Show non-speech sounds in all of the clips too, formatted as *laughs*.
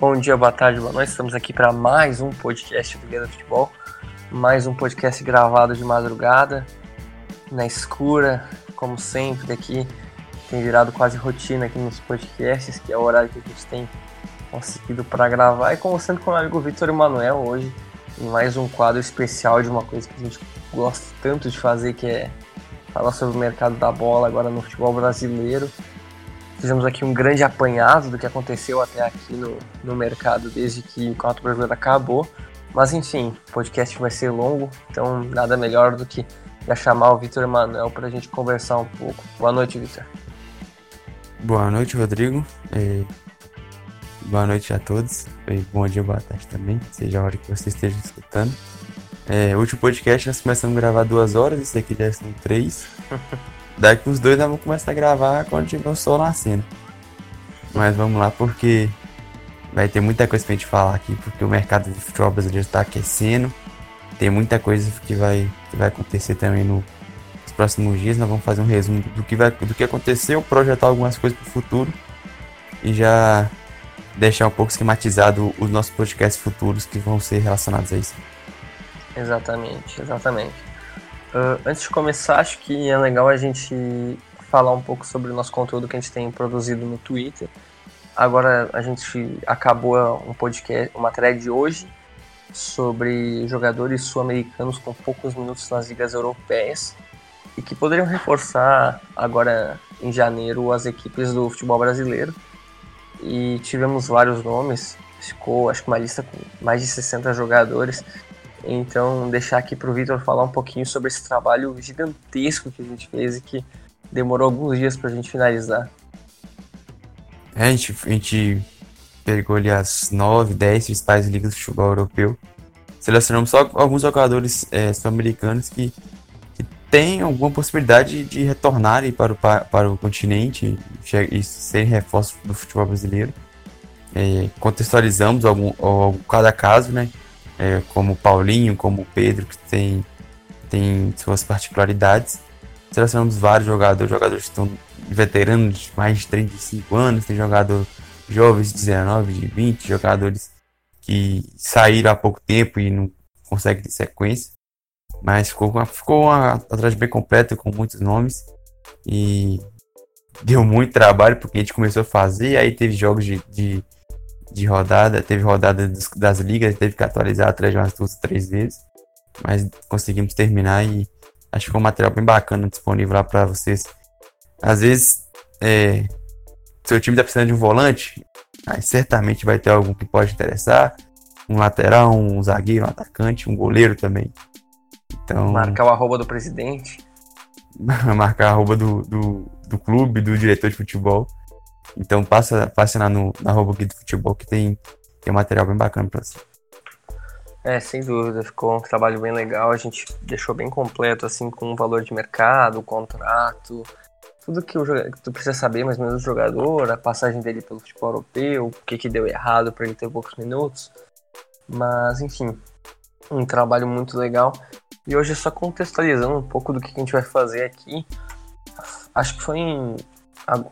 Bom dia, boa tarde, boa noite. Estamos aqui para mais um podcast do Guia do Futebol. Mais um podcast gravado de madrugada, na escura, como sempre aqui. Tem virado quase rotina aqui nos podcasts, que é o horário que a gente tem conseguido para gravar. E sempre com o amigo Vitor Emanuel hoje, em mais um quadro especial de uma coisa que a gente gosta tanto de fazer, que é falar sobre o mercado da bola agora no futebol brasileiro. Fizemos aqui um grande apanhado do que aconteceu até aqui no, no mercado desde que o Campeonato Brasileiro acabou. Mas enfim, o podcast vai ser longo, então nada melhor do que já chamar o Vitor Emanuel para a gente conversar um pouco. Boa noite, Vitor. Boa noite, Rodrigo. E... Boa noite a todos. E bom dia, boa tarde também, seja a hora que você esteja escutando. É, o último podcast nós começamos a gravar duas horas, esse daqui já são três. *laughs* Daqui uns dois vamos começar a gravar quando tiver o sol nascendo. Mas vamos lá, porque vai ter muita coisa pra gente falar aqui, porque o mercado de futebol brasileiro está aquecendo. Tem muita coisa que vai, que vai acontecer também no, nos próximos dias. Nós vamos fazer um resumo do que, vai, do que aconteceu, projetar algumas coisas para o futuro e já deixar um pouco esquematizado os nossos podcasts futuros que vão ser relacionados a isso. Exatamente, exatamente. Uh, antes de começar, acho que é legal a gente falar um pouco sobre o nosso conteúdo que a gente tem produzido no Twitter. Agora a gente acabou um podcast, uma thread de hoje sobre jogadores sul-americanos com poucos minutos nas ligas europeias e que poderiam reforçar agora em janeiro as equipes do futebol brasileiro. E tivemos vários nomes, ficou acho que uma lista com mais de 60 jogadores então, deixar aqui para o Vitor falar um pouquinho sobre esse trabalho gigantesco que a gente fez e que demorou alguns dias para a gente finalizar. É, a gente, a gente pegou ali as 9, 10 principais ligas do futebol europeu. Selecionamos só alguns jogadores é, sul-americanos que, que têm alguma possibilidade de retornarem para o, para o continente e serem reforços do futebol brasileiro. É, contextualizamos algum, algum, cada caso, né? É, como Paulinho, como Pedro, que tem, tem suas particularidades. Selecionamos vários jogadores, jogadores que estão veteranos de mais de 35 anos, tem jogador jovens de 19, de 20, jogadores que saíram há pouco tempo e não conseguem ter sequência. Mas ficou, uma, ficou uma atrás bem completa, com muitos nomes. E deu muito trabalho, porque a gente começou a fazer, aí teve jogos de, de de rodada, teve rodada das, das ligas, teve que atualizar atrás de umas duas, três vezes, mas conseguimos terminar e acho que foi um material bem bacana disponível lá para vocês. Às vezes, é, seu time tá precisando de um volante, aí certamente vai ter algum que pode interessar, um lateral, um zagueiro, um atacante, um goleiro também. Então, marcar o arroba do presidente. *laughs* marcar a arroba do, do, do clube, do diretor de futebol. Então passa, passa lá no, na aqui do futebol que tem, tem material bem bacana pra você. É, sem dúvida, ficou um trabalho bem legal. A gente deixou bem completo, assim, com o valor de mercado, o contrato, tudo que, o, que tu precisa saber mais ou menos do jogador, a passagem dele pelo futebol europeu, o que, que deu errado para ele ter poucos minutos. Mas, enfim, um trabalho muito legal. E hoje, só contextualizando um pouco do que a gente vai fazer aqui, acho que foi em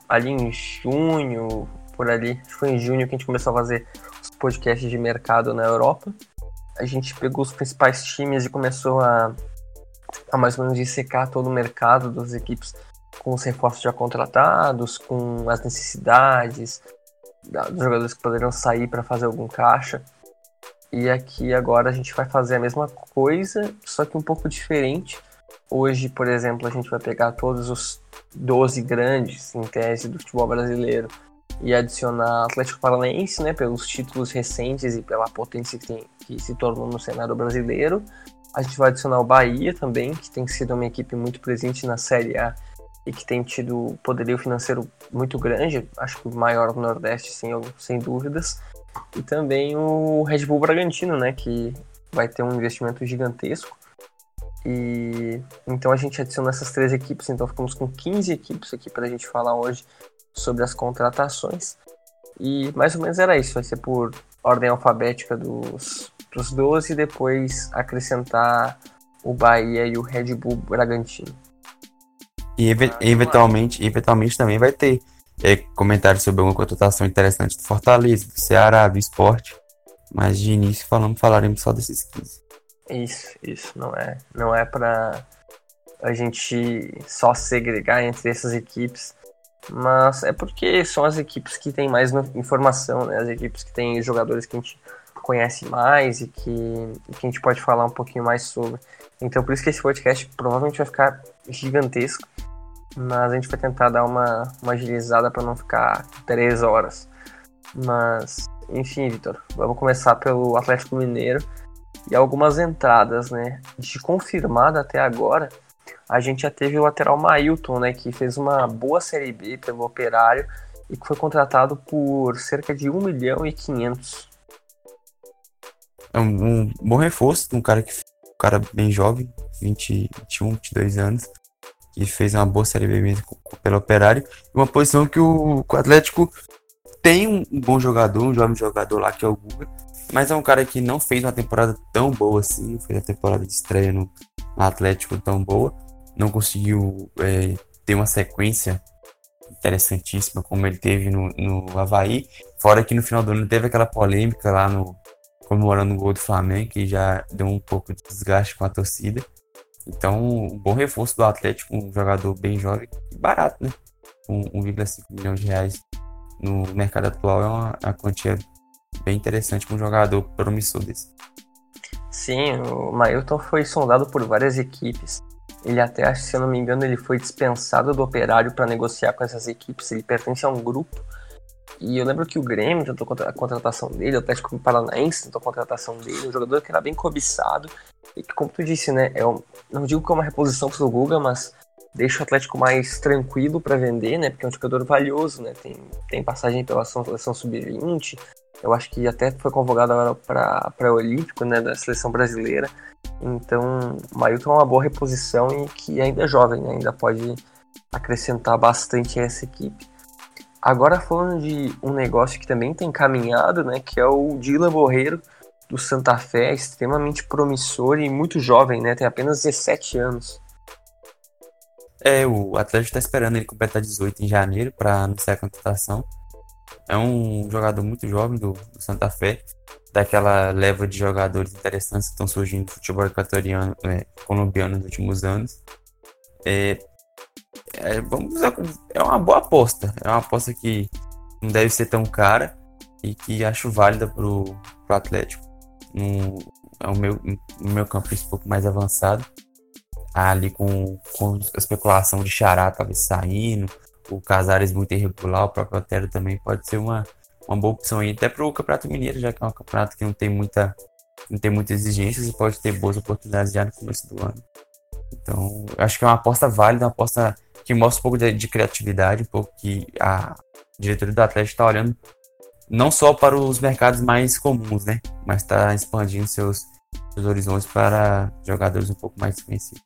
ali em junho, por ali, foi em junho que a gente começou a fazer os podcasts de mercado na Europa. A gente pegou os principais times e começou a, a mais ou menos dissecar todo o mercado das equipes com os reforços já contratados, com as necessidades dos jogadores que poderiam sair para fazer algum caixa. E aqui agora a gente vai fazer a mesma coisa, só que um pouco diferente. Hoje, por exemplo, a gente vai pegar todos os 12 grandes, em tese, do futebol brasileiro e adicionar Atlético Paranaense, né, pelos títulos recentes e pela potência que, tem, que se tornou no cenário brasileiro. A gente vai adicionar o Bahia também, que tem sido uma equipe muito presente na Série A e que tem tido poderio financeiro muito grande, acho que o maior do Nordeste, sem, sem dúvidas. E também o Red Bull Bragantino, né, que vai ter um investimento gigantesco e então a gente adiciona essas três equipes, então ficamos com 15 equipes aqui para a gente falar hoje sobre as contratações. E mais ou menos era isso, vai ser por ordem alfabética dos, dos 12 e depois acrescentar o Bahia e o Red Bull Bragantino. E eventualmente, eventualmente também vai ter é, comentários sobre alguma contratação interessante do Fortaleza, do Ceará, do esporte. Mas de início falamos, falaremos só desses 15. Isso, isso. Não é, não é para a gente só segregar entre essas equipes, mas é porque são as equipes que têm mais informação, né? As equipes que têm jogadores que a gente conhece mais e que, que a gente pode falar um pouquinho mais sobre. Então por isso que esse podcast provavelmente vai ficar gigantesco, mas a gente vai tentar dar uma, uma agilizada para não ficar três horas. Mas, enfim, Vitor, vamos começar pelo Atlético Mineiro e algumas entradas, né? De confirmada até agora, a gente já teve o lateral Mailton, né? Que fez uma boa Série B pelo Operário e que foi contratado por cerca de 1 milhão e 500. É um, um bom reforço, um cara que um cara bem jovem, 20, 21, 22 anos, que fez uma boa Série B mesmo pelo Operário. Uma posição que o, o Atlético tem um, bom jogador, um jovem jogador lá que é o Guga, mas é um cara que não fez uma temporada tão boa assim, não fez a temporada de estreia no, Atlético tão boa, não conseguiu é, ter uma sequência interessantíssima como ele teve no, no Havaí, fora que no final do ano teve aquela polêmica lá no comemorando o gol do Flamengo, que já deu um pouco de desgaste com a torcida. Então, um bom reforço do Atlético, um jogador bem jovem e barato, né? Com 1,5 milhões de reais no mercado atual é uma, uma quantia bem interessante para um jogador promissor desse. Sim, o Mailton foi sondado por várias equipes. Ele até, se eu não me engano, ele foi dispensado do operário para negociar com essas equipes. Ele pertence a um grupo. E eu lembro que o Grêmio tentou a contratação dele, o Atlético Paranaense tentou a contratação dele, um jogador que era bem cobiçado. E que, como tu disse, né, é não digo que é uma reposição pro Guga, mas deixa o Atlético mais tranquilo para vender, né? Porque é um jogador valioso, né? Tem, tem passagem pela seleção sub-20. Eu acho que até foi convocado agora para o Olímpico, né? Da seleção brasileira. Então, o Mailton é uma boa reposição e que ainda é jovem, né? Ainda pode acrescentar bastante a essa equipe. Agora falando de um negócio que também tem caminhado, né? Que é o Dylan Borreiro do Santa Fé, extremamente promissor e muito jovem, né? Tem apenas 17 anos. É, o Atlético está esperando ele completar 18 em janeiro para anunciar a contratação. É um jogador muito jovem do, do, Santa Fé, daquela leva de jogadores interessantes que estão surgindo no futebol equatoriano, é, colombiano nos últimos anos. É, é, vamos usar, é uma boa aposta. É uma aposta que não deve ser tão cara e que acho válida pro, pro Atlético. No, é o meu, no meu campo um pouco mais avançado ali com, com a especulação de Xará talvez saindo, o Casares muito irregular, o próprio Otero também pode ser uma, uma boa opção aí, até para o Campeonato Mineiro, já que é um campeonato que não tem muita não tem muitas exigências e pode ter boas oportunidades já no começo do ano. Então, acho que é uma aposta válida, uma aposta que mostra um pouco de, de criatividade, um pouco que a diretoria do Atlético está olhando não só para os mercados mais comuns, né? Mas está expandindo seus, seus horizontes para jogadores um pouco mais conhecidos.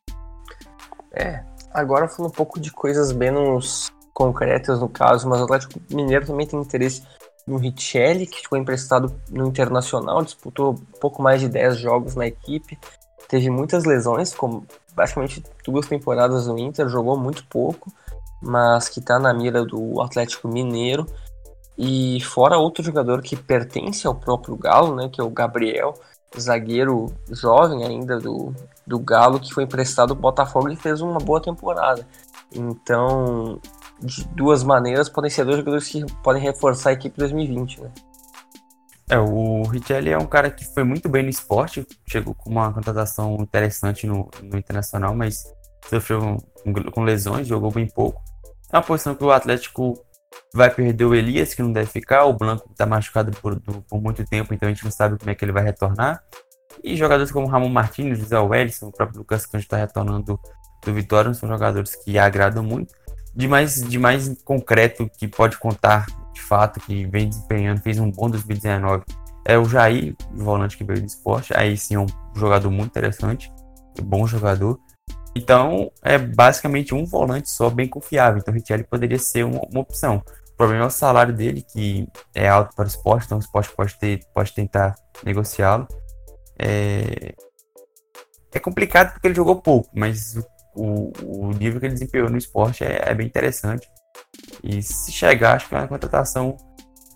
É, agora falando um pouco de coisas menos concretas no caso, mas o Atlético Mineiro também tem interesse no Richelli, que foi emprestado no Internacional, disputou pouco mais de 10 jogos na equipe, teve muitas lesões, como basicamente duas temporadas no Inter, jogou muito pouco, mas que está na mira do Atlético Mineiro. E fora outro jogador que pertence ao próprio Galo, né, que é o Gabriel, zagueiro jovem ainda do, do Galo, que foi emprestado ao Botafogo e fez uma boa temporada. Então, de duas maneiras, podem ser dois jogadores que podem reforçar a equipe 2020, né? É, o Richelli é um cara que foi muito bem no esporte, chegou com uma contratação interessante no, no Internacional, mas sofreu um, com lesões, jogou bem pouco. É uma posição que o Atlético vai perder o Elias, que não deve ficar, o Blanco está machucado por, por muito tempo, então a gente não sabe como é que ele vai retornar. E jogadores como Ramon Martins, José Wellison, o próprio Lucas Cândido está retornando do, do Vitória, são jogadores que agradam muito. De mais, de mais concreto que pode contar de fato, que vem desempenhando, fez um bom 2019, é o Jair, o volante que veio do esporte. Aí sim é um jogador muito interessante, bom jogador. Então é basicamente um volante só bem confiável. Então o Richelli poderia ser uma, uma opção. O problema é o salário dele, que é alto para o esporte, então o esporte pode, ter, pode tentar negociá-lo. É... é complicado porque ele jogou pouco, mas o, o, nível que ele desempenhou no esporte é, é bem interessante. E se chegar, acho que é uma contratação,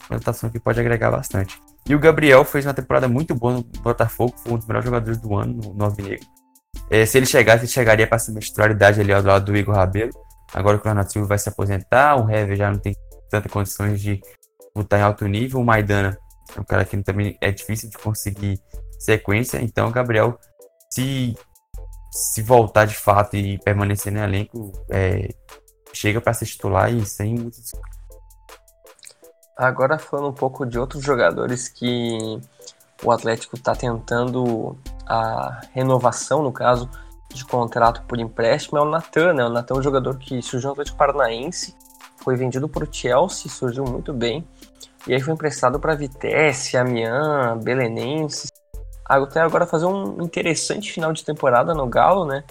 uma contratação que pode agregar bastante. E o Gabriel fez uma temporada muito boa no Botafogo, foi um dos melhores jogadores do ano no, no Negro. É, se ele chegasse, ele chegaria para essa titularidade ali ao lado do Igor Rabelo. Agora que o Renato Silva vai se aposentar, o Hever já não tem tantas condições de lutar em alto nível. O Maidana é um cara que também é difícil de conseguir sequência. Então, o Gabriel, se, se voltar de fato e permanecer no elenco, é, chega para ser titular e sem muitos. Agora falando um pouco de outros jogadores que o Atlético está tentando a renovação, no caso, de contrato por empréstimo, é o Natan, né? O Natan é um jogador que surgiu no Atlético Paranaense, foi vendido para o Chelsea, surgiu muito bem, e aí foi emprestado para Vitesse, Amiens, Belenenses, até agora fazer um interessante final de temporada no Galo, né?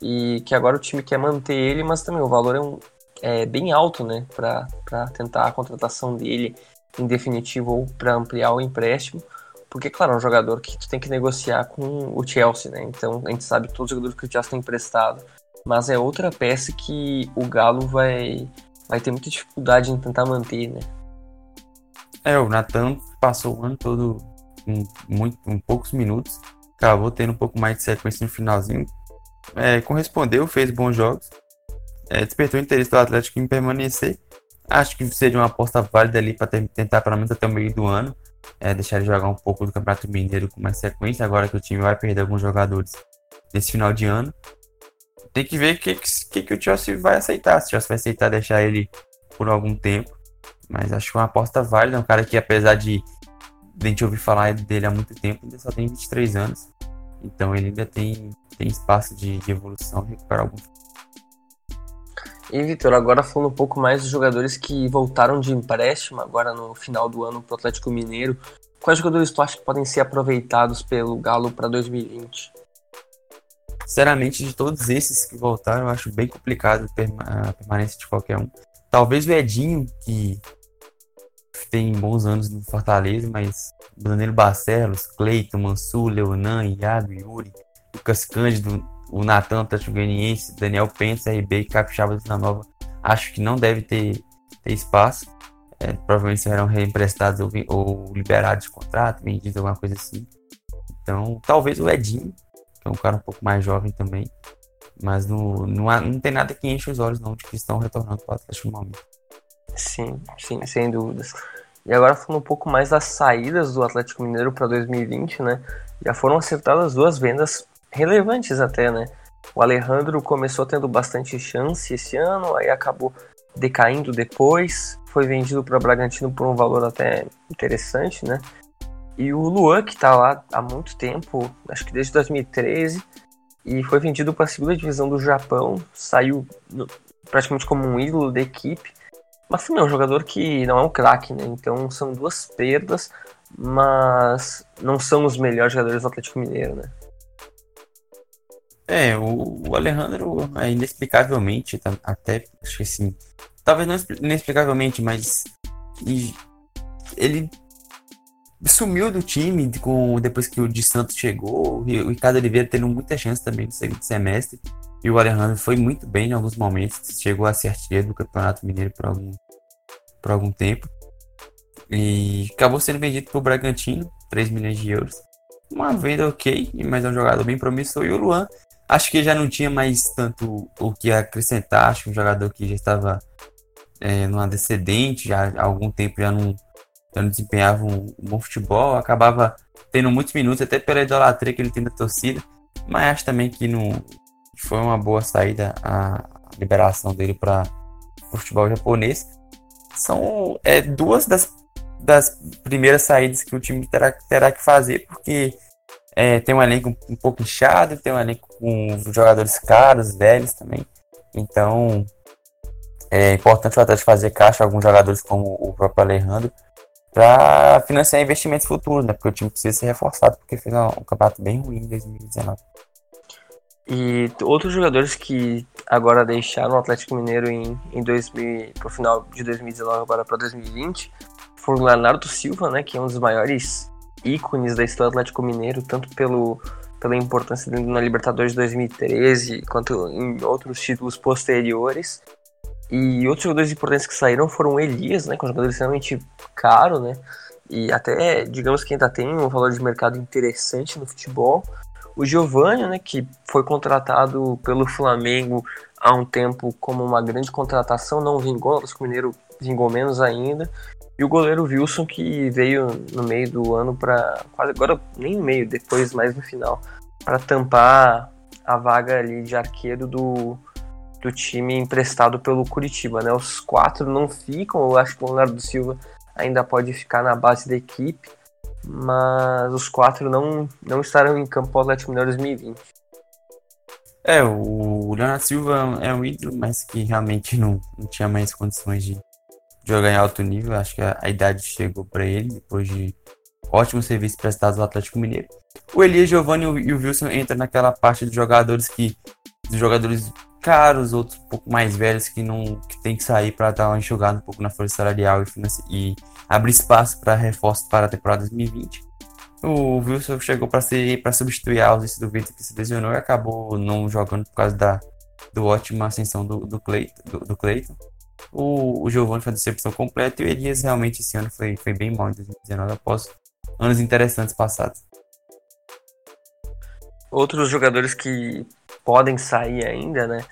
E que agora o time quer manter ele, mas também o valor é, um, é bem alto, né? Para tentar a contratação dele em definitivo ou para ampliar o empréstimo. Porque, claro, é um jogador que tu tem que negociar com o Chelsea, né? Então a gente sabe todos os jogadores que o Chelsea tem emprestado. Mas é outra peça que o Galo vai, vai ter muita dificuldade em tentar manter, né? É, o Natan passou o ano todo em, muito, poucos minutos. Acabou tendo um pouco mais de sequência no finalzinho. É, correspondeu, fez bons jogos. É, despertou o interesse do Atlético em permanecer. Acho que seria uma aposta válida ali para tentar pelo menos até o meio do ano é, deixar ele jogar um pouco do Campeonato Mineiro com mais sequência, agora que o time vai perder alguns jogadores nesse final de ano. Tem que ver o que, que, que, o Chelsea vai aceitar. Se o Chelsea vai aceitar deixar ele por algum tempo. Mas acho que é uma aposta válida. Um cara que, apesar de a gente ouvir falar dele há muito tempo, ainda só tem 23 anos. Então ele ainda tem, tem espaço de, de evolução, recuperar alguns e, Vitor, agora falando um pouco mais dos jogadores que voltaram de empréstimo agora no final do ano para o Atlético Mineiro, quais jogadores tu acha que podem ser aproveitados pelo Galo para 2020? Sinceramente, de todos esses que voltaram, eu acho bem complicado a permanência de qualquer um. Talvez o Edinho, que tem bons anos no Fortaleza, mas Danilo Barcelos, Cleiton, Mansur, Leonan, Iago, Yuri, Lucas Cândido, o Natan Atlético Goianiense, Daniel Pence, RB e Capixaba da Nova, acho que não deve ter, ter espaço. É, provavelmente serão reemprestados ou, ou, liberados de contrato, vendidos, alguma coisa assim. Então, talvez o Edinho, que é um cara um pouco mais jovem também. Mas não, não, não tem nada que enche os olhos não de que estão retornando para o Atlético no momento. Sim, sim, sem dúvidas. E agora falando um pouco mais das saídas do Atlético Mineiro para 2020, né? Já foram acertadas duas vendas relevantes até, né? O Alejandro começou tendo bastante chance esse ano, aí acabou decaindo depois, foi vendido para Bragantino por um valor até interessante, né? E o Luan, que está lá há muito tempo, acho que desde 2013, e foi vendido para a segunda divisão do Japão, saiu praticamente como um ídolo da equipe, mas também é um jogador que não é um craque, né? Então são duas perdas, mas não são os melhores jogadores do Atlético Mineiro, né? É, o, o Alejandro é inexplicavelmente, tá, até acho que assim, talvez não inexplicavelmente, mas ele sumiu do time com, depois que o de Santos chegou. O Ricardo Oliveira tendo muita chance também no segundo semestre. E o Alejandro foi muito bem em alguns momentos. Chegou a ser artilheiro do Campeonato Mineiro por algum, por algum tempo. E acabou sendo vendido para o Bragantino, 3 milhões de euros. Uma venda ok, mas é um jogador bem promissor. E o Luan Acho que já não tinha mais tanto o que acrescentar. Acho que um jogador que já estava é, no antecedente, já há algum tempo já não, já não desempenhava um, um, bom futebol, acabava tendo muitos minutos, até pela idolatria que ele tem da torcida. Mas acho também que não foi uma boa saída a liberação dele para o futebol japonês. São é, duas das, das primeiras saídas que o time terá, terá que fazer, porque é, tem um elenco um pouco inchado, tem um elenco com jogadores caros, velhos também. Então, é importante o Atlético fazer caixa alguns jogadores como o próprio Alejandro para financiar investimentos futuros, né? Porque o time precisa ser reforçado, porque fez um campeonato bem ruim em 2019. E outros jogadores que agora deixaram o Atlético Mineiro em, em 2000, pro final de 2019 agora para 2020 foram Leonardo Silva, né, que é um dos maiores ícones da história do Atlético Mineiro, tanto pelo, pela importância dele na Libertadores de 2013, quanto em outros títulos posteriores. E outros jogadores importantes que saíram foram Elias, né, que é um jogador extremamente caro, né, e até, digamos que ainda tem um valor de mercado interessante no futebol. O Giovanni, né, que foi contratado pelo Flamengo há um tempo como uma grande contratação, não vingou, o Mineiro vingou menos ainda. E o goleiro Wilson, que veio no meio do ano para quase agora nem no meio, depois mais no final, para tampar a vaga ali de arqueiro do, do time emprestado pelo Curitiba, né? Os quatro não ficam, eu acho que o Leonardo Silva ainda pode ficar na base da equipe, mas os quatro não, não estarão em campo ao Atlético Mineiro 2020. É, o Leonardo Silva é um ídolo, mas que realmente não, não tinha mais condições de jogar em alto nível. Acho que a, a idade chegou para ele depois de ótimos serviços prestados ao Atlético Mineiro. O Elias Giovanni e o Wilson entram naquela parte dos jogadores que dos jogadores caros, outros um pouco mais velhos que não que tem que sair para dar uma enxugada um pouco na folha salarial e, e abrir espaço para reforços para a temporada 2020. O Wilson chegou para ser para substituir a ausência do Vitor que se lesionou e acabou não jogando por causa da do ótima ascensão do, do, Cleiton, do, do Cleiton. O, o Giovanni foi a decepção completa e o Elias realmente esse ano foi, foi bem mal em 2019 após anos interessantes passados. Outros jogadores que podem sair ainda, né?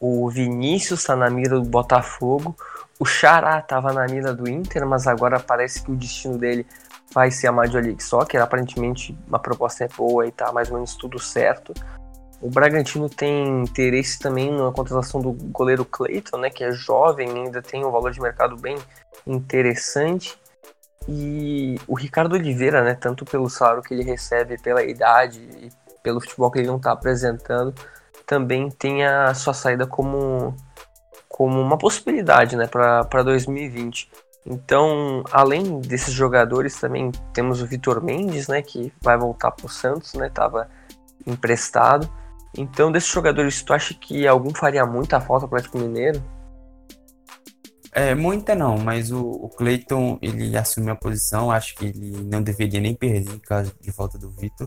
O Vinícius está na mira do Botafogo. O Xará estava na mira do Inter, mas agora parece que o destino dele vai ser a Major League Soccer. Aparentemente a proposta é boa e tá mais ou menos tudo certo. O Bragantino tem interesse também na contratação do goleiro Clayton, né, que é jovem, ainda tem um valor de mercado bem interessante. E o Ricardo Oliveira, né, tanto pelo salário que ele recebe, pela idade e pelo futebol que ele não está apresentando, também tem a sua saída como, como uma possibilidade né, para 2020. Então, além desses jogadores, também temos o Vitor Mendes, né, que vai voltar para o Santos, né, estava emprestado. Então, desses jogadores, tu acha que algum faria muita falta para o Atlético Mineiro? É, muita não, mas o, o Cleiton, ele assumiu a posição, acho que ele não deveria nem perder em caso de falta do Vitor.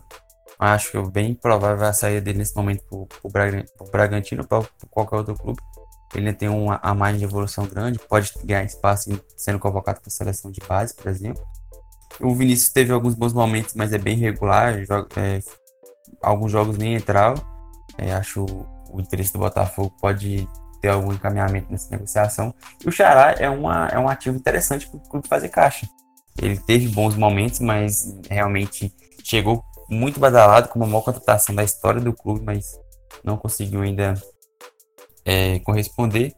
Acho bem provável a saída dele nesse momento para o Bragantino para qualquer outro clube. Ele tem uma a margem de evolução grande, pode ganhar espaço sendo convocado para a seleção de base, por exemplo. O Vinícius teve alguns bons momentos, mas é bem regular. Joga, é, alguns jogos nem entrava. É, acho o interesse do Botafogo pode ter algum encaminhamento nessa negociação. E o Xará é, uma, é um ativo interessante para o clube fazer caixa. Ele teve bons momentos, mas realmente chegou muito badalado, como a maior contratação da história do clube, mas não conseguiu ainda é, corresponder.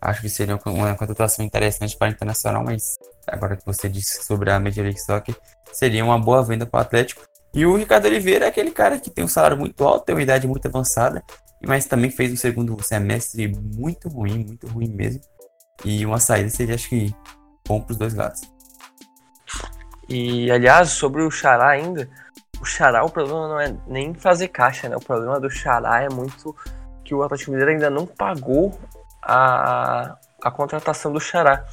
Acho que seria uma contratação interessante para o Internacional, mas agora que você disse sobre a Major League Soccer, seria uma boa venda para o Atlético. E o Ricardo Oliveira é aquele cara que tem um salário muito alto, tem uma idade muito avançada, mas também fez um segundo semestre muito ruim, muito ruim mesmo. E uma saída seria, acho que, bom para os dois lados. E, aliás, sobre o Xará ainda, o Xará, o problema não é nem fazer caixa, né? O problema do Xará é muito que o Atlético Mineiro ainda não pagou a, a contratação do Xará.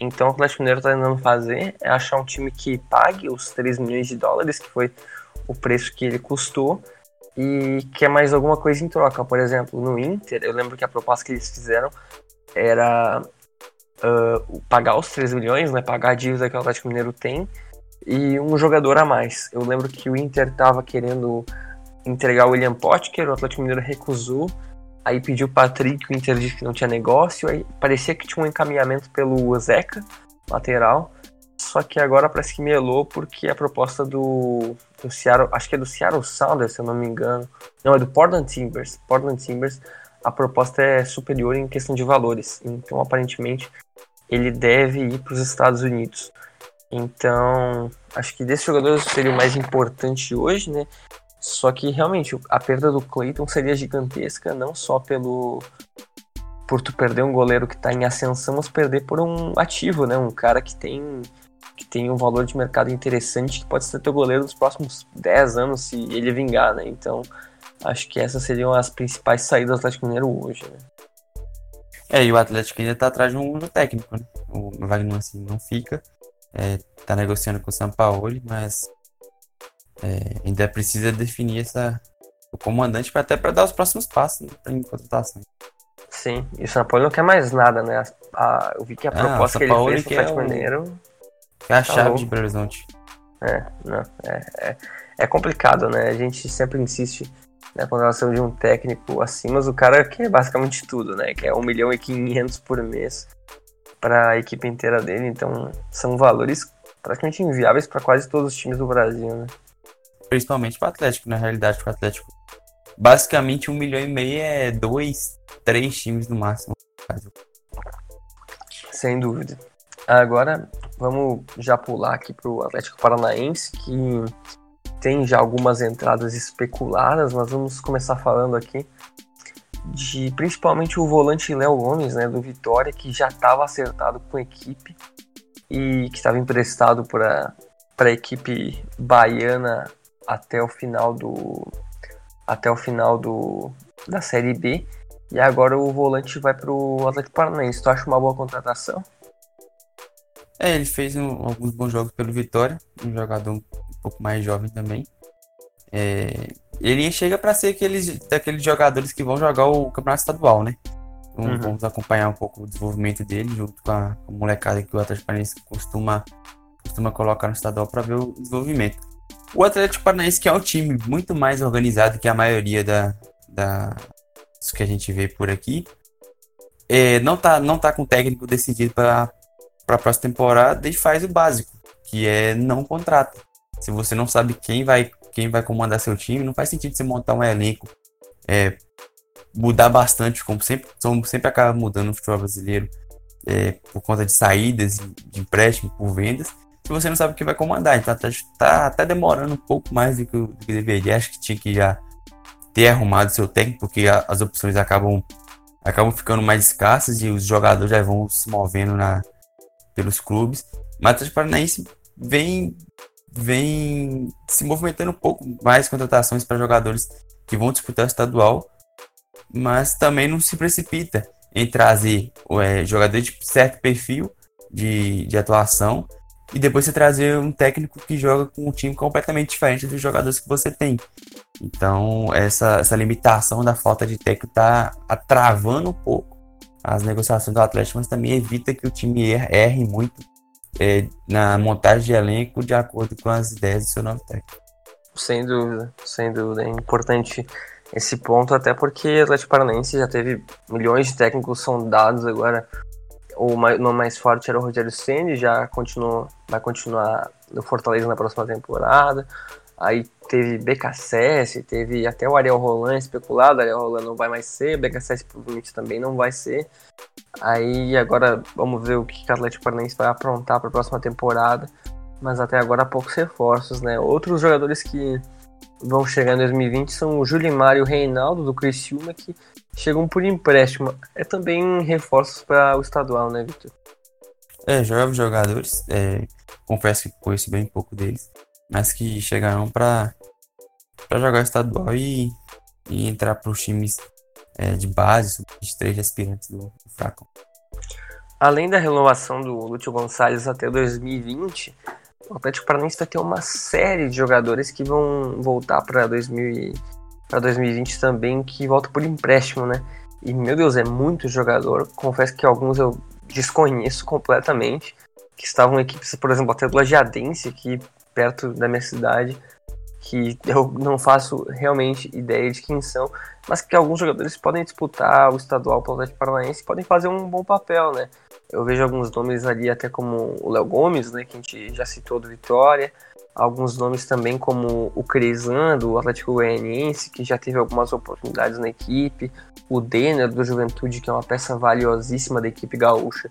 Então o Atlético Mineiro está tentando fazer é achar um time que pague os 3 milhões de dólares, que foi o preço que ele custou, e quer mais alguma coisa em troca. Por exemplo, no Inter, eu lembro que a proposta que eles fizeram era uh, pagar os 3 milhões, né, pagar a dívida que o Atlético Mineiro tem, e um jogador a mais. Eu lembro que o Inter estava querendo entregar o William Potker, o Atlético Mineiro recusou, aí pediu o Patrick, o Inter disse que não tinha negócio, aí parecia que tinha um encaminhamento pelo Zeca, lateral, só que agora parece que melou porque a proposta do, do Seattle, acho que é do Seattle Sounders, se eu não me engano, não, é do Portland Timbers, Portland Timbers, a proposta é superior em questão de valores, então aparentemente ele deve ir para os Estados Unidos. Então, acho que desses jogadores seria o mais importante hoje, né? Só que realmente a perda do Clayton seria gigantesca, não só pelo por tu perder um goleiro que está em ascensão, mas perder por um ativo, né? Um cara que tem que tem um valor de mercado interessante, que pode ser teu goleiro dos próximos 10 anos se ele vingar, né? Então, acho que essas seriam as principais saídas do Atlético Mineiro hoje, né? É, e o Atlético ainda tá atrás de um técnico, né? O Wagner assim não fica está é, negociando com o São Paulo, mas é, ainda precisa definir essa, o comandante para até para dar os próximos passos né, em contratação. Sim, e o São Paulo não quer mais nada, né? A, eu vi que a proposta que ele fez Atlético o- Mineiro É a Tá chave louco. de Belo Horizonte. É, não, é, é, é complicado, né? A gente sempre insiste na contratação de um técnico assim, mas o cara quer basicamente tudo, né? Quer 1 milhão e 500 por mês para a equipe inteira dele, então são valores praticamente inviáveis para quase todos os times do Brasil, né? Principalmente para o Atlético, na realidade, para o Atlético. Basicamente, um milhão e meio é dois, três times no máximo. Sem dúvida. Agora vamos já pular aqui pro Atlético Paranaense, que tem já algumas entradas especuladas, mas vamos começar falando aqui de principalmente o volante Léo Gomes, né, do Vitória, que já estava acertado com a equipe e que estava emprestado para a equipe baiana até o final do até o final do da Série B. E agora o volante vai pro Atlético Paranaense. Tu acha uma boa contratação? É, ele fez um- alguns bons jogos pelo Vitória, um jogador um pouco mais jovem também. É, ele chega para ser aqueles, daqueles jogadores que vão jogar o Campeonato Estadual, né? Então, Uhum. Vamos acompanhar um pouco o desenvolvimento dele, junto com a, com a molecada que o Atlético Paranaense costuma, costuma colocar no estadual para ver o desenvolvimento. O Atlético Paranaense, que é um time muito mais organizado que a maioria da, da, dos que a gente vê por aqui, é, não, tá, não tá com o técnico decidido para a próxima temporada e faz o básico, que é não contrata. Se você não sabe quem vai, quem vai comandar seu time, não faz sentido você montar um elenco, é, mudar bastante, como sempre, como sempre acaba mudando no futebol brasileiro, é, por conta de saídas, de empréstimo, por vendas, se você não sabe quem vai comandar. Então tá, tá até demorando um pouco mais do que, do que deveria. Acho que tinha que já ter arrumado seu técnico, porque a- as opções acabam, acabam ficando mais escassas e os jogadores já vão se movendo na, pelos clubes. Mas o Paranaense vem, vem se movimentando um pouco mais contratações para jogadores que vão disputar o estadual, mas também não se precipita em trazer é, jogadores de certo perfil de, de atuação e depois você trazer um técnico que joga com um time completamente diferente dos jogadores que você tem. Então, essa, essa limitação da falta de técnico está travando um pouco as negociações do Atlético, mas também evita que o time erre, erre muito é, na montagem de elenco de acordo com as ideias do seu novo técnico. Sem dúvida, sem dúvida. É importante esse ponto, até porque o Atlético Paranaense já teve milhões de técnicos sondados agora. O nome mais forte era o Rogério Ceni, já continuou, vai continuar no Fortaleza na próxima temporada. Aí teve BKSS, teve até o Ariel Roland especulado, Ariel Roland não vai mais ser, BKSS provavelmente também não vai ser. Aí agora vamos ver o que o Atlético Paranaense vai aprontar para a próxima temporada. Mas até agora poucos reforços, né? Outros jogadores que vão chegar em 2020 são o Julimar e o Reinaldo do Criciúma, que chegam por empréstimo. É também reforços para o estadual, né, Vitor? É, jovens jogadores, é, confesso que conheço bem pouco deles, mas que chegarão para jogar estadual e, e entrar para os times é, de base, os três aspirantes do, do Fracão. Além da renovação do Lúcio Gonçalves até 2020, o Atlético Paranaense vai ter uma série de jogadores que vão voltar para 2020 também, que voltam por empréstimo, né? E, meu Deus, é muito jogador. Confesso que alguns eu desconheço completamente. Que estavam em equipes, por exemplo, até do Lajadense, aqui perto da minha cidade, que eu não faço realmente ideia de quem são, mas que alguns jogadores podem disputar o estadual pelo Atlético Paranaense podem fazer um bom papel, né? Eu vejo alguns nomes ali, até como o Léo Gomes, né, que a gente já citou do Vitória, alguns nomes também como o Crisan, do Atlético Goianiense, que já teve algumas oportunidades na equipe, o Denner, do Juventude, que é uma peça valiosíssima da equipe gaúcha,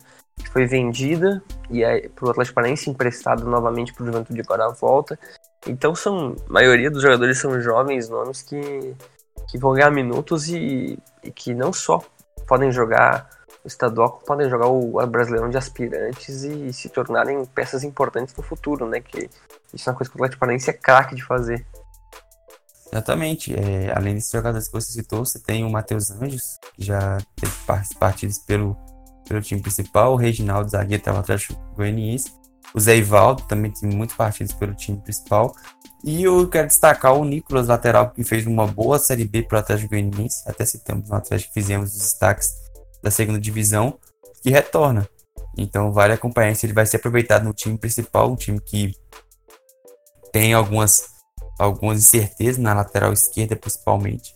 foi vendida e é para o Atlético Paranaense emprestado novamente para o Juventude agora volta. Então são, a maioria dos jogadores são jovens nomes que, que vão ganhar minutos e, e que não só podem jogar o estadual, podem jogar o Brasileirão de aspirantes e, se tornarem peças importantes no futuro, né? Que isso é uma coisa que o Atlético Paranaense é craque de fazer. Exatamente. É, além desses jogadores que você citou, você tem o Matheus Anjos, que já teve partidas pelo, pelo time principal, o Reginaldo Zagueiro estava Atlético Goianiense, o Zé Ivaldo também tem muitos partidos pelo time principal. E eu quero destacar o Nicolas Lateral, que fez uma boa Série B para o Atlético Goianiense. Até citamos no Atlético, fizemos os destaques da segunda divisão que retorna. Então vale acompanhar se ele vai ser aproveitado no time principal, um time que tem algumas, algumas incertezas na lateral esquerda principalmente.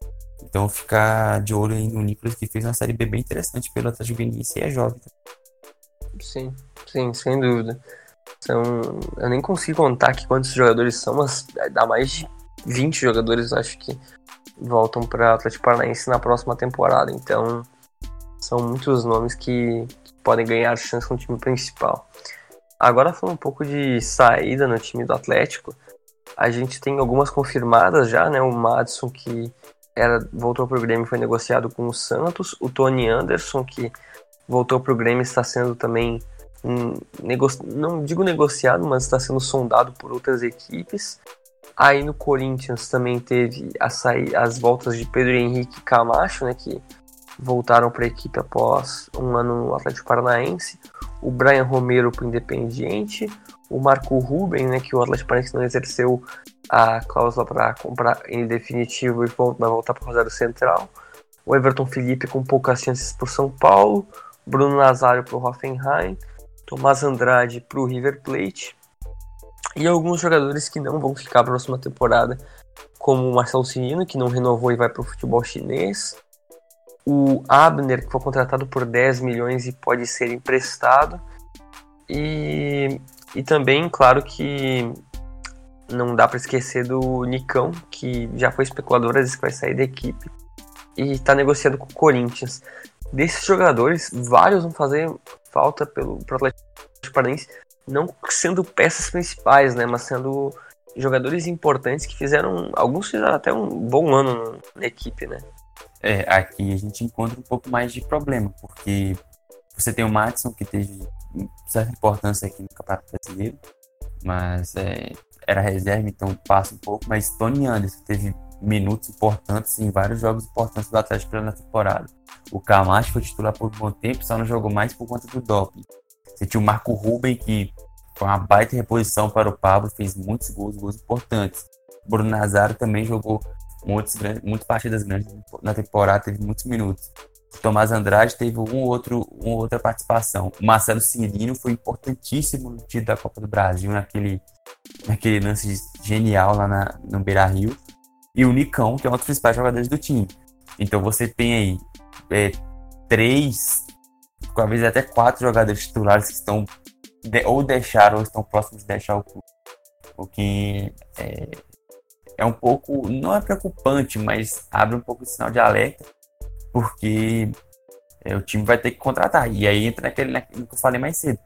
Então ficar de olho aí no Nicolas que fez uma série B bem interessante pelo Atlético Goianiense e é jovem. Sim, sim, sem dúvida. São, eu nem consigo contar quantos jogadores são, mas dá mais de 20 jogadores, acho que voltam para Atlético Paranaense na próxima temporada. Então, são muitos nomes que, que podem ganhar chance no time principal. Agora falando um pouco de saída no time do Atlético, a gente tem algumas confirmadas já, né? O Madison que era voltou para o Grêmio foi negociado com o Santos, o Tony Anderson que voltou para o Grêmio está sendo também um, não digo negociado, mas está sendo sondado por outras equipes. Aí no Corinthians também teve a sair, as voltas de Pedro Henrique e Camacho, né, que voltaram para a equipe após um ano no Atlético Paranaense. O Brian Romero para o Independiente. O Marco Ruben, né, que o Atlético Paranaense não exerceu a cláusula para comprar em definitivo e vai voltar para o Rosário Central. O Everton Felipe com poucas chances por São Paulo. Bruno Nazário para o Hoffenheim. Tomás Andrade para o River Plate. E alguns jogadores que não vão ficar para a próxima temporada, como o Marcelo Cirino, que não renovou e vai para o futebol chinês. O Abner, que foi contratado por 10 milhões e pode ser emprestado. E, e também, claro que não dá para esquecer do Nicão, que já foi especulador, às vezes vai sair da equipe. E está negociando com o Corinthians. Desses jogadores, vários vão fazer falta pelo pro Atlético Paranaense, não sendo peças principais, né, mas sendo jogadores importantes que fizeram, alguns fizeram até um bom ano na equipe, né? É, aqui a gente encontra um pouco mais de problema, porque você tem o Matson que teve certa importância aqui no Campeonato Brasileiro, mas é, era reserva, então passa um pouco, mas Tony Anderson teve minutos importantes em vários jogos importantes do Atlético na temporada. O Camacho foi titular por um bom tempo, só não jogou mais por conta do doping. Você tinha o Marco Ruben, que foi uma baita reposição para o Pablo, fez muitos gols, gols importantes. Bruno Nazário também jogou muitas, muitas partidas grandes na temporada, teve muitos minutos. Tomás Andrade teve um outro, uma outra participação. O Marcelo Cirino foi importantíssimo no título da Copa do Brasil, naquele, naquele lance genial lá na, no Beira Rio. E o Nicão, que é um dos principais jogadores do time. Então você tem aí é, três, talvez até quatro jogadores titulares que estão de, ou deixaram ou estão próximos de deixar o clube. O que é, é um pouco, não é preocupante, mas abre um pouco de sinal de alerta, porque é, o time vai ter que contratar. E aí entra naquele, naquilo que eu falei mais cedo.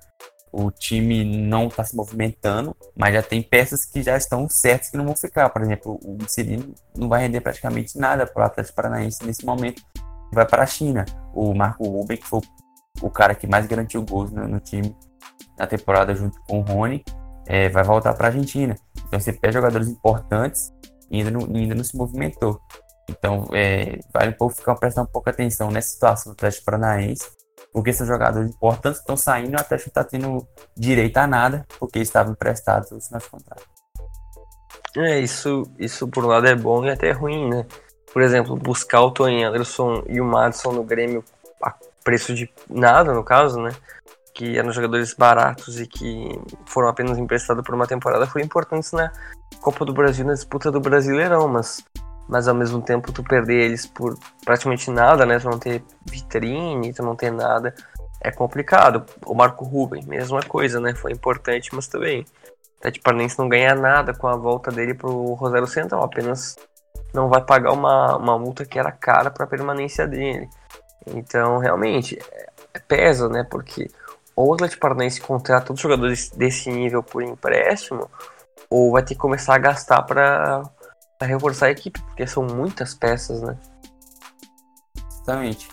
O time não está se movimentando, mas já tem peças que já estão certas que não vão ficar. Por exemplo, o Cirino não vai render praticamente nada para o Atlético Paranaense nesse momento. Vai para a China. O Marco Ruben, que foi o cara que mais garantiu gols no, no time na temporada junto com o Rony, é, vai voltar para a Argentina. Então você perde jogadores importantes e ainda não, ainda não se movimentou. Então é, vale um pouco ficar prestar um pouco atenção nessa situação do Atlético Paranaense, porque esses jogadores importantes estão saindo e o Atlético está tendo direito a nada, porque estavam emprestados no final de contrato. É, isso, isso por um lado é bom e até ruim, né? Por exemplo, buscar o Tony Anderson e o Madison no Grêmio a preço de nada, no caso, né? que eram jogadores baratos e que foram apenas emprestados por uma temporada, foram importantes na Copa do Brasil, na disputa do Brasileirão, mas, mas ao mesmo tempo tu perder eles por praticamente nada, né? Tu não ter vitrine, tu não ter nada, é complicado. O Marco Ruben, mesma coisa, né? Foi importante, mas também. Tete Parnense não ganha nada com a volta dele pro Rosário Central, apenas não vai pagar uma, uma multa que era cara para permanência dele. Então, realmente, é, pesa, né? Porque ou o Atlético Paranaense contrata todos os jogadores desse nível por empréstimo, ou vai ter que começar a gastar para reforçar a equipe, porque são muitas peças, né? Exatamente.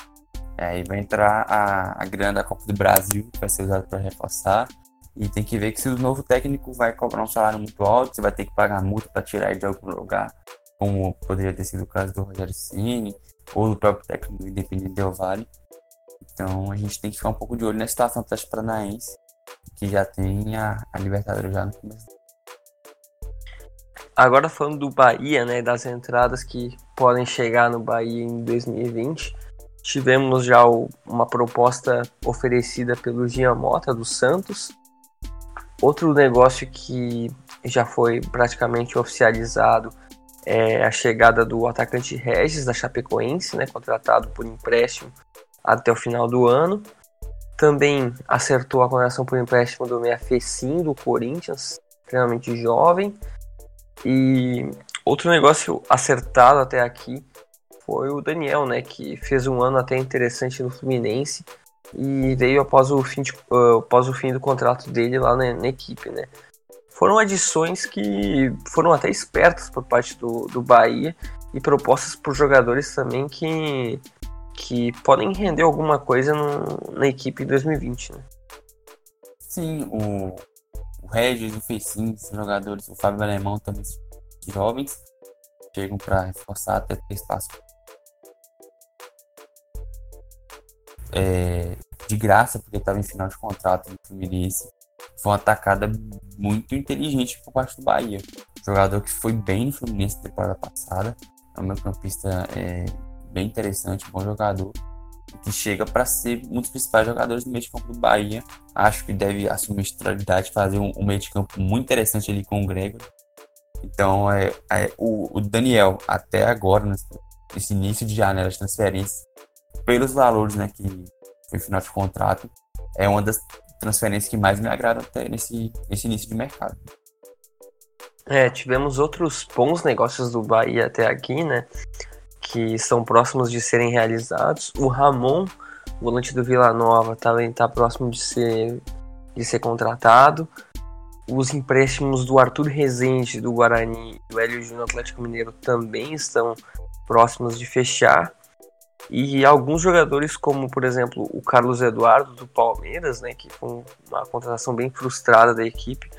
É, aí vai entrar a, a grana da Copa do Brasil, que vai ser usada para reforçar. E tem que ver que se o novo técnico vai cobrar um salário muito alto, você vai ter que pagar multa para tirar ele de algum lugar, como poderia ter sido o caso do Rogério Ceni ou do próprio técnico do Independente Del Vale. Então a gente tem que ficar um pouco de olho na situação do Atlético Paranaense, que já tem a, a Libertadores já no começo. Agora falando do Bahia, né, das entradas que podem chegar no Bahia em 2020, Tivemos já o, uma proposta oferecida pelo Giamota do Santos. Outro negócio que já foi praticamente oficializado é a chegada do atacante Regis da Chapecoense, né, contratado por empréstimo até o final do ano. Também acertou a contratação por empréstimo do meia Fecim do Corinthians, extremamente jovem. E outro negócio acertado até aqui foi o Daniel, né, que fez um ano até interessante no Fluminense e veio após o fim, de, uh, após o fim do contrato dele lá na, na, equipe, né. Foram adições que foram até espertas por parte do, do Bahia e propostas por jogadores também que, que podem render alguma coisa no, na equipe em 2020, né. Sim, o, Regis, o Fecim, são jogadores, o Fábio Alemão também jovens, chegam para reforçar até ter espaço é, de graça, porque estava em final de contrato no Fluminense. Foi uma atacada muito inteligente por parte do Bahia. Jogador que foi bem no Fluminense na temporada passada. É um meio campista é, bem interessante, bom jogador. Que chega para ser um dos principais jogadores do meio de campo do Bahia. Acho que deve assumir a titularidade, fazer um, um, meio de campo muito interessante ali com o Gregor. Então, é, é o, o, Daniel, até agora, nesse início de janela de transferência, pelos valores né, que foi final de contrato, é uma das transferências que mais me agrada até nesse, nesse início de mercado. É, tivemos outros bons negócios do Bahia até aqui, né? Que estão próximos de serem realizados. O Ramon, volante do Vila Nova, também está próximo de ser, de ser contratado. Os empréstimos do Arthur Rezende, do Guarani e do Hélio Júnior Atlético Mineiro também estão próximos de fechar. E alguns jogadores, como por exemplo o Carlos Eduardo do Palmeiras, né, que foi uma contratação bem frustrada da equipe,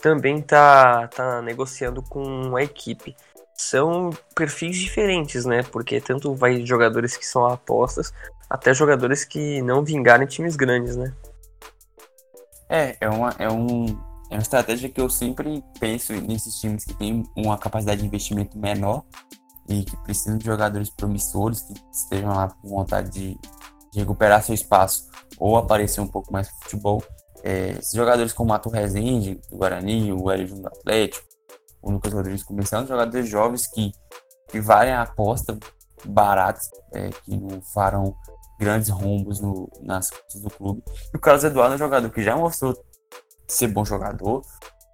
também está tá negociando com a equipe. São perfis diferentes, né? Porque tanto vai jogadores que são apostas, até jogadores que não vingaram em times grandes, né? É, é uma, é, um, é uma estratégia que eu sempre penso nesses times que têm uma capacidade de investimento menor e que precisam de jogadores promissores que estejam lá com vontade de, de recuperar seu espaço ou aparecer um pouco mais no futebol. É, esses jogadores como o Mato Rezende, do Guarani, o Hélio do Atlético, o Lucas Rodrigues começando, jogadores jovens que, que valem a aposta, baratos, é, que não farão grandes rombos no, nas costas do clube. E o Carlos Eduardo é um jogador que já mostrou ser bom jogador,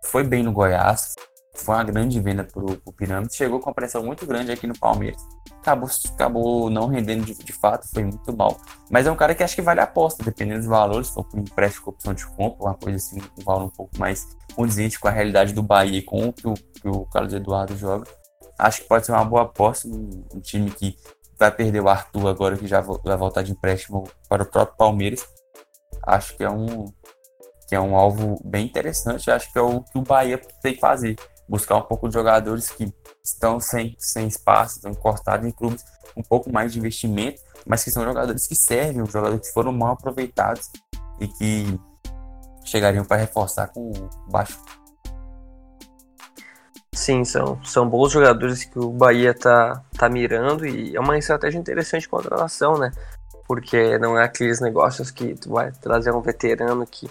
foi bem no Goiás, foi uma grande venda para o Pirâmide, chegou com uma pressão muito grande aqui no Palmeiras. Acabou, acabou não rendendo de, de, fato, foi muito mal. Mas é um cara que acho que vale a aposta, dependendo dos valores, se for por empréstimo com opção de compra, uma coisa assim, um valor um pouco mais condizente com a realidade do Bahia e com o que o, que o Carlos Eduardo joga. Acho que pode ser uma boa aposta num, um time que vai perder o Arthur agora, que já vai voltar de empréstimo para o próprio Palmeiras. Acho que é um, que é um alvo bem interessante. Acho que é o que o Bahia tem que fazer buscar um pouco de jogadores que estão sem, sem espaço, estão cortados em clubes um pouco mais de investimento, mas que são jogadores que servem, jogadores que foram mal aproveitados e que chegariam para reforçar com baixo. Sim, são, são bons jogadores que o Bahia tá, tá mirando e é uma estratégia interessante de contratação, né? Porque não é aqueles negócios que tu vai trazer um veterano que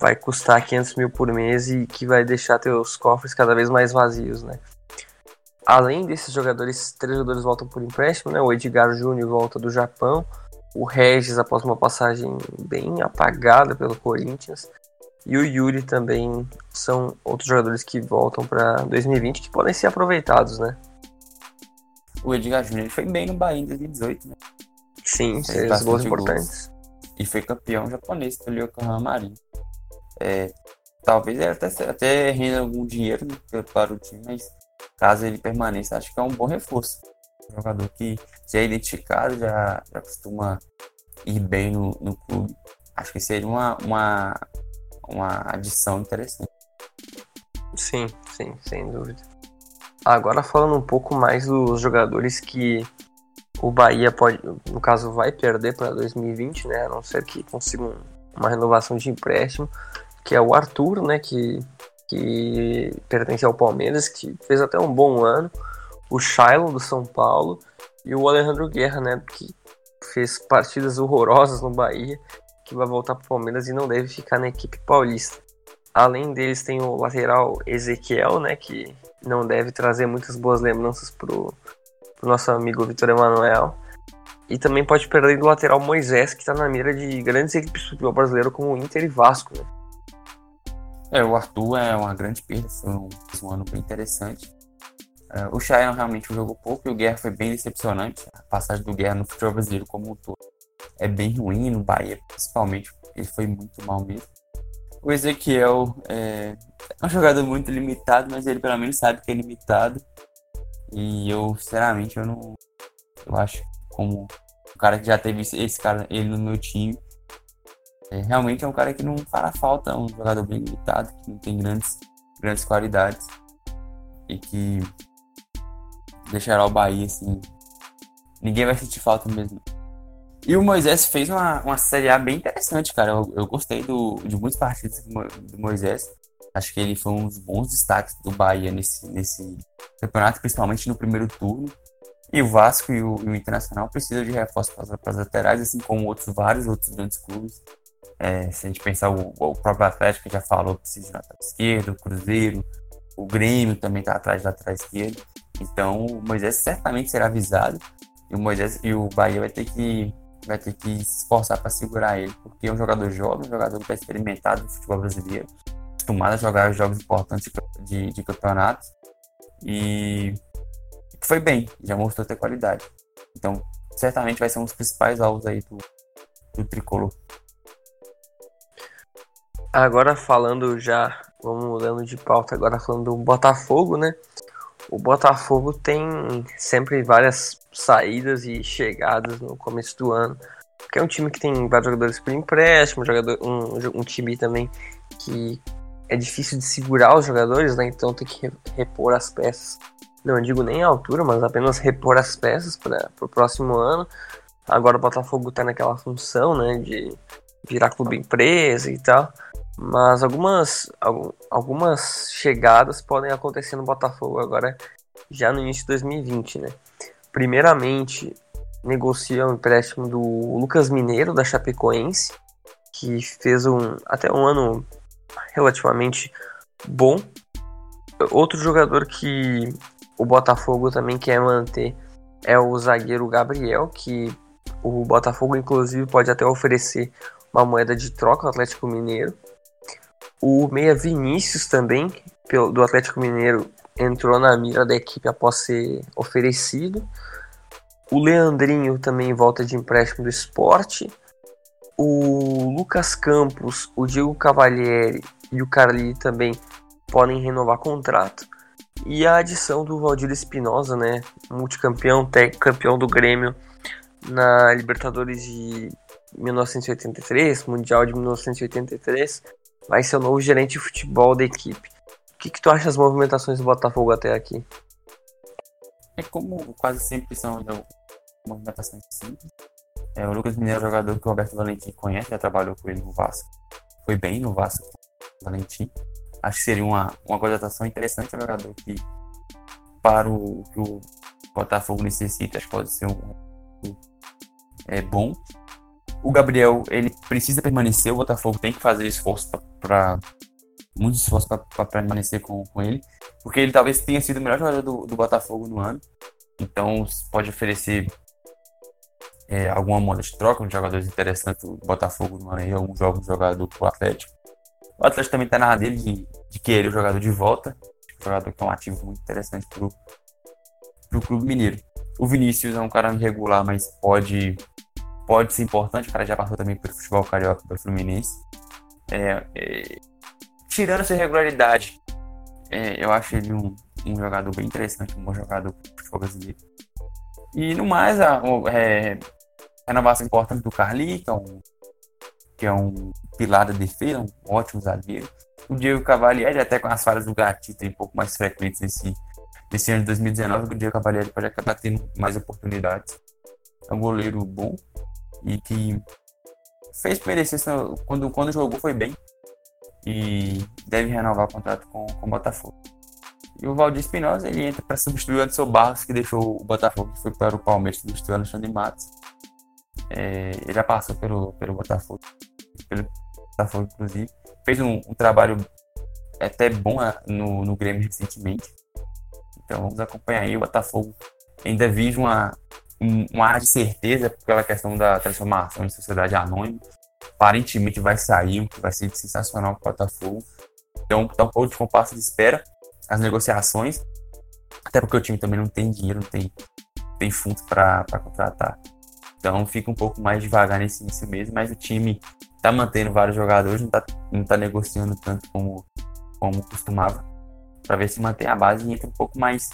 vai custar 500 mil por mês e que vai deixar teus cofres cada vez mais vazios, né? Além desses jogadores, três jogadores voltam por empréstimo, né? O Edgar Júnior volta do Japão, o Regis após uma passagem bem apagada pelo Corinthians e o Yuri também são outros jogadores que voltam para 2020 que podem ser aproveitados, né? O Edgar Júnior foi bem no Bahia em 2018, né? Sim, fez gols importantes. Gols. E foi campeão japonês pelo Yokohama Marinho. É, talvez ele até, até renda algum dinheiro né, para o time, mas caso ele permaneça, acho que é um bom reforço. Um jogador que já é identificado, já, já costuma ir bem no, no clube. Acho que seria uma, uma, uma adição interessante. Sim, sim, sem dúvida. Agora falando um pouco mais dos jogadores que o Bahia pode, no caso, vai perder para 2020, né? A não ser que consiga uma renovação de empréstimo que é o Arthur, né, que, que pertence ao Palmeiras, que fez até um bom ano, o Shiloh do São Paulo e o Alejandro Guerra, né, que fez partidas horrorosas no Bahia, que vai voltar para o Palmeiras e não deve ficar na equipe paulista. Além deles tem o lateral Ezequiel, né, que não deve trazer muitas boas lembranças pro, pro nosso amigo Vitor Emanuel. E também pode perder do lateral Moisés, que está na mira de grandes equipes do futebol brasileiro como o Inter e Vasco. Né? É, o Arthur é uma grande perda, foi um, um ano bem interessante. Uh, o Chayano realmente jogou pouco e o Guerra foi bem decepcionante. A passagem do Guerra no futebol brasileiro como um todo é bem ruim, no Bahia principalmente, ele foi muito mal mesmo. O Ezequiel é, é um jogador muito limitado, mas ele pelo menos sabe que é limitado. E eu, sinceramente, eu não. Eu acho como o cara que já teve esse cara, ele no meu time. É, realmente é um cara que não fará falta, é um jogador bem limitado, que não tem grandes, grandes qualidades. E que deixará o Bahia assim. Ninguém vai sentir falta mesmo. E o Moisés fez uma, uma Série A bem interessante, cara. Eu, eu gostei do, de muitos partidos do Moisés. Acho que ele foi um dos bons destaques do Bahia nesse, nesse campeonato, principalmente no primeiro turno. E o Vasco e o, e o Internacional precisam de reforço para, para as laterais, assim como outros vários outros grandes clubes. É, se a gente pensar o, o próprio Atlético já falou precisa de lateral esquerdo, o Cruzeiro, o Grêmio também está atrás da lateral esquerda. Então o Moisés certamente será avisado e o Moisés e o Bahia vai ter que vai ter que se esforçar para segurar ele, porque é um jogador jovem, um jogador que está experimentado no futebol brasileiro, acostumado a jogar jogos importantes de, de campeonato e foi bem, já mostrou ter qualidade. Então, certamente vai ser um dos principais alvos aí do, do tricolor. Agora falando já, vamos mudando de pauta, agora falando do Botafogo, né? O Botafogo tem sempre várias saídas e chegadas no começo do ano. Porque é um time que tem vários jogadores por empréstimo, jogador, um, um time também que é difícil de segurar os jogadores, né? Então tem que repor as peças. Não digo nem a altura, mas apenas repor as peças para o próximo ano. Agora o Botafogo está naquela função, né? De virar clube empresa e tal. Mas algumas, algumas chegadas podem acontecer no Botafogo agora, já no início de 2020, né? Primeiramente, negocia o empréstimo do Lucas Mineiro, da Chapecoense, que fez um, até um ano relativamente bom. Outro jogador que o Botafogo também quer manter é o zagueiro Gabriel, que o Botafogo inclusive pode até oferecer uma moeda de troca ao Atlético Mineiro. O meia Vinícius também, do Atlético Mineiro, entrou na mira da equipe após ser oferecido. O Leandrinho também volta de empréstimo do esporte. O Lucas Campos, o Diego Cavalieri e o Carli também podem renovar contrato. E a adição do Valdir Espinosa, né, multicampeão, campeão do Grêmio na Libertadores de 1983, Mundial de 1983, vai ser o novo gerente de futebol da equipe. O que, que tu acha das movimentações do Botafogo até aqui? É como quase sempre são então, movimentações simples. É, o Lucas Mineiro é um jogador que o Roberto Valentim conhece, já trabalhou com ele no Vasco. Foi bem no Vasco, Valentim. Acho que seria uma, uma contratação interessante, um jogador que, para o que o Botafogo necessita, acho que pode ser um é, bom o Gabriel, ele precisa permanecer, o Botafogo tem que fazer esforço para muito esforço para permanecer com, com ele, porque ele talvez tenha sido o melhor jogador do, do Botafogo no ano. Então, pode oferecer é, alguma moeda de troca, um jogadores interessantes do Botafogo no ano aí, algum jogo jogador pro Atlético. O Atlético também está na dele de, de querer o jogador de volta, um jogador que é um ativo muito interessante pro, pro Clube Mineiro. O Vinícius é um cara irregular, mas pode pode ser importante, o cara já passou também pelo futebol carioca do Fluminense. É, é, tirando essa irregularidade, é, eu acho ele um, um, jogador bem interessante, um bom jogador do futebol brasileiro. E no mais, a, é, renovação importante do Carli, que é um, que é um pilar da defesa, um ótimo zagueiro. O Diego Cavalieri, até com as falhas do Gatito um pouco mais frequentes nesse, nesse ano de 2019, o Diego Cavalieri pode acabar tendo mais oportunidades. É um goleiro bom, e que fez merecer quando, quando jogou foi bem e deve renovar o contrato com, com o Botafogo. E o Valdir Espinosa ele entra para substituir o Anderson Barros, que deixou o Botafogo, que foi para o Palmeiras substituir o Alexandre Matos. É, ele já passou pelo, pelo Botafogo, pelo Botafogo, inclusive. Fez um, um trabalho até bom no, no Grêmio recentemente. Então vamos acompanhar aí. O Botafogo ainda vive uma, um, um ar de certeza pela questão da transformação em sociedade anônima. Aparentemente vai sair, vai ser sensacional para o Botafogo. Então tá um pouco de compasso de espera as negociações. Até porque o time também não tem dinheiro, não tem, tem fundos para contratar. Então fica um pouco mais devagar nesse início mesmo, mas o time tá mantendo vários jogadores, não tá, não tá negociando tanto como, como costumava, para ver se mantém a base e entra um pouco mais,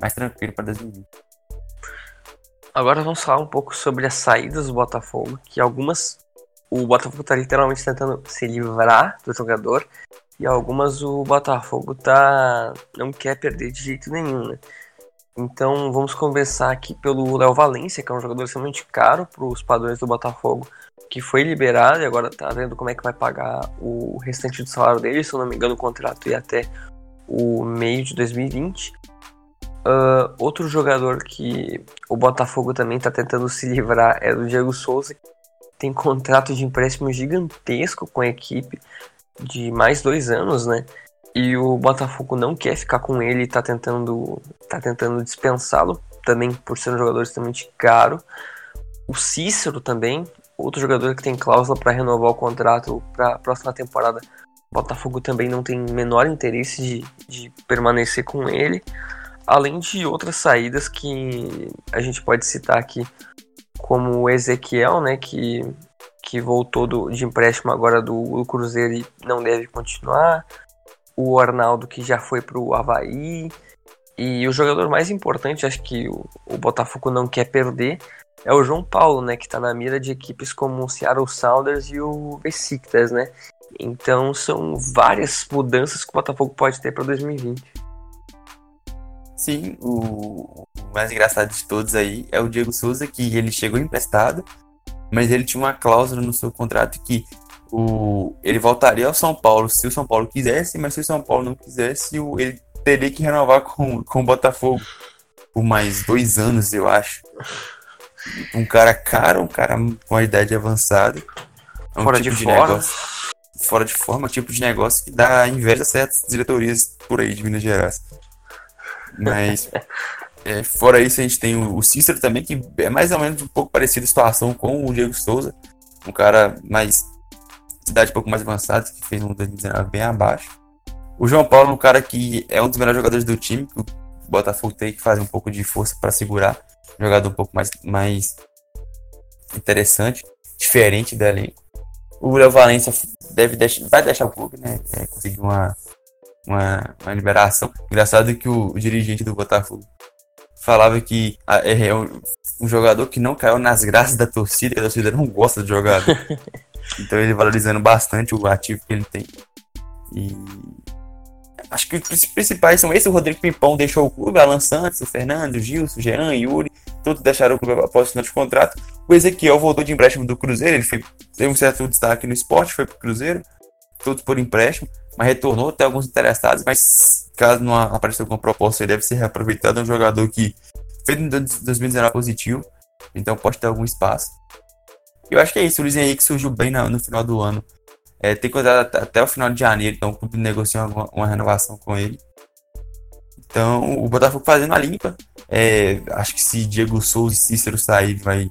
mais tranquilo para 2020. Agora vamos falar um pouco sobre as saídas do Botafogo, que algumas o Botafogo está literalmente tentando se livrar do jogador e algumas o Botafogo tá não quer perder de jeito nenhum, né? Então vamos conversar aqui pelo Léo Valência, que é um jogador extremamente caro para os padrões do Botafogo, que foi liberado e agora tá vendo como é que vai pagar o restante do salário dele, se eu não me engano o contrato ia até o meio de 2020. Uh, outro jogador que o Botafogo também está tentando se livrar é do Diego Souza, tem contrato de empréstimo gigantesco com a equipe de mais dois anos, né? E o Botafogo não quer ficar com ele e tá tentando, tá tentando dispensá-lo, também por ser um jogador extremamente caro. O Cícero também, outro jogador que tem cláusula para renovar o contrato para a próxima temporada. O Botafogo também não tem menor interesse de, de permanecer com ele. Além de outras saídas que a gente pode citar aqui, como o Ezequiel, né, que que voltou do, de empréstimo agora do, do, Cruzeiro e não deve continuar. O Arnaldo, que já foi para o Havaí. E o jogador mais importante, acho que o, o, Botafogo não quer perder, é o João Paulo, né? Que está na mira de equipes como o Seattle Sounders e o Besiktas, né? Então são várias mudanças que o Botafogo pode ter para 2020. Sim, o mais engraçado de todos aí é o Diego Souza, que ele chegou emprestado, mas ele tinha uma cláusula no seu contrato que o, ele voltaria ao São Paulo se o São Paulo quisesse, mas se o São Paulo não quisesse, o, ele teria que renovar com, com o Botafogo por mais dois anos, eu acho. Um cara caro, um cara com a idade avançada. É um fora tipo de, de forma. negócio. Fora de forma, tipo de negócio que dá inveja a certas diretorias por aí de Minas Gerais. Mas É, fora isso, a gente tem o, Cícero também, que é mais ou menos um pouco parecido a situação com o Diego Souza. Um cara mais. idade um pouco mais avançada, que fez um 2019 bem abaixo. O João Paulo, um cara que é um dos melhores jogadores do time, que o Botafogo tem que fazer um pouco de força para segurar. Um jogador um pouco mais, mais interessante, diferente do elenco. O Léo Valência deve deixar, vai deixar o clube, né? É, conseguir uma, uma, uma liberação. Engraçado que o, o dirigente do Botafogo falava que ah, é, é um, um, jogador que não caiu nas graças da torcida, que a torcida não gosta de jogador. *laughs* então ele valorizando bastante o ativo que ele tem. E acho que os principais são esses. O Rodrigo Pimpão deixou o clube, Alan Santos, o Fernando, o Gilson, o Jean, Yuri, todos deixaram o clube após o final de contrato. O Ezequiel voltou de empréstimo do Cruzeiro, ele foi, teve um certo destaque no esporte, foi pro Cruzeiro, todos por empréstimo, mas retornou, tem alguns interessados, mas caso não apareça alguma proposta, ele deve ser reaproveitado. É um jogador que fez em 2019 positivo, então pode ter algum espaço. Eu acho que é isso. O Luiz Henrique surgiu bem no final do ano. É, tem contrato até o final de janeiro, então o clube negociou uma, uma renovação com ele. Então, o Botafogo fazendo a limpa. É, acho que se Diego Souza e Cícero saírem, vai,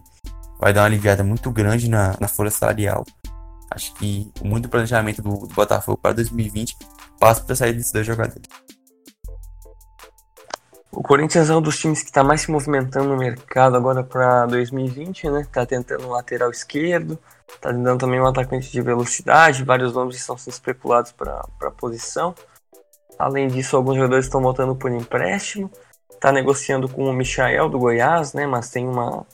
vai dar uma aliviada muito grande na, na folha salarial. Acho que muito planejamento do, do Botafogo para 2020 passa para sair desses dois jogadores. O Corinthians é um dos times que está mais se movimentando no mercado agora para 2020, né? Tá tentando um lateral esquerdo, tá tentando também um atacante de velocidade, vários nomes estão sendo especulados para a posição. Além disso, alguns jogadores estão voltando por empréstimo. Tá negociando com o Michael do Goiás, né? Mas tem uma,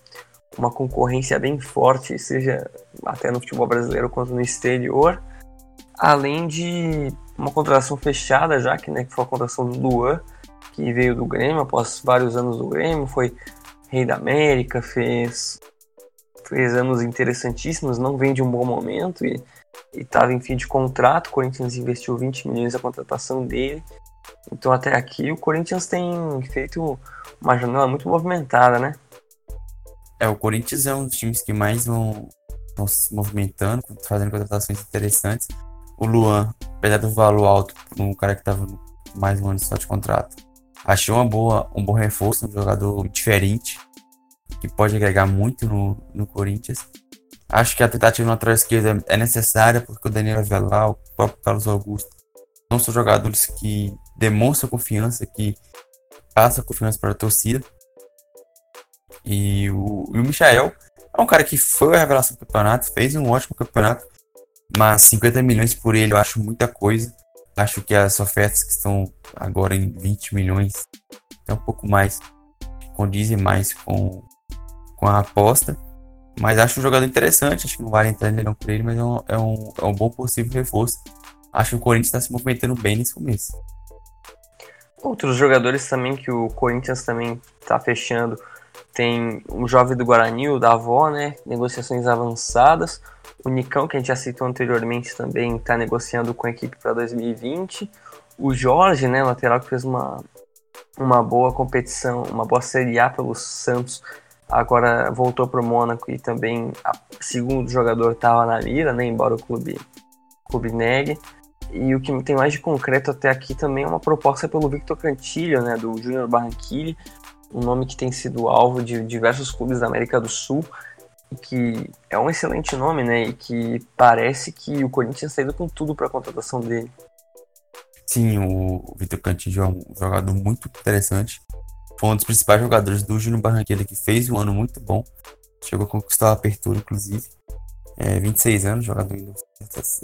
uma concorrência bem forte, seja até no futebol brasileiro quanto no exterior. Além de uma contratação fechada já, que, né, que foi a contratação do Luan, que veio do Grêmio após vários anos do Grêmio, foi Rei da América, fez, fez anos interessantíssimos, não vem de um bom momento e estava em fim de contrato. O Corinthians investiu 20 milhões na contratação dele. Então, até aqui, o Corinthians tem feito uma janela muito movimentada, né? É, o Corinthians é um dos times que mais vão, vão se movimentando, fazendo contratações interessantes. O Luan, apesar do valor alto, um cara que estava mais um ano só de contrato, achei uma boa, um bom reforço, um jogador diferente, que pode agregar muito no, no Corinthians. Acho que a tentativa na lateral esquerda é necessária, porque o Daniel Avelar, o próprio Carlos Augusto, não são jogadores que demonstram confiança, que passam confiança para a torcida. E o, o Michael é um cara que foi a revelação do campeonato, fez um ótimo campeonato, mas 50 milhões por ele eu acho muita coisa. Acho que as ofertas que estão agora em 20 milhões, é um pouco mais, condizem mais com, com a aposta. Mas acho um jogador interessante, acho que não vale entrar em por ele, mas é um, é, um, é um bom possível reforço. Acho que o Corinthians está se movimentando bem nesse começo. Outros jogadores também que o Corinthians também está fechando tem um jovem do Guarani, o Davó, né? Negociações avançadas. O Nicão, que a gente já citou anteriormente, também está negociando com a equipe para 2020. O Jorge, né, lateral que fez uma, uma boa competição, uma boa Série A pelo Santos, agora voltou para o Mônaco e também a segundo jogador estava na mira, né, embora o clube, clube negue. E o que tem mais de concreto até aqui também é uma proposta pelo Victor Cantilho, né, do Júnior Barranquilla, um nome que tem sido alvo de diversos clubes da América do Sul, que é um excelente nome, né? E que parece que o Corinthians indo com tudo para a contratação dele. Sim, o Vitor Cantillo é um jogador muito interessante. Foi um dos principais jogadores do Júnior Barranquilla que fez um ano muito bom. Chegou a conquistar a apertura, inclusive. É, 26 anos, jogador ainda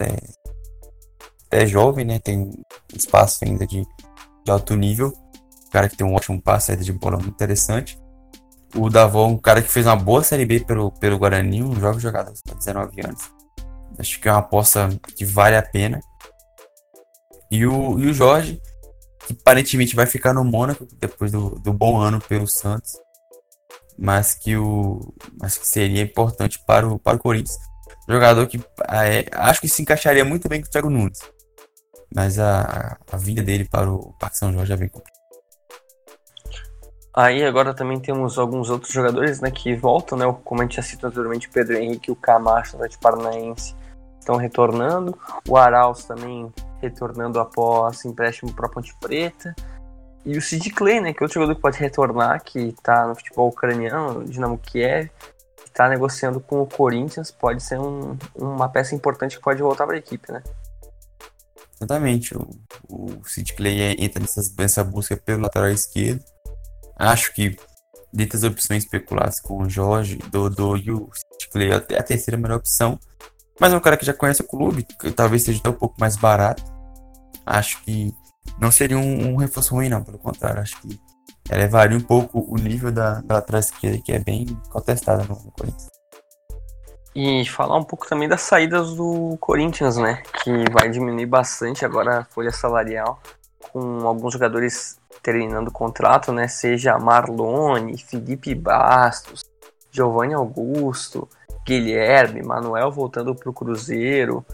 é, é jovem, né? Tem espaço ainda de, de alto nível cara que tem um ótimo passe, saída de bola muito interessante. O Davon, um cara que fez uma boa Série B pelo, pelo Guarani, um jovem jogador, 19 anos. Acho que é uma aposta que vale a pena. E o, e o Jorge, que aparentemente vai ficar no Mônaco depois do, do bom ano pelo Santos. Mas que, o, mas que seria importante para o, para o Corinthians. Jogador que é, acho que se encaixaria muito bem com o Thiago Nunes. Mas a, a vinda dele para o Parque São Jorge é bem complicada. Aí agora também temos alguns outros jogadores né, que voltam, né? Como a gente já citou anteriormente, o Pedro Henrique e o Camacho da Paranaense estão retornando. O Arauz também retornando após empréstimo para a Ponte Preta. E o Sid Clay, né, que é outro jogador que pode retornar, que está no futebol ucraniano, no Dinamo Kiev, está negociando com o Corinthians, pode ser um, uma peça importante que pode voltar para a equipe, né? Exatamente. O, o Sid Clay entra nessas, nessa busca pelo lateral esquerdo Acho que dentre as opções especuladas com o Jorge, Dodô e o Clay, até a terceira melhor opção. Mas é um cara que já conhece o clube, que talvez seja até um pouco mais barato. Acho que não seria um, um reforço ruim, não, pelo contrário. Acho que elevaria um pouco o nível da, da lateral esquerda, que é bem contestada no Corinthians. E falar um pouco também das saídas do Corinthians, né? Que vai diminuir bastante agora a folha salarial, com alguns jogadores terminando o contrato, né? Seja Marlone, Felipe Bastos, Giovanni Augusto, Guilherme, Manuel voltando para o Cruzeiro,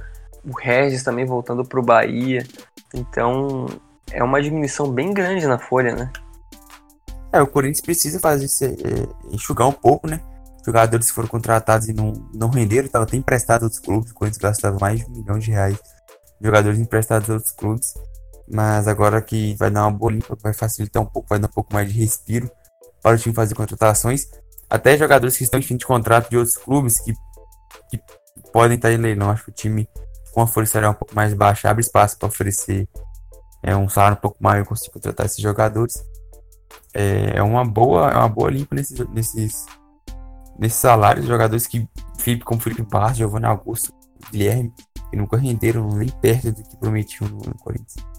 o Regis também voltando para o Bahia. Então é uma diminuição bem grande na folha, né? É, o Corinthians precisa fazer é, enxugar um pouco, né? Jogadores que foram contratados e não, não renderam, estavam até emprestados a outros clubes. O Corinthians gastava mais de um milhão de reais. Jogadores emprestados a outros clubes. Mas agora que vai dar uma boa limpa, vai facilitar um pouco, vai dar um pouco mais de respiro para o time fazer contratações. Até jogadores que estão em fim de contrato de outros clubes que, que podem estar em leilão. Acho que o time com a folha salarial um pouco mais baixa abre espaço para oferecer é, um salário um pouco maior e conseguir contratar esses jogadores. É, é uma boa, é uma boa limpa nesses, nesses, nesses salários. Jogadores que, Felipe, como Felipe Barros, Giovanni Augusto, Guilherme, que nunca renderam nem perto do que prometiam no, no Corinthians.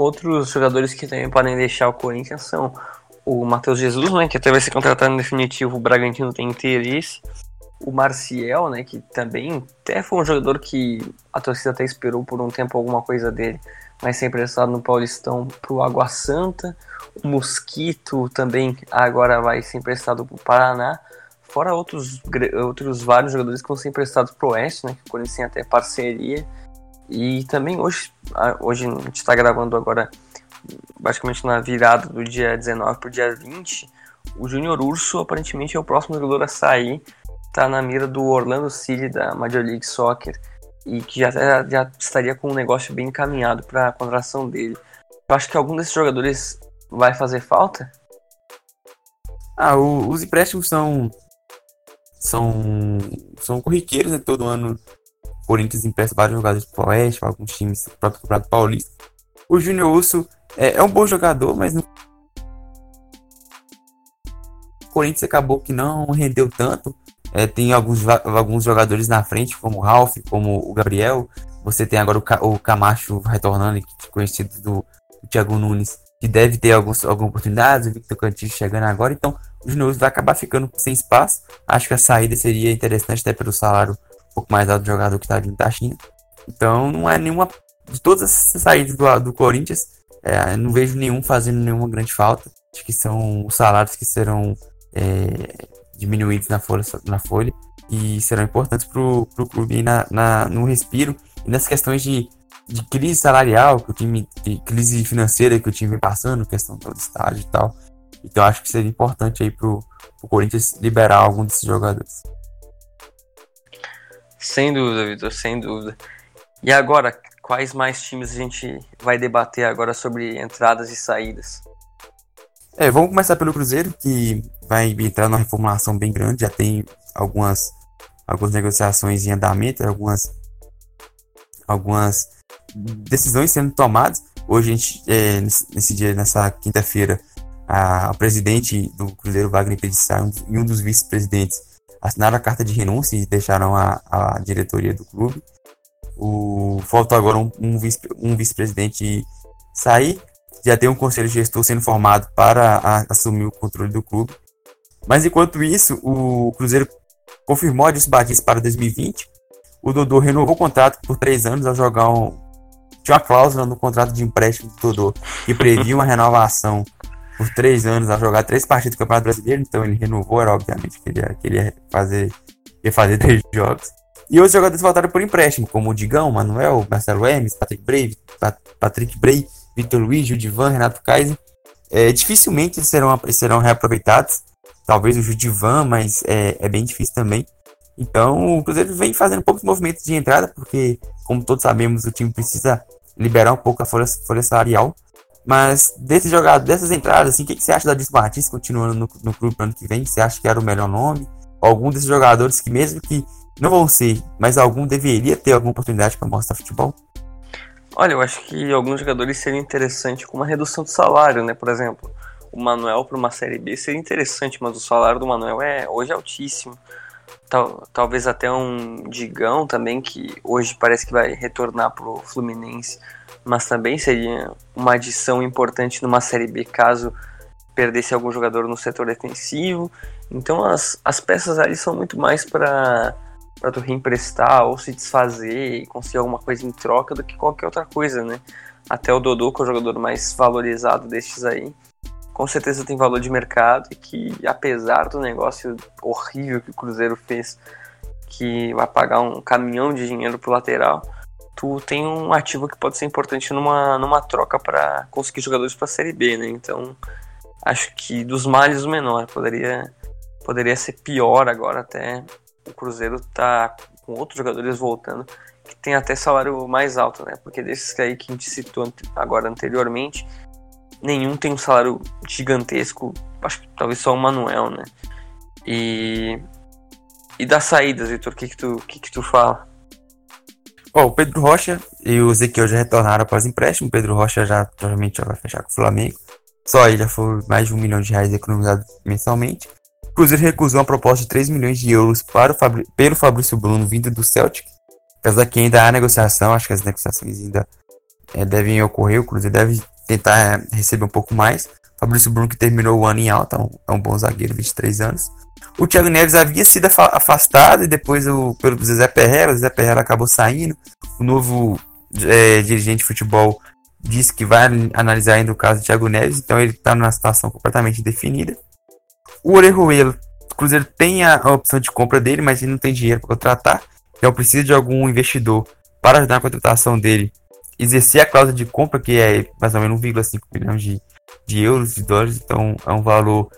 Outros jogadores que também podem deixar o Corinthians são o Matheus Jesus, né, que até vai ser contratado em definitivo, o Bragantino tem interesse. O Marcial, né, que também até foi um jogador que a torcida até esperou por um tempo alguma coisa dele, mas sempre emprestado no Paulistão para o Água Santa. O Mosquito também agora vai ser emprestado para o Paraná. Fora outros, outros vários jogadores que vão ser emprestados para o Oeste, né, que o Corinthians tem até parceria. E também hoje, hoje a gente está gravando agora, basicamente na virada do dia 19 para o dia 20, o Júnior Urso aparentemente é o próximo jogador a sair, tá na mira do Orlando City da Major League Soccer e que já, já estaria com um negócio bem encaminhado para a contratação dele. Eu acho que algum desses jogadores vai fazer falta? Ah, o, os empréstimos são são são corriqueiros, né? Todo ano Corinthians empresta vários jogadores para o Oeste, para alguns times do próprio Campeonato Paulista. O Júnior Urso é, é, um bom jogador, mas não... o Corinthians acabou que não rendeu tanto. É, tem alguns, alguns jogadores na frente, como o Ralf, como o Gabriel. Você tem agora o, o Camacho retornando, conhecido do, do Thiago Nunes, que deve ter alguns, algumas oportunidades. O Victor Cantillo chegando agora. Então, o Júnior vai acabar ficando sem espaço. Acho que a saída seria interessante, até pelo salário um pouco mais alto do jogador que está vindo da China. Então, não é nenhuma. De todas as saídas do, do Corinthians, é, não vejo nenhum fazendo nenhuma grande falta. Acho que são os salários que serão é, diminuídos na folha, na folha e serão importantes para o clube na, na, no respiro e nas questões de, de crise salarial, que o time, crise financeira que o time vem passando, questão do estádio e tal. Então acho que seria importante aí pro, pro Corinthians liberar algum desses jogadores. Sem dúvida, Vitor, sem dúvida. E agora, quais mais times a gente vai debater agora sobre entradas e saídas? É, vamos começar pelo Cruzeiro, que vai entrar numa reformulação bem grande, já tem algumas, algumas negociações em andamento, algumas, algumas decisões sendo tomadas. Hoje, a gente, é, nesse dia, nessa quinta-feira, a, presidente do Cruzeiro, Wagner Pedissá, e um dos vice-presidentes assinaram a carta de renúncia e deixaram a, a diretoria do clube. O, falta agora um, um, vice, um vice-presidente sair. Já tem um conselho gestor sendo formado para a, assumir o controle do clube. Mas enquanto isso, o Cruzeiro confirmou a Batista para 2020. O Dodô renovou o contrato por três anos ao jogar um. Tinha uma cláusula no contrato de empréstimo do Dodô que previa uma renovação por três anos a jogar três partidas do Campeonato Brasileiro, então ele renovou, era obviamente que ele ia, que ele ia fazer, ia fazer *laughs* três jogos. E outros jogadores voltaram por empréstimo, como o Digão, Manuel, Marcelo Hermes, Patrick Bray, Patrick Bray, Vitor Luiz, Judivan, Renato Kaiser. É, dificilmente serão, serão reaproveitados. Talvez o Judivan, mas é, é bem difícil também. Então o Cruzeiro vem fazendo poucos movimentos de entrada, porque, como todos sabemos, o time precisa liberar um pouco a folha, folha salarial. Mas desse jogador, dessas entradas, assim, o que, que você acha da Disco Martins continuando no, no clube ano que vem? Você acha que era o melhor nome? Algum desses jogadores que, mesmo que não vão ser, mas algum deveria ter alguma oportunidade para mostrar futebol? Olha, eu acho que alguns jogadores seriam interessantes com uma redução de salário, né? Por exemplo, o Manuel para uma Série B seria interessante, mas o salário do Manuel é hoje é altíssimo. Tal, talvez até um Digão também, que hoje parece que vai retornar para o Fluminense mas também seria uma adição importante numa Série B caso perdesse algum jogador no setor defensivo. Então as, as peças ali são muito mais para para tu reemprestar ou se desfazer e conseguir alguma coisa em troca do que qualquer outra coisa, né? Até o Dodô, que é o jogador mais valorizado destes aí, com certeza tem valor de mercado e que apesar do negócio horrível que o Cruzeiro fez, que vai pagar um caminhão de dinheiro pro lateral, tu tem um ativo que pode ser importante numa, numa troca para conseguir jogadores para a Série B, né? Então, acho que dos males o menor. Poderia, poderia ser pior agora até o Cruzeiro tá com outros jogadores voltando que tem até salário mais alto, né? Porque desses aí que a gente citou agora anteriormente, nenhum tem um salário gigantesco. Acho que talvez só o Manuel, né? E e das saídas, Vitor, o que que tu, que que tu fala? Oh, o Pedro Rocha e o Ezequiel já retornaram após empréstimo. O Pedro Rocha já provavelmente já vai fechar com o Flamengo. Só aí já foi mais de um milhão de reais economizados mensalmente. O Cruzeiro recusou uma proposta de 3 milhões de euros para o Fabri pelo Fabrício Bruno vindo do Celtic. Apesar que ainda há negociação, acho que as negociações ainda é, devem ocorrer. O Cruzeiro deve tentar é, receber um pouco mais. Fabrício Bruno que terminou o ano em alta, um, é um bom zagueiro, 23 anos. O Thiago Neves havia sido afastado e depois o, pelo Zezé Perrella, o Zezé Perrella acabou saindo. O novo é, dirigente de futebol disse que vai analisar ainda o caso do Thiago Neves, então ele está numa situação completamente definida. O Orejuela, o Cruzeiro tem a, a, opção de compra dele, mas ele não tem dinheiro para contratar, então precisa de algum investidor para ajudar na contratação dele, exercer a cláusula de compra, que é mais ou menos 1,5 milhão de, de euros, de dólares, então é um valor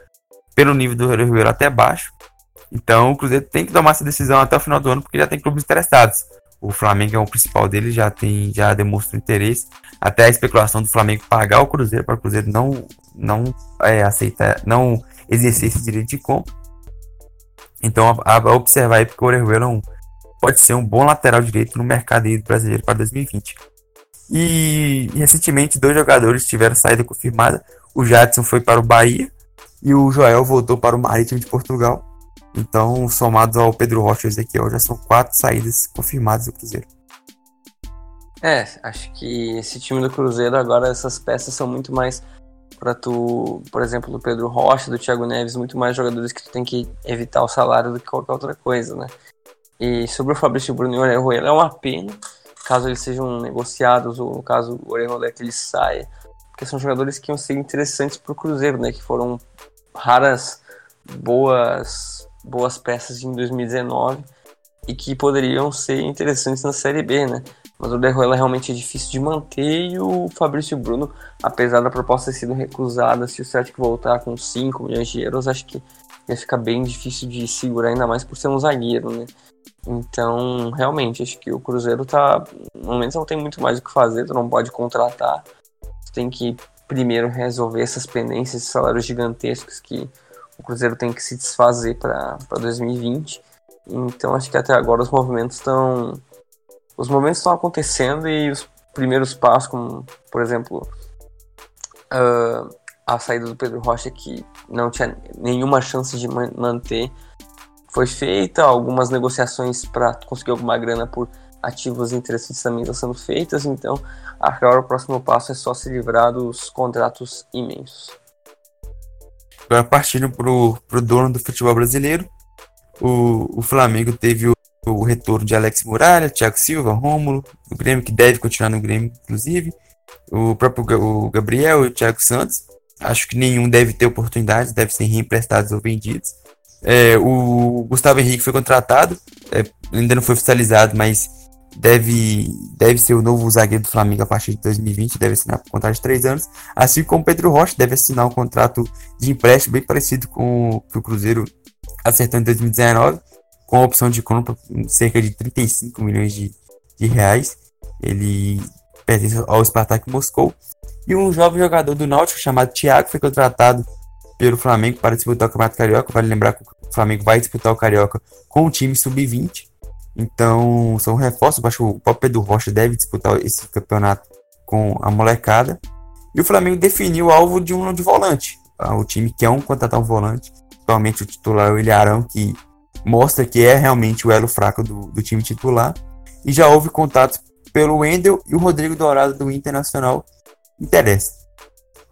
pelo nível do Orejuela até baixo. Então o Cruzeiro tem que tomar essa decisão até o final do ano, porque já tem clubes interessados. O Flamengo é o principal dele, já tem, já demonstra interesse. Até a especulação do Flamengo pagar o Cruzeiro para o Cruzeiro não, não é, aceitar, não exercer esse direito de compra. Então, a, a observar aí, porque o Orejuela é um, pode ser um bom lateral direito no mercado brasileiro para 2020. E recentemente, dois jogadores tiveram saída confirmada. O Jadson foi para o Bahia e o Joel voltou para o Marítimo de Portugal. Então, somados ao Pedro Rocha e Ezequiel, já são quatro saídas confirmadas do Cruzeiro. É, acho que esse time do Cruzeiro agora, essas peças são muito mais para tu, por exemplo, do Pedro Rocha, do Thiago Neves, muito mais jogadores que tu tem que evitar o salário do que qualquer outra coisa, né? E sobre o Fabrício Bruno e o Orejuela, é uma pena, caso eles sejam negociados, ou no caso o Orejuela que ele saia, porque são jogadores que iam ser interessantes para o Cruzeiro, né? Que foram raras, boas boas peças em 2019 e que poderiam ser interessantes na Série B, né? Mas o Derroela realmente é difícil de manter e o Fabrício Bruno, apesar da proposta ter sido recusada, se o Celtic voltar com 5 milhões de euros, acho que ia ficar bem difícil de segurar, ainda mais por ser um zagueiro, né? Então, realmente, acho que o Cruzeiro tá. No momento não tem muito mais o que fazer, tu não pode contratar. Tu tem que primeiro resolver essas pendências, esses salários gigantescos que o Cruzeiro tem que se desfazer para 2020. Então acho que até agora os movimentos estão os movimentos estão acontecendo e os primeiros passos, como por exemplo uh, a saída do Pedro Rocha que não tinha nenhuma chance de manter, foi feita. Algumas negociações para conseguir alguma grana por ativos interessantes também estão sendo feitas. Então agora o próximo passo é só se livrar dos contratos imensos. Agora partindo pro, pro dono do futebol brasileiro, o, o Flamengo teve o, o retorno de Alex Muralha, Thiago Silva, Rômulo, o Grêmio que deve continuar no Grêmio, inclusive, o próprio o Gabriel e o Thiago Santos. Acho que nenhum deve ter oportunidade, deve ser reemprestados ou vendidos. É, o Gustavo Henrique foi contratado, é, ainda não foi oficializado, mas deve, deve ser o novo zagueiro do Flamengo a partir de 2020, deve assinar por contrato de três anos, assim como Pedro Rocha deve assinar um contrato de empréstimo bem parecido com o que o Cruzeiro acertou em 2019, com a opção de compra cerca de 35 milhões de, de reais. Ele pertence ao Spartak Moscou. E um jovem jogador do Náutico chamado Thiago foi contratado pelo Flamengo para disputar o Campeonato Carioca. Vale lembrar que o Flamengo vai disputar o Carioca com o time sub-20 então, são reforços. Acho que o próprio Pedro Rocha deve disputar esse campeonato com a molecada. E o Flamengo definiu o alvo de um de volante. Ah, o time quer um contratar um volante. Atualmente o titular é o Ilharão, que mostra que é realmente o elo fraco do, do time titular. E já houve contatos pelo Wendel e o Rodrigo Dourado do Internacional. Interessa.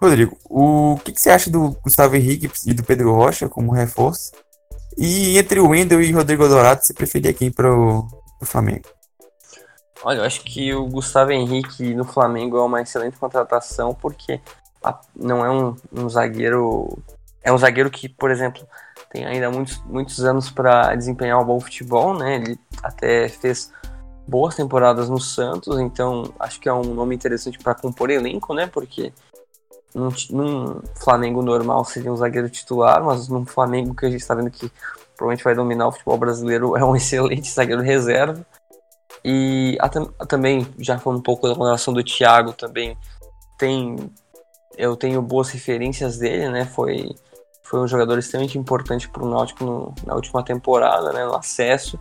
Rodrigo, o que, que, você acha do Gustavo Henrique e do Pedro Rocha como reforço? E entre o Wendel e o Rodrigo Dourado, você preferia quem para o Flamengo? Olha, eu acho que o Gustavo Henrique no Flamengo é uma excelente contratação, porque não é um, um zagueiro. É um zagueiro que, por exemplo, tem ainda muitos, muitos anos para desempenhar um bom futebol, né? Ele até fez boas temporadas no Santos, então acho que é um nome interessante para compor elenco, né? Porque num, num, Flamengo normal seria um zagueiro titular, mas num Flamengo que a gente está vendo que provavelmente vai dominar o futebol brasileiro, *laughs* é um excelente zagueiro reserva. E também, já falando um pouco da relação do Thiago, também tem. Eu tenho boas referências dele, né? Foi, foi um jogador extremamente importante para o Náutico no, na última temporada, né? No acesso.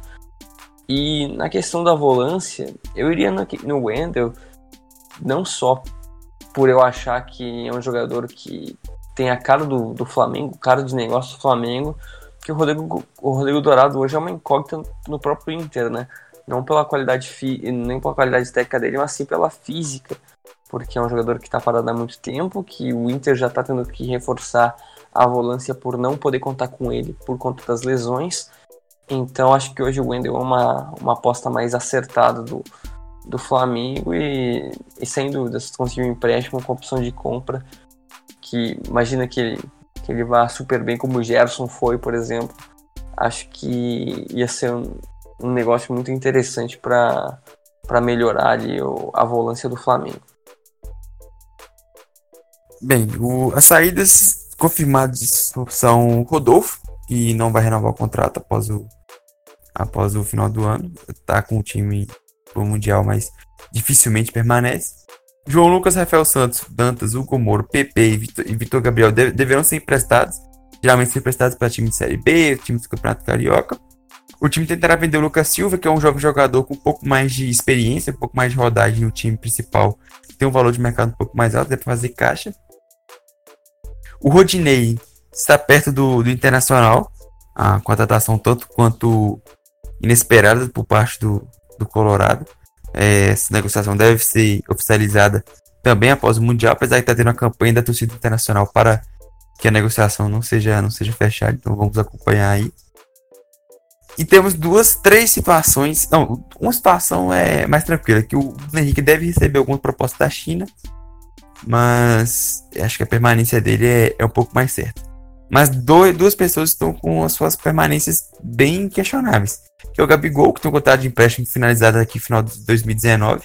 E na questão da volância, eu iria no, no Wendel, não só por eu achar que é um jogador que tem a cara do, do Flamengo, cara de negócio do Flamengo, que o Rodrigo, o Rodrigo Dourado hoje é uma incógnita no próprio Inter, né? Não pela qualidade fi, nem pela qualidade técnica dele, mas sim pela física, porque é um jogador que está parado há muito tempo, que o Inter já está tendo que reforçar a volância por não poder contar com ele por conta das lesões. Então acho que hoje o Wendel é uma, uma aposta mais acertada do, do Flamengo e, e sem dúvida, se conseguir um empréstimo com opção de compra, que imagina que ele, que ele vá super bem como o Gerson foi, por exemplo, acho que ia ser um, um negócio muito interessante para melhorar ali o, a volância do Flamengo. Bem, o, as saídas confirmados são Rodolfo, que não vai renovar o contrato após o, após o final do ano. Tá com o time pro Mundial, mas dificilmente permanece. João Lucas, Rafael Santos, Dantas, Hugo Moro, PP e Vitor, e Vitor Gabriel deverão ser emprestados. Geralmente ser emprestados para time de Série B, time do Campeonato Carioca. O time tentará vender o Lucas Silva, que é um jovem jogador com um pouco mais de experiência, um pouco mais de rodagem no time principal. Tem um valor de mercado um pouco mais alto, deve fazer caixa. O Rodinei está perto do, do Internacional. A contratação tanto quanto inesperada por parte do, do Colorado. É, essa negociação deve ser oficializada também após o Mundial, apesar de estar tendo uma campanha da torcida internacional para que a negociação não seja, não seja fechada. Então vamos acompanhar aí. E temos duas, três situações. Não, uma situação é mais tranquila, que o Henrique deve receber alguma proposta da China, mas acho que a permanência dele é, é um pouco mais certa. Mas dois, duas pessoas estão com as suas permanências bem questionáveis. Que é o Gabigol, que tem um contrato de empréstimo finalizado aqui no final de 2019.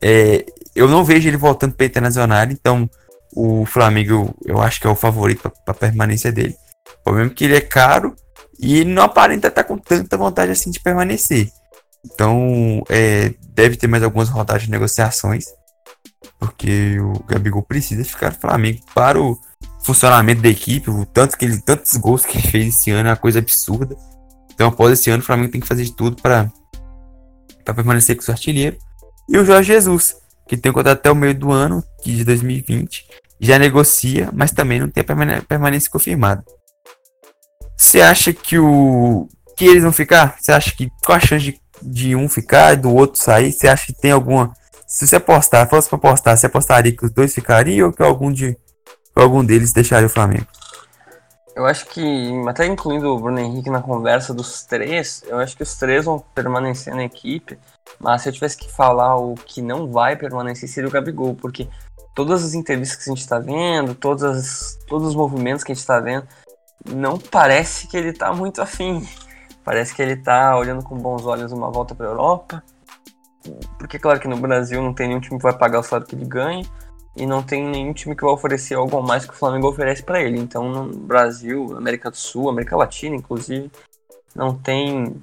É, eu não vejo ele voltando para internacional, então o Flamengo eu acho que é o favorito para permanência dele. O problema é que ele é caro e não aparenta estar com tanta vontade assim de permanecer. Então, é, deve ter mais algumas rodadas de negociações. Porque o Gabigol precisa ficar no Flamengo para o funcionamento da equipe. O tanto que ele, tantos gols que ele fez esse ano é uma coisa absurda. Então, após esse ano, o Flamengo tem que fazer de tudo para permanecer com o seu artilheiro. E o Jorge Jesus, que tem contrato até o meio do ano, que de 2020, já negocia, mas também não tem a permanência confirmada. Você acha que o que eles vão ficar? Você acha que qual a chance de, de um ficar e do outro sair? Você acha que tem alguma se você apostar, fosse para apostar, você apostaria que os dois ficariam ou que algum de algum deles deixaria o Flamengo? Eu acho que, até incluindo o Bruno Henrique na conversa dos três, eu acho que os três vão permanecer na equipe. Mas se eu tivesse que falar o que não vai permanecer, seria o Gabigol, porque todas as entrevistas que a gente está vendo, todas, todos os movimentos que a gente está vendo, não parece que ele tá muito afim. Parece que ele tá olhando com bons olhos uma volta para Europa. Porque, claro, que no Brasil não tem nenhum time que vai pagar o salário que ele ganha. E não tem nenhum time que vai oferecer algo mais que o Flamengo oferece para ele. Então, no Brasil, América do Sul, América Latina, inclusive, não tem,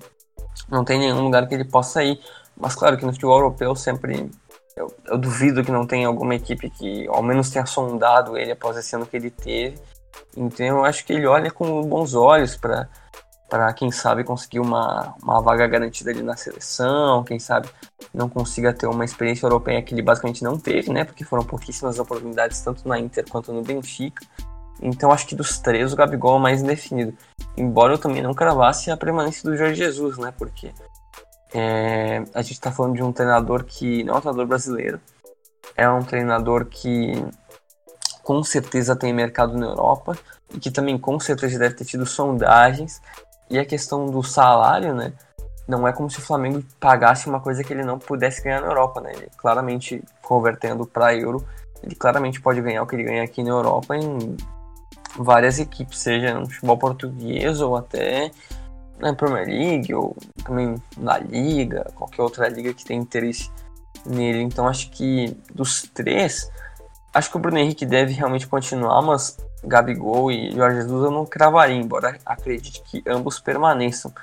não tem nenhum lugar que ele possa ir. Mas, claro, que no futebol europeu sempre. Eu, eu duvido que não tenha alguma equipe que ao menos tenha sondado ele após esse ano que ele teve então eu acho que ele olha com bons olhos para para quem sabe conseguir uma, uma vaga garantida ali na seleção, quem sabe não consiga ter uma experiência europeia que ele basicamente não teve, né? Porque foram pouquíssimas oportunidades tanto na Inter quanto no Benfica. Então acho que dos três o Gabigol é mais indefinido. Embora eu também não cravasse a permanência do Jorge Jesus, né? Porque é, a gente está falando de um treinador que não é um treinador brasileiro, é um treinador que com certeza tem mercado na Europa e que também com certeza deve ter tido sondagens. E a questão do salário, né? Não é como se o Flamengo pagasse uma coisa que ele não pudesse ganhar na Europa, né? Ele claramente convertendo para euro, ele claramente pode ganhar o que ele ganha aqui na Europa em várias equipes, seja no futebol português ou até na Premier League ou também na Liga, qualquer outra liga que tenha interesse nele. Então acho que dos três, Acho que o Bruno Henrique deve realmente continuar, mas Gabigol e Jorge Jesus eu não cravaria, embora acredite que ambos permaneçam.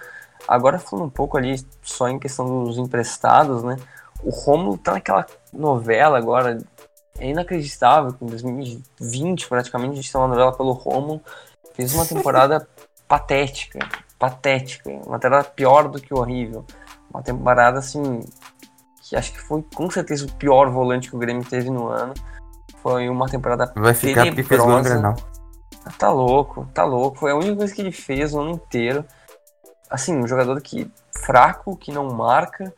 Agora falando um pouco ali só em questão dos emprestados, né? O Romulo tá naquela novela agora, é inacreditável, em 2020 praticamente a gente tem uma novela pelo Romulo, fez uma temporada *laughs* patética, patética, uma temporada pior do que horrível, uma temporada assim que acho que foi com certeza o pior volante que o Grêmio teve no ano. Foi uma temporada Vai ficar porque fez Grenal. Ah, tá louco, tá louco. Foi a única coisa que ele fez o ano inteiro. Assim, um jogador que fraco, que não marca,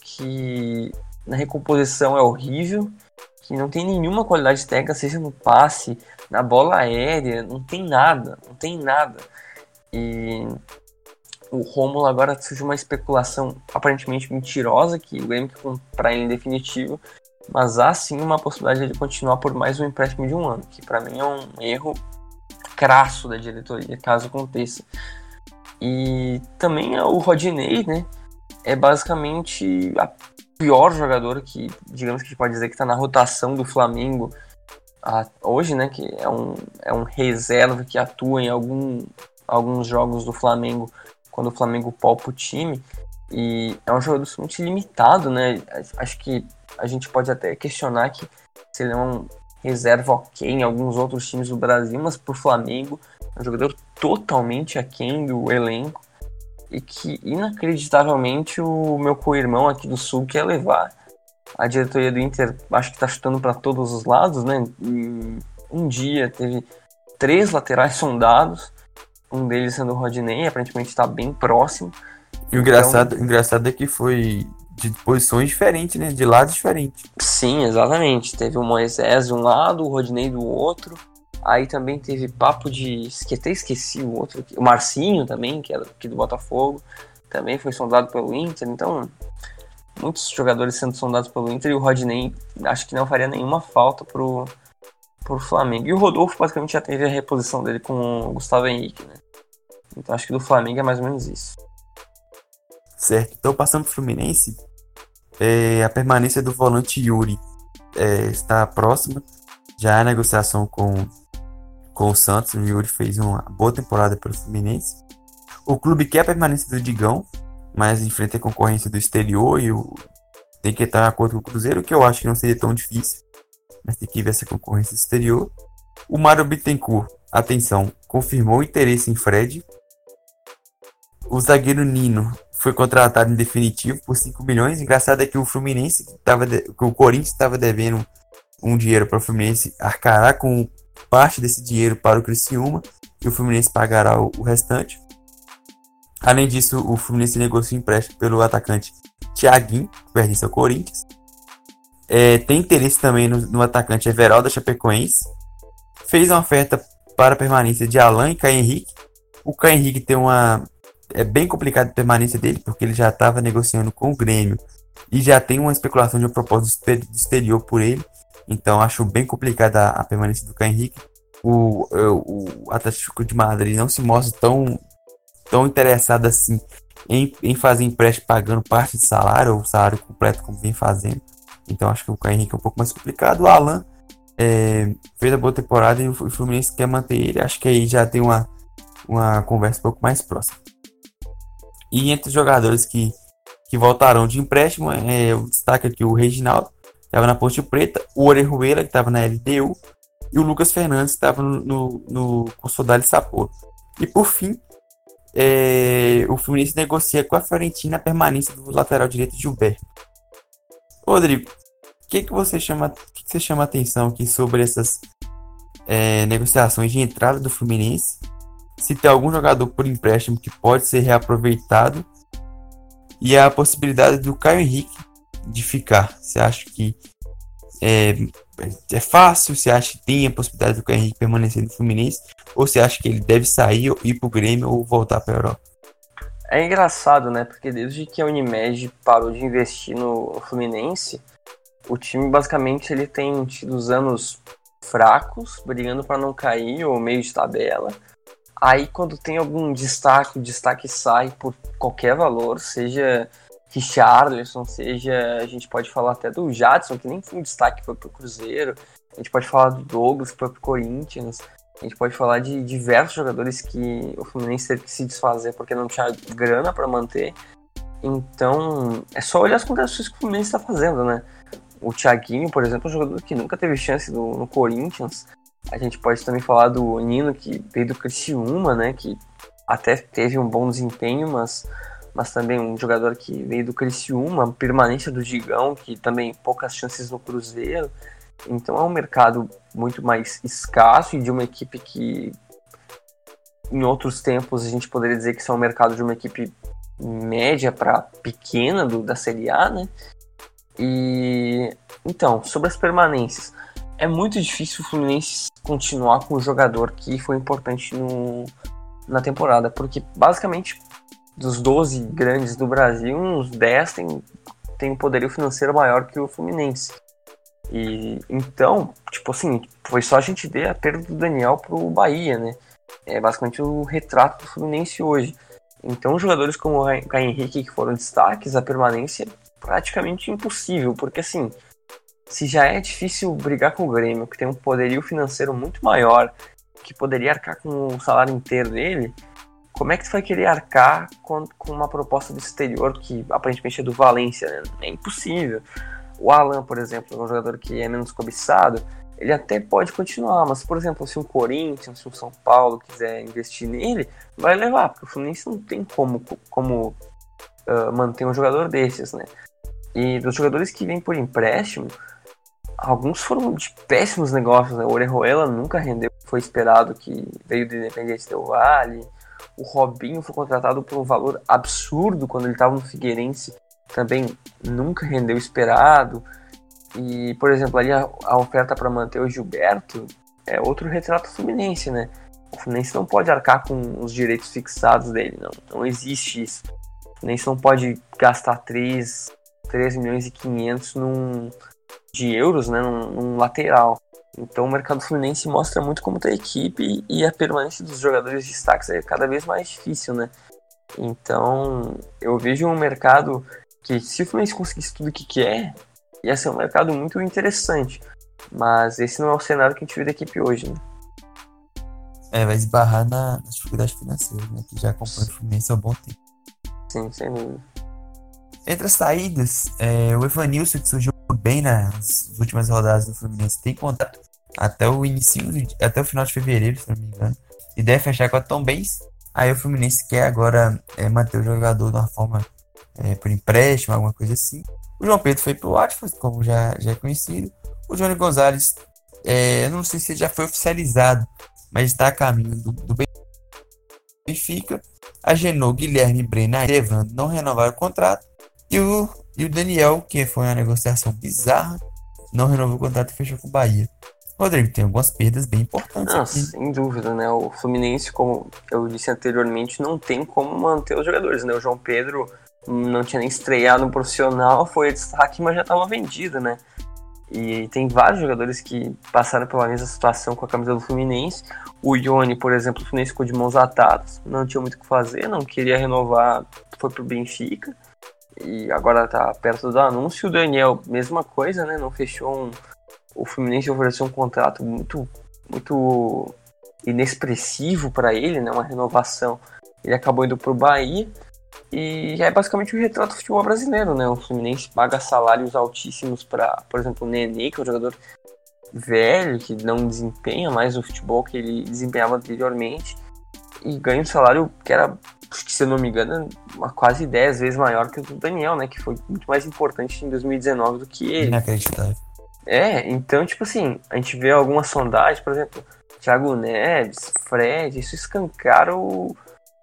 que na recomposição é horrível, que não tem nenhuma qualidade técnica, seja no passe, na bola aérea, não tem nada, não tem nada. E o Rômulo agora surge uma especulação aparentemente mentirosa que o Grêmio quer comprar ele em definitivo mas há sim uma possibilidade de continuar por mais um empréstimo de um ano, que para mim é um erro crasso da diretoria, caso aconteça. E também é o Rodinei, né? É basicamente a pior jogador que, digamos que a gente pode dizer que está na rotação do Flamengo a, hoje, né, que é um, é um reserva que atua em algum, alguns jogos do Flamengo quando o Flamengo poupa o time. E é um jogador muito limitado, né? Acho que a gente pode até questionar que se ele é um reserva ok em alguns outros times do Brasil, mas pro Flamengo é um jogador totalmente aquém do elenco e que inacreditavelmente o meu co-irmão aqui do Sul quer levar. A diretoria do Inter acho que está chutando para todos os lados, né? Um dia teve três laterais sondados, um deles sendo o Rodinei, aparentemente está bem próximo. E o engraçado, então, engraçado é que foi de posições diferentes, né? De lados diferentes. Sim, exatamente. Teve o Moisés de um lado, o Rodinei do outro. Aí também teve papo de. Que até esqueci o outro. O Marcinho também, que era aqui do Botafogo. Também foi sondado pelo Inter. Então, muitos jogadores sendo sondados pelo Inter. E o Rodney acho que não faria nenhuma falta pro, pro Flamengo. E o Rodolfo basicamente já teve a reposição dele com o Gustavo Henrique, né? Então acho que do Flamengo é mais ou menos isso. Certo. Então passando pro Fluminense. É, a permanência do volante Yuri é, está próxima. Já há negociação com com o Santos. O Yuri fez uma boa temporada pelo Fluminense. O clube quer a permanência do Digão, mas enfrenta a concorrência do exterior e o... tem que estar de acordo com o Cruzeiro, que eu acho que não seria tão difícil, mas tem que ver essa concorrência exterior. O Mário Bittencourt, atenção, confirmou o interesse em Fred. O zagueiro Nino foi contratado em definitivo por 5 milhões. Engraçado é que o Fluminense, tava de... que o Corinthians estava devendo um dinheiro para o Fluminense arcará com parte desse dinheiro para o Criciúma e o Fluminense pagará o, restante. Além disso, o Fluminense negociou empréstimo pelo atacante Thiaguinho, que pertence ao Corinthians. É, tem interesse também no, no atacante Everaldo Chapecoense. Fez uma oferta para permanência de Alain e Caio Henrique. O Caio Henrique tem uma. É bem complicado a permanência dele, porque ele já estava negociando com o Grêmio e já tem uma especulação de um propósito exterior por ele. Então acho bem complicada a, permanência do Caio Henrique. O, o, Atlético de Madrid não se mostra tão, tão interessado assim em, em fazer empréstimo pagando parte de salário ou salário completo como vem fazendo. Então acho que o Caio Henrique é um pouco mais complicado. O Alan é, fez a boa temporada e o Fluminense quer manter ele. Acho que aí já tem uma, uma conversa um pouco mais próxima. E entre os jogadores que, que voltarão de empréstimo, é, eu destaco aqui o Reginaldo, estava na Ponte Preta, o Orejuela, que estava na LDU, e o Lucas Fernandes, que estava no, no, no Consoldale Sapporo. E por fim, é, o Fluminense negocia com a Fiorentina a permanência do lateral direito Gilberto. Rodrigo, o que, que você chama, que, que você chama atenção aqui sobre essas é, negociações de entrada do Fluminense? Se tem algum jogador por empréstimo que pode ser reaproveitado e a possibilidade do Caio Henrique de ficar? Você acha que é, é fácil? Você acha que tem a possibilidade do Caio Henrique permanecer no Fluminense? Ou você acha que ele deve sair, ir para o Grêmio ou voltar para a Europa? É engraçado, né? Porque desde que a Unimed parou de investir no Fluminense, o time basicamente ele tem tido os anos fracos, brigando para não cair ou meio de tabela. Aí quando tem algum destaque, o destaque sai por qualquer valor, seja Richarlison, seja, a gente pode falar até do Jadson, que nem foi um destaque, foi pro Cruzeiro, a gente pode falar do Douglas, que foi pro Corinthians, a gente pode falar de diversos jogadores que o Fluminense teve que se desfazer porque não tinha grana para manter. Então, é só olhar as contratações que o Fluminense está fazendo, né? O Thiaguinho, por exemplo, é um jogador que nunca teve chance do, no Corinthians. A gente pode também falar do Nino, que veio do Criciúma, né? Que até teve um bom desempenho, mas mas também um jogador que veio do Criciúma, permanência do Digão, que também poucas chances no Cruzeiro. Então é um mercado muito mais escasso e de uma equipe que em outros tempos a gente poderia dizer que isso é um mercado de uma equipe média para pequena do, da Série A, né? E então, sobre as permanências, é muito difícil o Fluminense continuar com o jogador que foi importante no, na temporada, porque basicamente dos 12 grandes do Brasil, uns 10 tem, tem um poderio financeiro maior que o Fluminense. E então, tipo assim, foi só a gente ver a perda do Daniel pro Bahia, né? É basicamente o retrato do Fluminense hoje. Então, jogadores como o Caio Henrique, que foram destaques, a permanência é praticamente impossível, porque assim, se já é difícil brigar com o Grêmio, que tem um poderio financeiro muito maior, que poderia arcar com o salário inteiro dele, como é que tu vai querer arcar com, com uma proposta do exterior que aparentemente é do Valência? Né? É impossível. O Alan, por exemplo, é um jogador que é menos cobiçado, ele até pode continuar, mas, por exemplo, se um Corinthians, se um São Paulo quiser investir nele, vai levar, porque o Fluminense não tem como, como uh, manter um jogador desses, né? E dos jogadores que vêm por empréstimo, alguns foram de péssimos negócios, né? O Orejuela nunca rendeu foi esperado, que veio do Independente do Vale. O Robinho foi contratado por um valor absurdo quando ele estava no Figueirense, também nunca rendeu esperado. E, por exemplo, ali a, a oferta para manter o Gilberto é outro retrato fluminense, né? O Fluminense não pode arcar com os direitos fixados dele, não. Não existe isso. O Fluminense não pode gastar 3, 3 milhões e 500 num, de euros, né, num, num lateral. Então o mercado fluminense mostra muito como está a equipe e a permanência dos jogadores de destaques é cada vez mais difícil, né? Então eu vejo um mercado que se o Fluminense conseguisse tudo o que quer, ia ser um mercado muito interessante. Mas esse não é o cenário que a gente vê da equipe hoje, né? É, vai esbarrar na, na dificuldade financeira, né? Que já acompanha o Fluminense há um bom tempo. Sim, sem dúvida. Entre as saídas, é, o Evanilson, que surgiu bem nas últimas rodadas do Fluminense, tem contato até o início, até o final de fevereiro, se não me engano, e deve fechar com a Tom Benz. Aí o Fluminense quer agora é, manter o jogador de uma forma é, por empréstimo, alguma coisa assim. O João Pedro foi pro Watford, como já, já é conhecido. O Johnny Gonzalez, é, não sei se já foi oficializado, mas está a caminho do, do Benfica. A Genoa, Guilherme Brena e Evandro não renovaram o contrato. E o, e o Daniel, que foi uma negociação bizarra, não renovou o contrato e fechou com o Bahia. Rodrigo, tem algumas perdas bem importantes ah, aqui. Sem dúvida, né? O Fluminense, como eu disse anteriormente, não tem como manter os jogadores, né? O João Pedro não tinha nem estreado no profissional, foi destaque, mas já estava vendido, né? E tem vários jogadores que passaram pela mesma situação com a camisa do Fluminense. O Ione, por exemplo, o Fluminense ficou de mãos atadas, não tinha muito o que fazer, não queria renovar, foi pro Benfica. E agora tá perto do anúncio. O Daniel, mesma coisa, né? Não fechou um. O Fluminense ofereceu um contrato muito, muito inexpressivo para ele, né? Uma renovação. Ele acabou indo pro Bahia. E é basicamente o retrato do futebol brasileiro, né? O Fluminense paga salários altíssimos para, por exemplo, o Nenê, que é um jogador velho, que não desempenha mais o futebol que ele desempenhava anteriormente, e ganha um salário que era, se eu não me engano, quase 10 vezes maior que o do Daniel, né? Que foi muito mais importante em 2019 do que ele. Inacreditável. É, então, tipo assim, a gente vê algumas sondagens, por exemplo, Thiago Neves, Fred, isso escancara o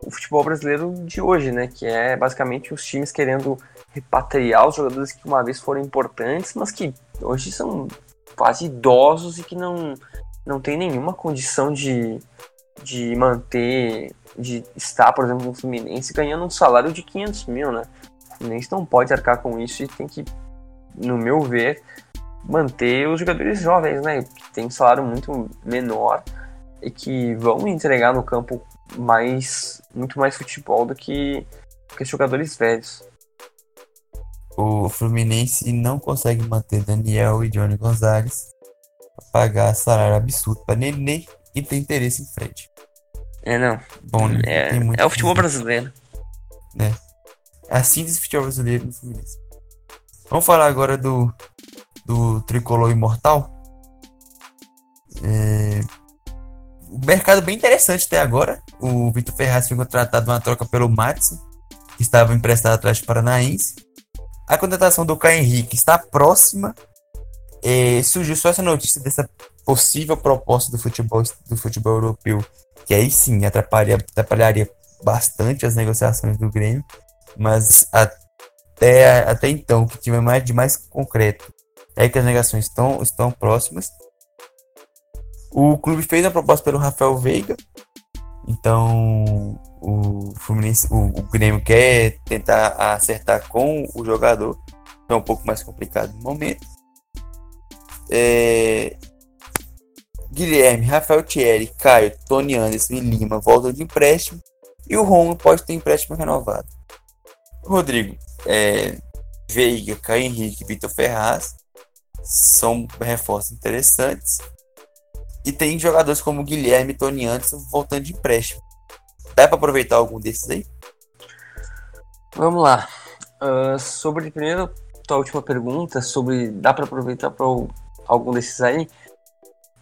o futebol brasileiro de hoje, né? Que é basicamente os times querendo repatriar os jogadores que uma vez foram importantes, mas que hoje são quase idosos e que não, não tem nenhuma condição de, de manter, de estar, por exemplo, no Fluminense ganhando um salário de 500 mil, né? O Fluminense não pode arcar com isso e tem que, no meu ver, manter os jogadores jovens, né? Que tem um salário muito menor e que vão entregar no campo mais muito mais futebol do que, que jogadores velhos. O Fluminense não consegue manter Daniel e Johnny Gonzalez pagar salário absurdo para Nenê e tem interesse em Fred. É, não. Bom, né? é, é o futebol brasileiro. Né? É a síntese do futebol brasileiro no Fluminense. Vamos falar agora do, do tricolor imortal. É, o mercado bem interessante até agora. O Vitor Ferraz foi contratado numa troca pelo Matson, que estava emprestado atrás do Paranaense. A contratação do Caio Henrique está próxima. É, surgiu só essa notícia dessa possível proposta do futebol, do futebol europeu, que aí sim atrapalharia, atrapalharia bastante as negociações do Grêmio, mas até, até então, o que tiver mais de mais concreto é que as negociações estão, estão próximas o clube fez a proposta pelo Rafael Veiga. Então, o Fluminense, o, o Grêmio quer tentar acertar com o jogador. É um pouco mais complicado no momento. É... Guilherme, Rafael Thierry, Caio, Tony Anderson e Lima voltam de empréstimo. E o Romulo pode ter empréstimo renovado. Rodrigo, é... Veiga, Caio Henrique, Vitor Ferraz são reforços interessantes. E tem jogadores como Guilherme e Tony Anderson voltando de empréstimo. Dá para aproveitar algum desses aí? Vamos lá. Uh, sobre primeiro tua última pergunta, sobre dá para aproveitar para algum desses aí?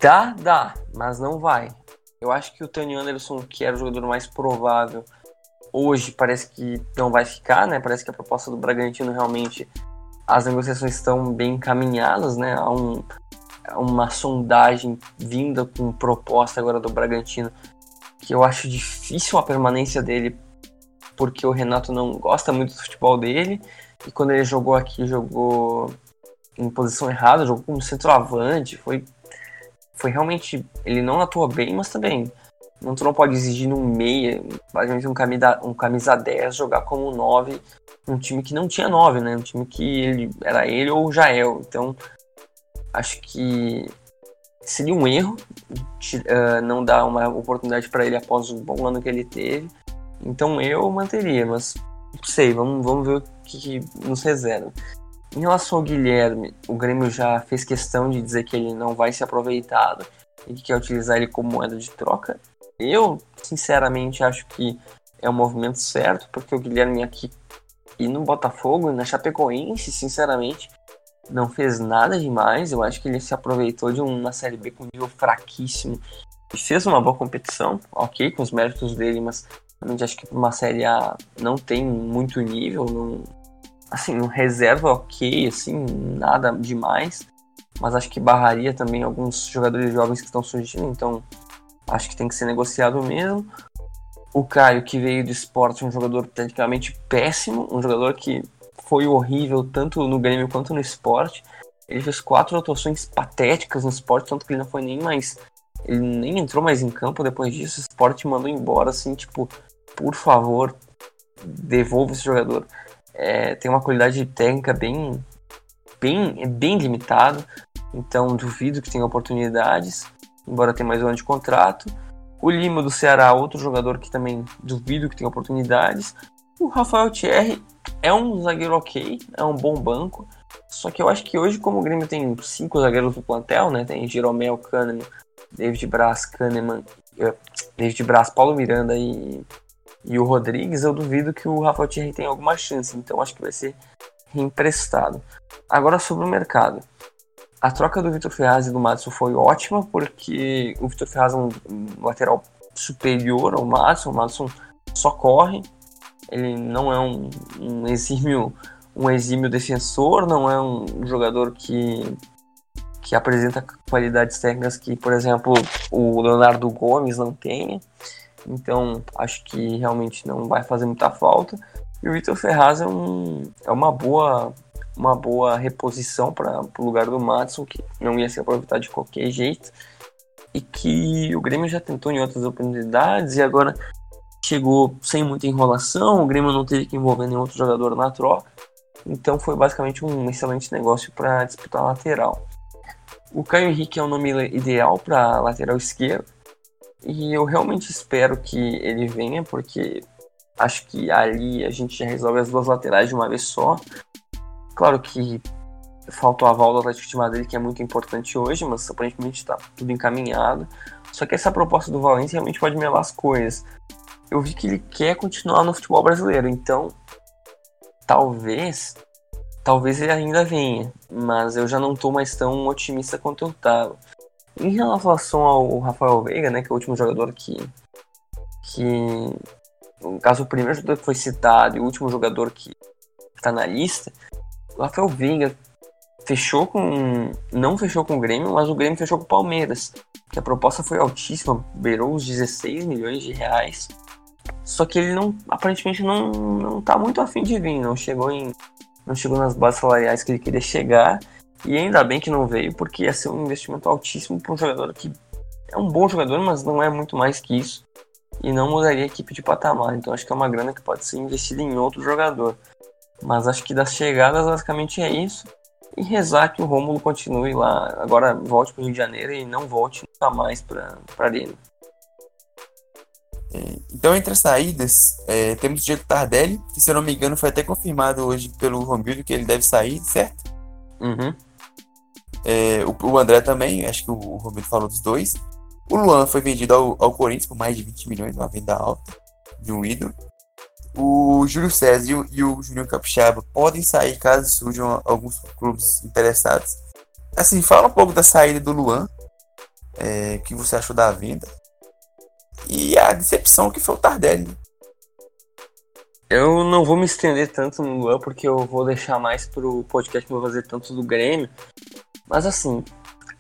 Dá, dá, mas não vai. Eu acho que o Tony Anderson, que era o jogador mais provável, hoje parece que não vai ficar, né? Parece que a proposta do Bragantino realmente as negociações estão bem encaminhadas, né? Há um, uma sondagem vinda com proposta agora do Bragantino que eu acho difícil a permanência dele porque o Renato não gosta muito do futebol dele e quando ele jogou aqui jogou em posição errada, jogou como centroavante, foi foi realmente ele não atuou bem, mas também não, tu não pode exigir num meia, basicamente um camisa, um camisa 10 jogar como 9 um time que não tinha 9, né? Um time que ele, era ele ou o Jael. Então, acho que seria um erro uh, não dar uma oportunidade para ele após o bom ano que ele teve. Então eu manteria, mas não sei, vamos, vamos ver o que, que nos reserva. Em relação ao Guilherme, o Grêmio já fez questão de dizer que ele não vai ser aproveitado e que quer utilizar ele como moeda de troca. Eu, sinceramente, acho que é um movimento certo, porque o Guilherme aqui e no Botafogo, na Chapecoense, sinceramente, não fez nada demais. Eu acho que ele se aproveitou de uma Série B com nível fraquíssimo e fez uma boa competição, ok, com os méritos dele, mas realmente acho que uma Série A não tem muito nível, não, assim, um reserva ok, assim, nada demais, mas acho que barraria também alguns jogadores jovens que estão surgindo, então acho que tem que ser negociado mesmo. O Caio, que veio do esporte, um jogador tecnicamente péssimo, um jogador que foi horrível tanto no Grêmio quanto no esporte. Ele fez quatro atuações patéticas no esporte, tanto que ele não foi nem mais. Ele nem entrou mais em campo depois disso. O esporte mandou embora, assim, tipo, por favor, devolva esse jogador. É, tem uma qualidade técnica bem, bem, bem limitado, então duvido que tenha oportunidades, embora tenha mais um ano de contrato. O Lima do Ceará, outro jogador que também duvido que tenha oportunidades. O Rafael Thierry é um zagueiro ok, é um bom banco. Só que eu acho que hoje, como o Grêmio tem cinco zagueiros no plantel, né? Tem Jeromel, Kahneman, David Braz, Kahneman, uh, David Braz, Paulo Miranda e, e o Rodrigues, eu duvido que o Rafael Thierry tenha alguma chance. Então acho que vai ser reemprestado. Agora sobre o mercado. A troca do Vitor Ferraz e do Madison foi ótima, porque o Vitor Ferraz é um lateral superior ao Madison, o Madison só corre, ele não é um, um exímio um exímio defensor, não é um jogador que, que apresenta qualidades técnicas que, por exemplo, o Leonardo Gomes não tem. Então, acho que realmente não vai fazer muita falta. E o Vitor Ferraz é, um, é uma boa uma boa reposição para o lugar do Matson, que não ia ser aproveitado de qualquer jeito, e que o Grêmio já tentou em outras oportunidades e agora chegou sem muita enrolação, o Grêmio não teve que envolver nenhum outro jogador na troca, então foi basicamente um excelente negócio para disputar a lateral. O Caio Henrique é o nome ideal para lateral esquerdo, e eu realmente espero que ele venha, porque acho que ali a gente já resolve as duas laterais de uma vez só. Claro que falta o aval do Atlético de Madrid, que é muito importante hoje, mas aparentemente está tudo encaminhado. Só que essa proposta do Valência realmente pode melar as coisas. Eu vi que ele quer continuar no futebol brasileiro, então talvez talvez ele ainda venha, mas eu já não estou mais tão otimista quanto eu estava. Em relação ao Rafael Veiga, né, que é o último jogador que que no caso o primeiro jogador que foi citado e o último jogador que está na lista, o Rafael Veiga fechou com. Não fechou com o Grêmio, mas o Grêmio fechou com o Palmeiras. Que a proposta foi altíssima, beirou os 16 milhões de reais. Só que ele não. aparentemente não, não tá muito afim de vir, não chegou em. Não chegou nas bases salariais que ele queria chegar. E ainda bem que não veio, porque ia ser um investimento altíssimo para um jogador que é um bom jogador, mas não é muito mais que isso. E não mudaria a equipe de patamar. Então acho que é uma grana que pode ser investida em outro jogador. Mas acho que das chegadas basicamente é isso. E rezar que o Rômulo continue lá, agora volte para o Rio de Janeiro e não volte nunca mais para Arena. É, então, entre as saídas, é, temos o Diego Tardelli, que se eu não me engano foi até confirmado hoje pelo Romildo que ele deve sair, certo? Uhum. É, o, o, André também, acho que o, o Romero falou dos dois. O Luan foi vendido ao, ao Corinthians por mais de 20 milhões, uma venda alta de um ídolo. O Júlio César e o, e o Júnior Capixaba podem sair caso surjam alguns clubes interessados. Assim, fala um pouco da saída do Luan. É, que você achou da venda? E a decepção que foi o Tardelli. Né? Eu não vou me estender tanto no Luan, porque eu vou deixar mais pro podcast que eu vou fazer tanto do Grêmio. Mas assim,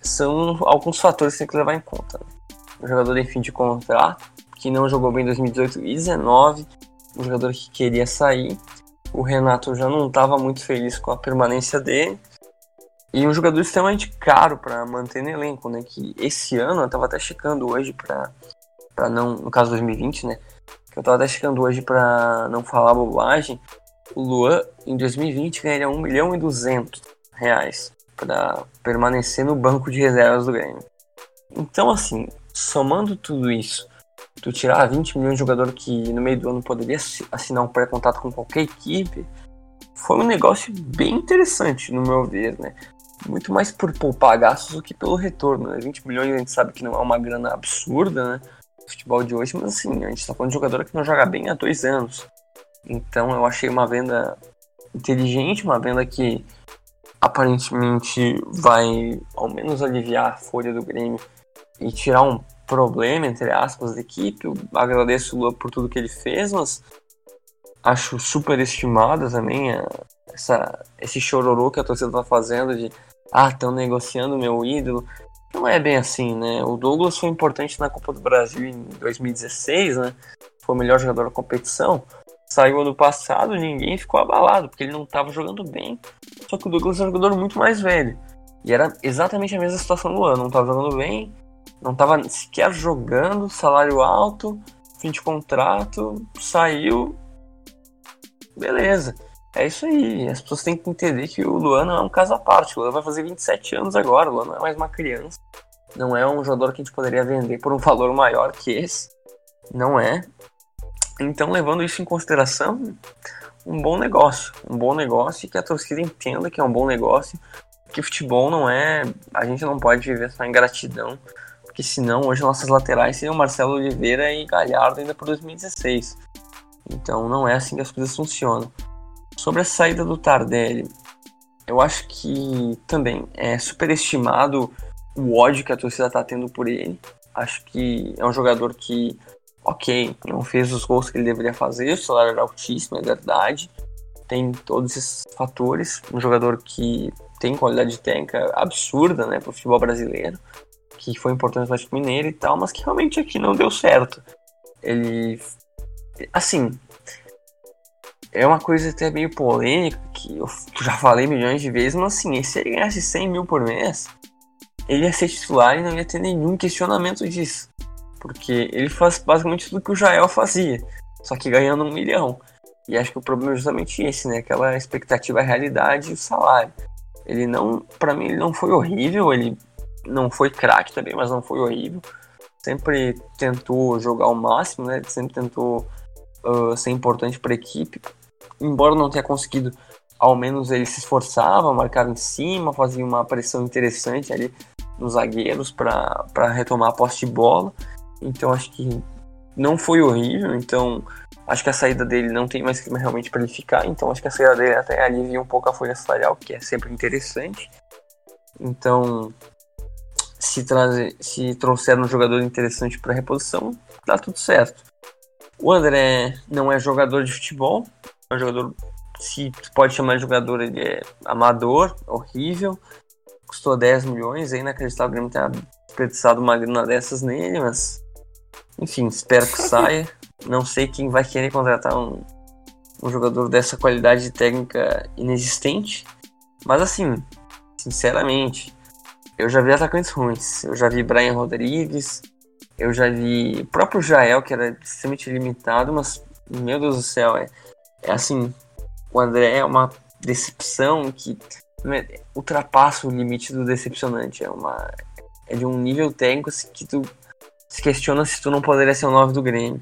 são alguns fatores que tem que levar em conta. O jogador em fim de contrato, que não jogou bem em 2018 e 2019, um jogador que queria sair. O Renato já não estava muito feliz com a permanência dele. E um jogador extremamente caro para manter no elenco, né? Que esse ano, eu estava até checando hoje para para não, no caso 2020, né? Que eu estava até checando hoje para não falar bobagem. O Luan em 2020 ganharia 1 milhão e 200 reais para permanecer no banco de reservas do Grêmio. Então, assim, somando tudo isso, tu tirar 20 milhões de jogador que no meio do ano poderia assinar um pré-contrato com qualquer equipe, foi um negócio bem interessante, no meu ver, né? Muito mais por poupar gastos do que pelo retorno, né? 20 milhões a gente sabe que não é uma grana absurda, né? futebol de hoje, mas assim, a gente tá falando de jogador que não joga bem há dois anos. Então eu achei uma venda inteligente, uma venda que aparentemente vai ao menos aliviar a folha do Grêmio e tirar um problema, entre aspas, da equipe. Eu agradeço o Lua por tudo que ele fez, mas acho super estimada também essa, esse chororô que a torcida tá fazendo de ah, estão negociando meu ídolo. Não é bem assim, né? O Douglas foi importante na Copa do Brasil em 2016, né? Foi o melhor jogador da competição saiu ano passado, ninguém ficou abalado, porque ele não estava jogando bem. Só que o Douglas é um jogador muito mais velho. E era exatamente a mesma situação do ano. Não estava jogando bem, não estava sequer jogando, salário alto, fim de contrato, saiu. Beleza. É isso aí. As pessoas têm que entender que o Luan não é um caso à parte. O Luan vai fazer 27 anos agora. O Luan não é mais uma criança. Não é um jogador que a gente poderia vender por um *laughs* valor maior que esse. Não é. Então, levando isso em consideração, um bom negócio. Um bom negócio que a torcida entenda que é um bom negócio. Que futebol não é. A gente não pode viver só em gratidão. Porque senão, hoje, nossas laterais seriam Marcelo Oliveira e Galhardo ainda por 2016. Então, não é assim que as coisas funcionam. Sobre a saída do Tardelli, eu acho que também é superestimado o ódio que a torcida está tendo por ele. Acho que é um jogador que ok, não fez os gols que ele deveria fazer, o salário era altíssimo, é verdade. Tem todos esses fatores. Um jogador que tem qualidade técnica absurda né, para o futebol brasileiro, que foi importante no Atlético Mineiro e tal, mas que realmente aqui não deu certo. Ele. Assim. É uma coisa até meio polêmica, que eu já falei milhões de vezes, mas assim, se ele ganhasse 100 mil por mês, ele ia ser titular e não ia ter nenhum questionamento disso. Porque ele faz basicamente tudo que o Jael fazia, só que ganhando um milhão. E acho que o problema é justamente esse, né? Aquela expectativa, a realidade e o salário. Ele não, para mim, ele não foi horrível, ele não foi craque também, mas não foi horrível. Sempre tentou jogar o máximo, né? Sempre tentou uh, ser importante para a equipe. Embora não tenha conseguido, ao menos ele se esforçava, marcava em cima, fazia uma pressão interessante ali nos zagueiros para retomar a posse de bola. Então acho que não foi horrível. Então acho que a saída dele não tem mais clima realmente para ele ficar. Então acho que a saída dele até alivia um pouco a folha salarial, que é sempre interessante. Então se, trazer, se trouxer um jogador interessante para reposição, dá tudo certo. O André não é jogador de futebol, é um jogador, se pode chamar de jogador, ele é amador, horrível. Custou 10 milhões, é inacreditável o Grêmio ter desperdiçado uma grana dessas nele, mas enfim, espero que saia. Não sei quem vai querer contratar um, um jogador dessa qualidade técnica inexistente. Mas assim, sinceramente, eu já vi atacantes ruins. Eu já vi Brian Rodrigues, eu já vi o próprio Jael, que era extremamente limitado, mas, meu Deus do céu, é, é assim, o André é uma decepção que né, ultrapassa o limite do decepcionante. É, uma, é de um nível técnico assim, que tu se questiona se tu não poderia ser o 9 do Grêmio.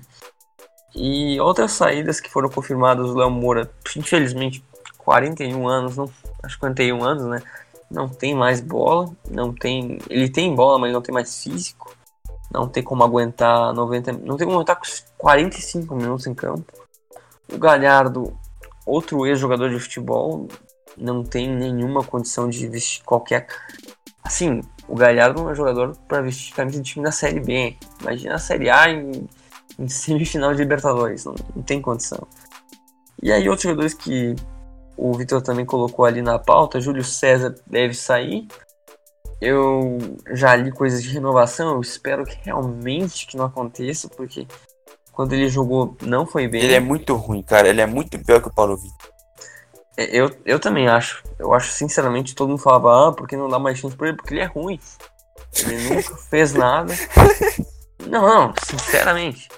E outras saídas que foram confirmadas, o Léo Moura, infelizmente, 41 anos, não, acho que 41 anos, né? não tem mais bola, não tem, ele tem bola, mas não tem mais físico, não tem como aguentar 90, não tem como aguentar 45 minutos em campo. O Galhardo, outro ex-jogador de futebol, não tem nenhuma condição de vestir qualquer assim, o Galhardo é um jogador para vestir camisa de time da Série B. Imagina a Série A em, em *laughs* semifinal de Libertadores, não, não tem condição. E aí outros jogadores que o Vitor também colocou ali na pauta, Júlio César deve sair. Eu já li coisas de renovação, eu espero que realmente que não aconteça, porque quando ele jogou não foi bem. Ele é muito ruim, cara, ele é muito pior que o Paulo Vitor. Eu, eu também acho. Eu acho, sinceramente, todo mundo falava, ah, porque não dá mais chance pra ele? Porque ele é ruim. Ele nunca *laughs* fez nada. Não, não, sinceramente.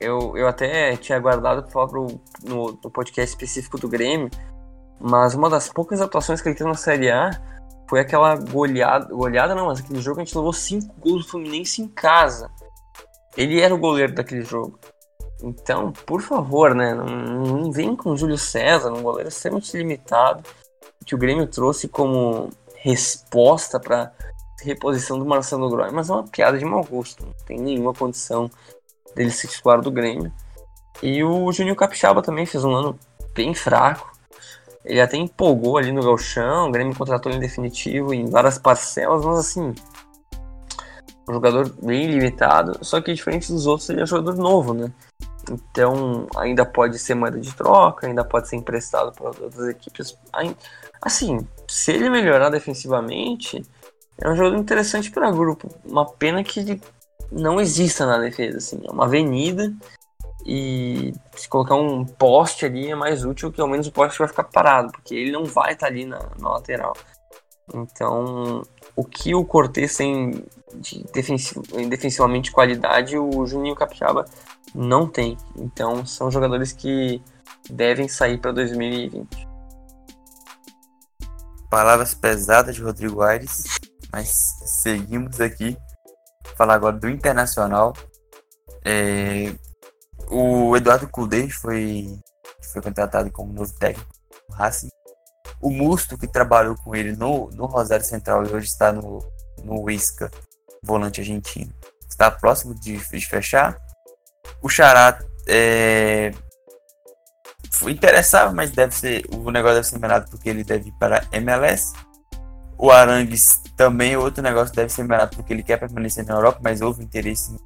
Eu, eu até tinha guardado pra falar pro, no, no podcast específico do Grêmio, mas uma das poucas atuações que ele teve na Série A foi aquela goleada, goleada não, mas aquele jogo a gente levou 5 gols do Fluminense em casa. Ele era o goleiro daquele jogo. Então, por favor, né, não, não vem com o Júlio César, um goleiro extremamente limitado, que o Grêmio trouxe como resposta para reposição do Marcelo Groy, mas é uma piada de mau gosto, não tem nenhuma condição dele ser titular do Grêmio. E o Juninho Capixaba também fez um ano bem fraco, ele até empolgou ali no galchão, o Grêmio contratou ele em definitivo em várias parcelas, mas assim, um jogador bem limitado, só que diferente dos outros, ele é um jogador novo, né? Então, ainda pode ser moeda de troca, ainda pode ser emprestado para outras equipes. Assim, se ele melhorar defensivamente, é um jogador interessante para grupo. Uma pena que ele não exista na defesa, assim, é uma avenida e se colocar um poste ali é mais útil que ao menos o poste vai ficar parado, porque ele não vai estar tá ali na, na lateral. Então, o que o Cortez tem de defensiv defensivamente qualidade, o Juninho Capixaba não tem. Então, são jogadores que devem sair para 2020. Palavras pesadas de Rodrigo Aires, mas seguimos aqui. Falar agora do Internacional. É, o Eduardo Cudê foi, foi contratado como novo técnico do Racing. O Musto, que trabalhou com ele no, no Rosário Central e hoje está no, no Isca, volante argentino, está próximo de, de fechar. O Xará é, interessado, mas deve ser o negócio deve ser melhorado porque ele deve ir para MLS. O Arangues também, outro negócio deve ser melhorado porque ele quer permanecer na Europa, mas houve interesse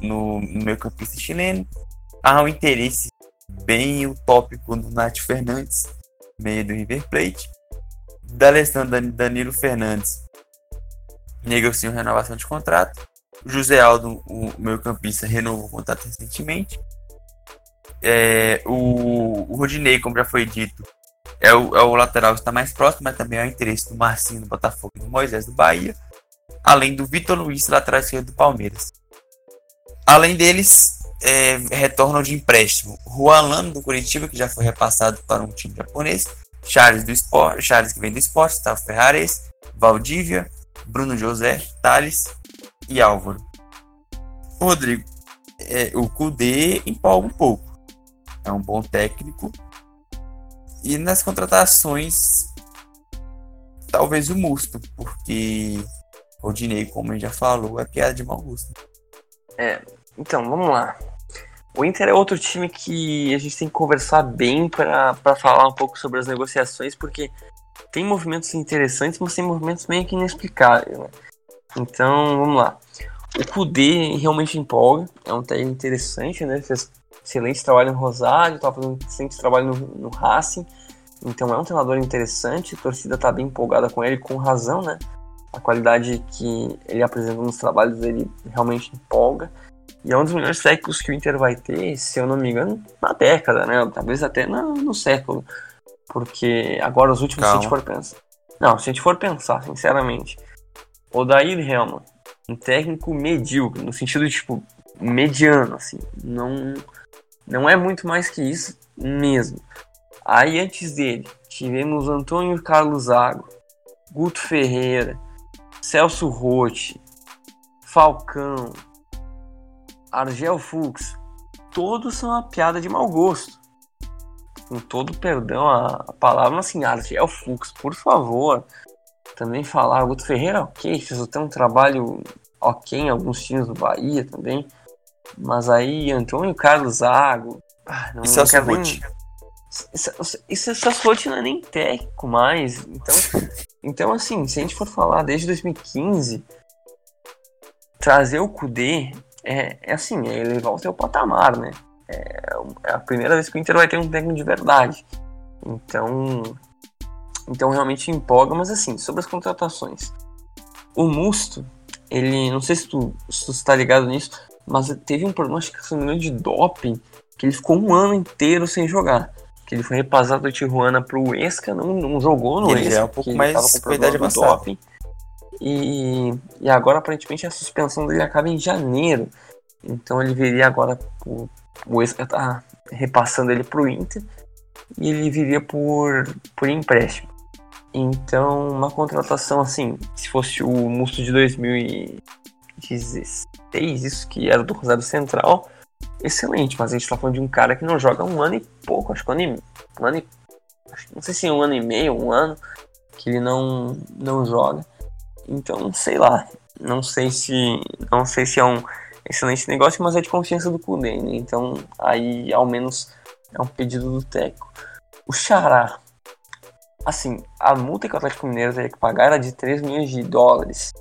no, no meio campista chileno. Há um interesse bem utópico no Nath Fernandes, meio do River Plate. Da Alessandro Danilo Fernandes negociou renovação de contrato. O José Aldo, o meio campista, renovou o contrato recentemente. É, o, o Rodinei, como já foi dito, é o, é o lateral que está mais próximo, mas também é o interesse do Marcinho do Botafogo e do Moisés do Bahia. Além do Vitor Luiz, lateral esquerdo do Palmeiras. Além deles, é, retornam de empréstimo Juan Lano do Curitiba, que já foi repassado para um time japonês, Charles do Sport, Charles que vem do esporte, Gustavo Ferrares, Valdívia, Bruno José, Thales e Álvaro. Rodrigo, é, o Kudê empolga um pouco. É um bom técnico. E nas contratações, talvez o Musto, porque o Dinei, como gente já falou, é piada de mau gosto. É, então, vamos lá. O Inter é outro time que a gente tem que conversar bem para falar um pouco sobre as negociações, porque tem movimentos interessantes, mas tem movimentos meio que inexplicáveis. Né? Então, vamos lá. O Kudê realmente empolga, é um técnico interessante, né? Fez excelente trabalho no Rosário, estava fazendo excelente trabalho no, no Racing. Então é um treinador interessante, a torcida está bem empolgada com ele, com razão, né? A qualidade que ele apresenta nos trabalhos dele realmente empolga. E é um dos melhores técnicos que o Inter vai ter, se eu não me engano, na década, né? Talvez até no, no século. Porque agora os últimos, Calma. se a gente for pensar. Não, se a gente for pensar, sinceramente. O Daír Helman, um técnico medíocre, no sentido de, tipo, mediano, assim. Não, não é muito mais que isso mesmo. Aí antes dele, tivemos Antônio Carlos Zago, Guto Ferreira, Celso Rotti, Falcão, Argel Fux, todos são uma piada de mau gosto. Com todo perdão a, a palavra, assim, Argel Fux, por favor. também falar. O Guto Ferreira, ok, fez até um trabalho ok em alguns times do Bahia também. Mas aí Antônio Carlos Zago. Ah, não, Isso é o nem... Isso, isso, isso não é nem técnico mais. Então, então, assim, se a gente for falar desde 2015, trazer o Kudê é, é assim, é elevar o seu patamar, né? É, é a primeira vez que o Inter vai ter um técnico de verdade. Então, então realmente empolga, mas assim, sobre as contratações. O Musto, ele, não sei se tu, se tu está ligado nisso, mas teve um problema, acho que se não de doping, que ele ficou um ano inteiro sem jogar. Que ele foi repassado do Tijuana pro Esca, não, não jogou no ele Esca. é um pouco mais com idade avançada. Doping. E, e agora aparentemente a suspensão dele acaba em janeiro. Então ele viria agora por, o Esca tá repassando ele pro Inter e ele viria por, por empréstimo. Então, uma contratação assim, se fosse o Musto de 2016, isso que era do Rosário Central, excelente, mas a gente tá falando de um cara que não joga um ano e pouco, acho que um ano e, um ano e não sei se é um ano e meio, um ano, que ele não, não joga. Então, sei lá, não sei se não sei se é um excelente negócio, mas é de confiança do Kudê, né? Então, aí ao menos é um pedido do técnico. O Xará, assim, a multa que o Atlético Mineiro teria que pagar era de 3 milhões de dólares.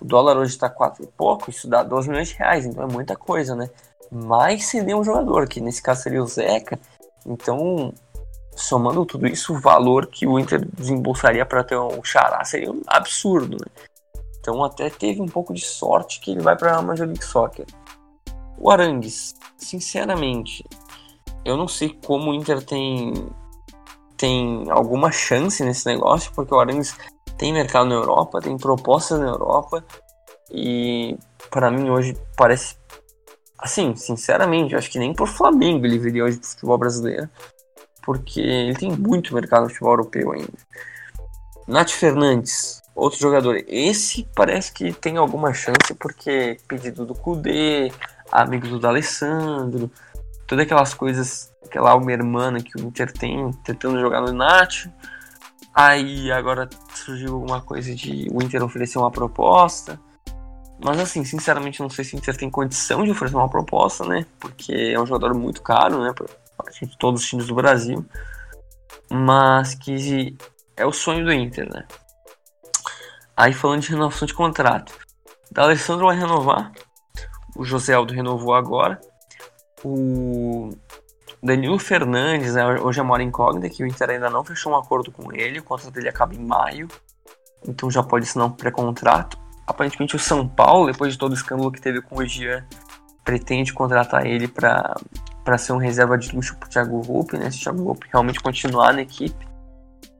O dólar hoje está 4 e pouco, isso dá 12 milhões de reais, então é muita coisa, né? Mas ceder um jogador, que nesse caso seria o Zeca, então somando tudo isso, o valor que o Inter desembolsaria para ter o Xará seria um absurdo, né? Então até teve um pouco de sorte que ele vai para a Major League Soccer. O Arangues, sinceramente, eu não sei como o Inter tem tem alguma chance nesse negócio, porque o Arangues tem mercado na Europa, tem propostas na Europa e para mim hoje parece assim, sinceramente, eu acho que nem por Flamengo ele viria hoje pro futebol brasileiro, porque ele tem muito mercado no futebol europeu ainda. Nath Fernandes, outro jogador. Esse parece que tem alguma chance porque pedido do Kudê, amigo do D'Alessandro, todas aquelas coisas, aquela alma hermana que o Inter tem tentando jogar no Nath. Aí agora surgiu alguma coisa de o Inter oferecer uma proposta. Mas assim, sinceramente não sei se o Inter tem condição de oferecer uma proposta, né? Porque é um jogador muito caro, né? Para todos os times do Brasil. Mas que é o sonho do Inter, né? Aí falando de renovação de contrato. Da Alessandro vai renovar. O José Aldo renovou agora. O Danilo Fernandes, né, hoje é mora incógnita, que o Inter ainda não fechou um acordo com ele. O contrato dele acaba em maio. Então já pode assinar um pré-contrato. Aparentemente o São Paulo, depois de todo o escândalo que teve com o Jean, pretende contratar ele para ser um reserva de luxo para o Thiago Volpe, né? Se o Thiago Volpe realmente continuar na equipe.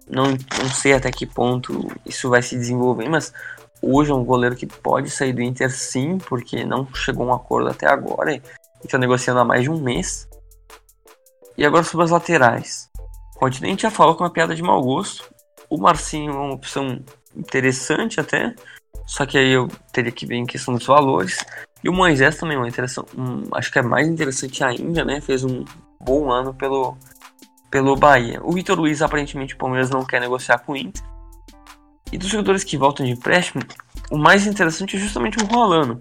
Não, não sei até que ponto isso vai se desenvolver, mas hoje é um goleiro que pode sair do Inter sim, porque não chegou um acordo até agora e está negociando há mais de um mês. E agora sobre as laterais. O Continente já falou com uma piada de mau gosto. O Marcinho é uma opção interessante até, só que aí eu teria que ver em questão dos valores. E o Moisés também é uma interessante, um, acho que é mais interessante ainda, né? Fez um bom ano pelo, pelo Bahia. O Vitor Luiz, aparentemente, o Palmeiras não quer negociar com o Inter. E dos jogadores que voltam de empréstimo, o mais interessante é justamente o Rolano,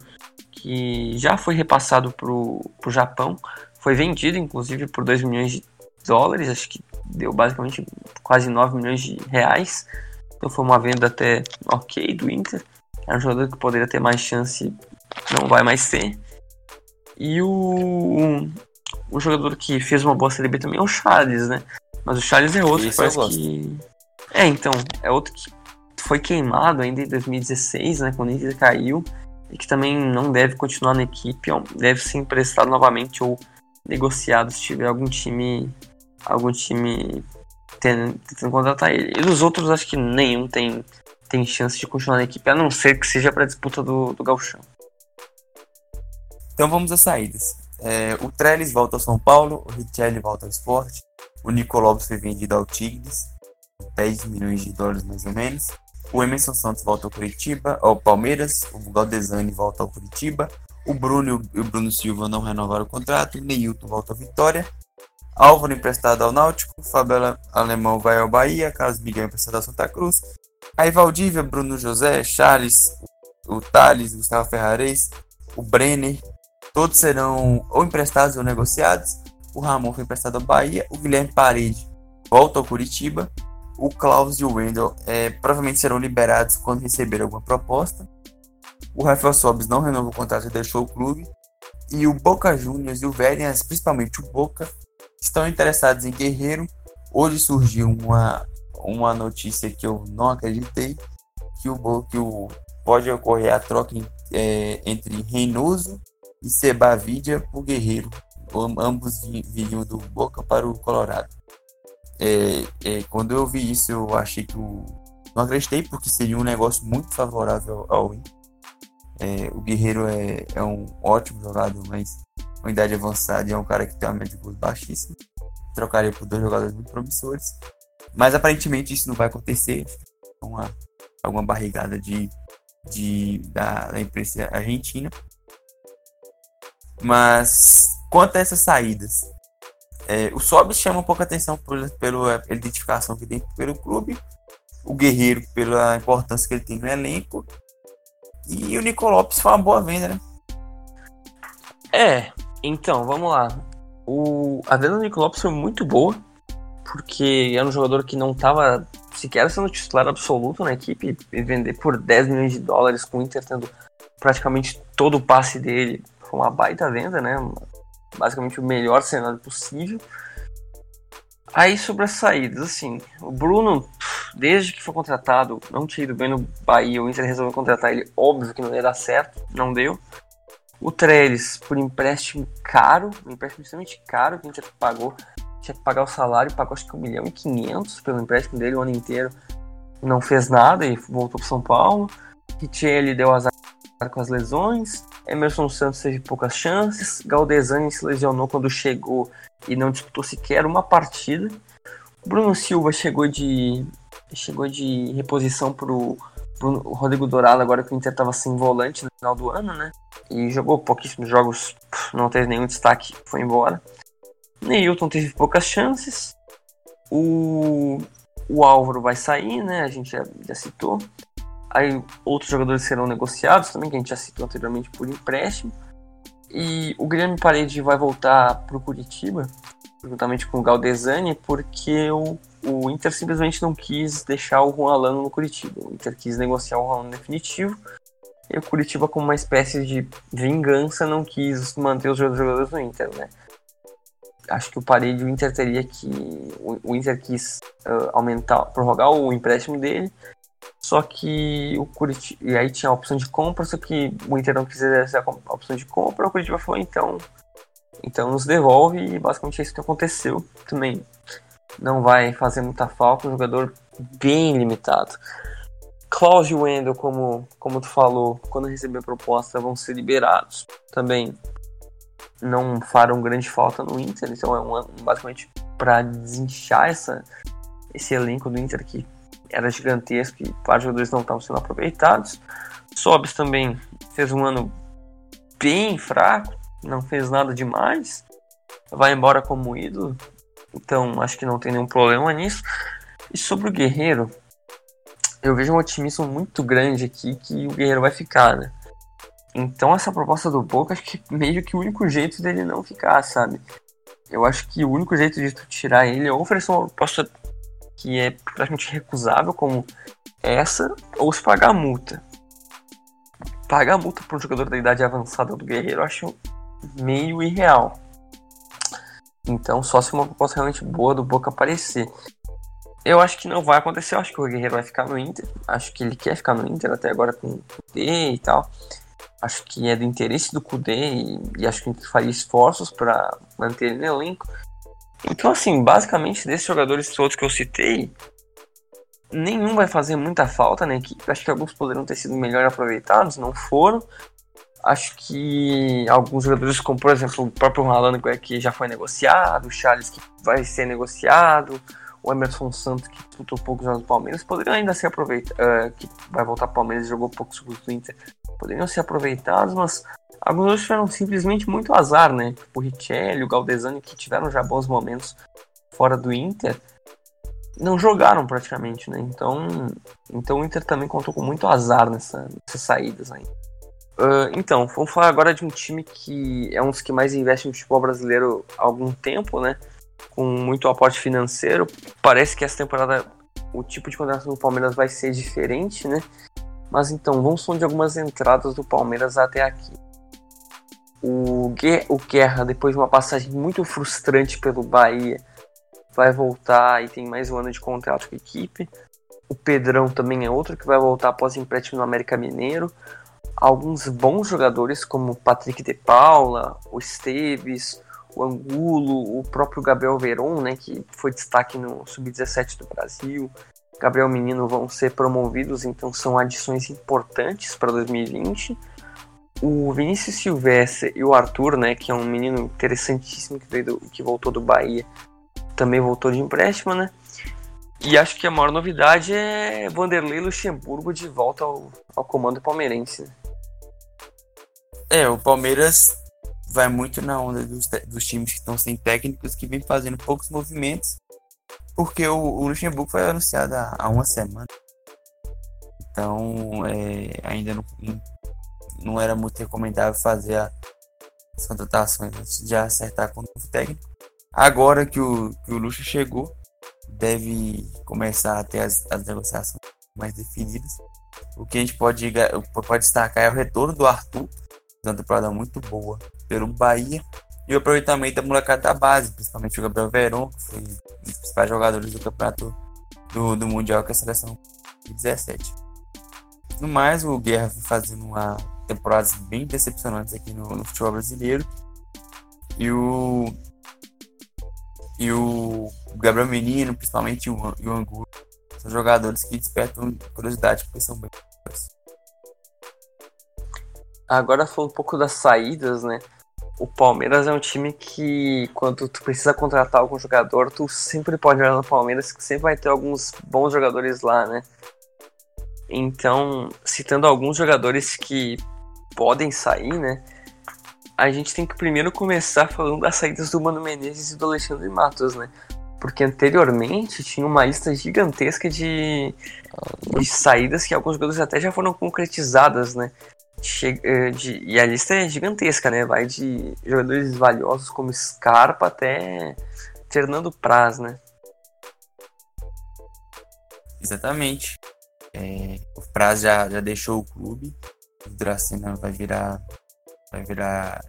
que já foi repassado para o Japão, foi vendido inclusive por 2 milhões de dólares, acho que deu basicamente quase 9 milhões de reais. Então foi uma venda até ok do Inter. É um jogador que poderia ter mais chance, não vai mais ter. E o, o jogador que fez uma boa Série B também é o Charles, né? Mas o Charles é outro Isso que parece que. É, então, é outro que foi queimado ainda em 2016, né? Quando ele caiu. E que também não deve continuar na equipe, deve ser emprestado novamente ou negociado se tiver algum time. Algum time tentando, tentando contratar ele. E dos outros, acho que nenhum tem, tem chance de continuar na equipe, a não ser que seja para disputa do, do Galchão. Então vamos às saídas. É, o Trellis volta ao São Paulo, o Richelli volta ao Sport, o Nico Lopes foi vendido ao Tigres, 10 milhões de dólares mais ou menos. O Emerson Santos volta ao Curitiba, ao Palmeiras, o Galdesani volta ao Curitiba, o Bruno e o Bruno Silva não renovaram o contrato, o Neilton volta ao Vitória, Álvaro emprestado ao Náutico, Fabela Alemão vai ao Bahia, Carlos Miguel emprestado ao Santa Cruz, Aí Valdívia, Bruno José, Charles, o Thales, Gustavo Ferrares, o Brenner, todos serão ou emprestados ou negociados. O Ramon foi emprestado ao Bahia, o Guilherme Parede volta ao Curitiba, o Klaus e o Wendel é, provavelmente serão liberados quando receber alguma proposta. O Rafael Sobis não renovou o contrato e deixou o clube. E o Boca Juniors e o Vélez, principalmente o Boca, estão interessados em Guerreiro. Hoje surgiu uma, uma notícia que eu não acreditei, que o, que o pode ocorrer a troca é, entre Reynoso e Sebavidia por Guerreiro. Ambos vinham do Boca para o Colorado. É, é, quando eu vi isso, eu achei que o. Não acreditei, porque seria um negócio muito favorável ao Inter. É, o Guerreiro é, é um ótimo jogador, mas com idade avançada e é um cara que tem uma média de gols baixíssima. Trocaria por dois jogadores muito promissores. Mas aparentemente isso não vai acontecer. Uma, alguma barrigada de, de, da, da imprensa argentina. Mas quanto a essas saídas, é, o Sobis chama um pouco a atenção pela, pela identificação que tem pelo clube, o Guerreiro pela importância que ele tem no elenco e o Nico Lopes foi uma boa venda, né? É, então, vamos lá. O, a venda do Nico Lopes foi muito boa, porque era um jogador que não estava sequer sendo titular absoluto na equipe, e vender por 10 milhões de dólares com o Inter tendo praticamente todo o passe dele, foi uma baita venda, né? Basicamente o melhor cenário possível. Aí sobre as saídas, assim, o Bruno, desde que foi contratado, não tinha ido bem no Bahia, o Inter resolveu contratar ele, óbvio que não ia dar certo, não deu. O Trellis, por empréstimo caro, um empréstimo extremamente caro que o Inter pagou, tinha que pagar o salário, pagou acho que 1 milhão e 500 pelo empréstimo dele o ano inteiro, não fez nada e voltou para São Paulo. Richelli deu azar com as lesões, Emerson Santos teve poucas chances, Galdesani se lesionou quando chegou e não disputou sequer uma partida. Bruno Silva chegou de chegou de reposição pro Bruno, Rodrigo Dourado agora que o Inter estava sem volante no final do ano, né? E jogou pouquíssimos jogos, não teve nenhum destaque, foi embora. Neilton teve poucas chances. O, o Álvaro vai sair, né? A gente já, já citou. Aí outros jogadores serão negociados também, que a gente já citou anteriormente por empréstimo. E o Guilherme Parede vai voltar para o Curitiba, juntamente com o Galdesani, porque o, o Inter simplesmente não quis deixar o Juan Alano no Curitiba. O Inter quis negociar o Juan definitivo. E o Curitiba, como uma espécie de vingança, não quis manter os jogadores no Inter, né? Acho que o Parede, o Inter teria que. O, Inter quis uh, aumentar, prorrogar o empréstimo dele só que o Curitiba. E aí tinha a opção de compra, só que o Inter não quis exercer a opção de compra, o Curitiba falou, então. Então nos devolve e basicamente é isso que aconteceu. Também não vai fazer muita falta, um jogador bem limitado. E Wendel, como, como tu falou, quando receber a proposta vão ser liberados. Também não farão grande falta no Inter, então é um, basicamente para desinchar essa, esse elenco do Inter que era gigantesco e vários jogadores não estavam sendo aproveitados. Sobis também fez um ano bem fraco, não fez nada demais, vai embora como ídolo, então acho que não tem nenhum problema nisso. E sobre o Guerreiro, eu vejo um otimismo muito grande aqui que o Guerreiro vai ficar, né? Então essa proposta do Boca, acho que meio que o único jeito dele não ficar, sabe? Eu acho que o único jeito de tu tirar ele é oferecer uma proposta que é praticamente recusável, como essa, ou se pagar a multa. Pagar a multa para um jogador da idade avançada do Guerreiro eu acho meio irreal. Então, só se uma proposta realmente boa do Boca aparecer. Eu acho que não vai acontecer. Eu acho que o Guerreiro vai ficar no Inter. Acho que ele quer ficar no Inter até agora com o Kudê e tal. Acho que é do interesse do Kudê e, e acho que ele faria esforços para manter ele no elenco. Então, assim, basicamente, desses jogadores todos que eu citei, nenhum vai fazer muita falta na equipe. Acho que alguns poderiam ter sido melhor aproveitados, não foram. Acho que alguns jogadores, como por exemplo o próprio Rolando, que já foi negociado, o Charles, que vai ser negociado, o Emerson Santos, que disputou poucos anos no Palmeiras, poderiam ainda ser aproveitados, uh, que vai voltar para o Palmeiras e jogou poucos segundos do Inter, poderiam ser aproveitados, mas Alguns outros tiveram simplesmente muito azar, né? Tipo o Richelli, o Galdesani, que tiveram já bons momentos fora do Inter. não jogaram praticamente, né? Então, então o Inter também contou com muito azar nessa, nessas saídas aí. Uh, então, vamos falar agora de um time que é um dos que mais investe no futebol brasileiro há algum tempo, né? Com muito aporte financeiro. Parece que essa temporada o tipo de contratação do Palmeiras vai ser diferente, né? Mas então, vamos falar de algumas entradas do Palmeiras até aqui. O Guerra, depois de uma passagem muito frustrante pelo Bahia, vai voltar e tem mais um ano de contrato com a equipe. O Pedrão também é outro que vai voltar após empréstimo no América Mineiro. Alguns bons jogadores como Patrick de Paula, o Esteves, o Angulo, o próprio Gabriel Veron, né, que foi destaque no Sub-17 do Brasil. Gabriel Menino vão ser promovidos, então são adições importantes para 2020. O Vinícius Silvestre e o Arthur, né, que é um menino interessantíssimo que, veio do, que voltou do Bahia, também voltou de empréstimo, né? E acho que a maior novidade é Vanderlei Luxemburgo de volta ao, ao comando palmeirense. É, o Palmeiras vai muito na onda dos, dos times que estão sem técnicos, que vem fazendo poucos movimentos, porque o, o Luxemburgo foi anunciado há, há uma semana. Então, é, ainda não, não, não, era muito recomendável fazer as contratações antes de acertar com o novo técnico. Agora que o, que o Luxo chegou, deve começar a ter as, as negociações mais definidas. O que a gente pode, pode destacar é o retorno do Arthur, uma temporada muito boa pelo Bahia, e o aproveitamento da molecada da base, principalmente o Gabriel Veron, que foi um dos principais jogadores do campeonato do, do Mundial, que é a seleção de 17. No mais, o Guerra foi fazendo uma temporada bem decepcionante aqui no, no futebol brasileiro. E o e o Gabriel Menino, principalmente o, o Angulo, são jogadores que despertam curiosidade porque são bem Agora falando um pouco das saídas, né? O Palmeiras é um time que, quando tu precisa contratar algum jogador, tu sempre pode olhar no Palmeiras, que sempre vai ter alguns bons jogadores lá, né? Então, citando alguns jogadores que podem sair, né? a gente tem que primeiro começar falando das saídas do Mano Menezes e do Alexandre Matos, né? Porque anteriormente tinha uma lista gigantesca de, de saídas que alguns jogadores até já foram concretizadas, né? Eh, de, e a lista é gigantesca, né? Vai de jogadores valiosos como Scarpa até Fernando Praz, né? Exatamente. É, o Praz já, já deixou o clube. Dracena vai virar vai virar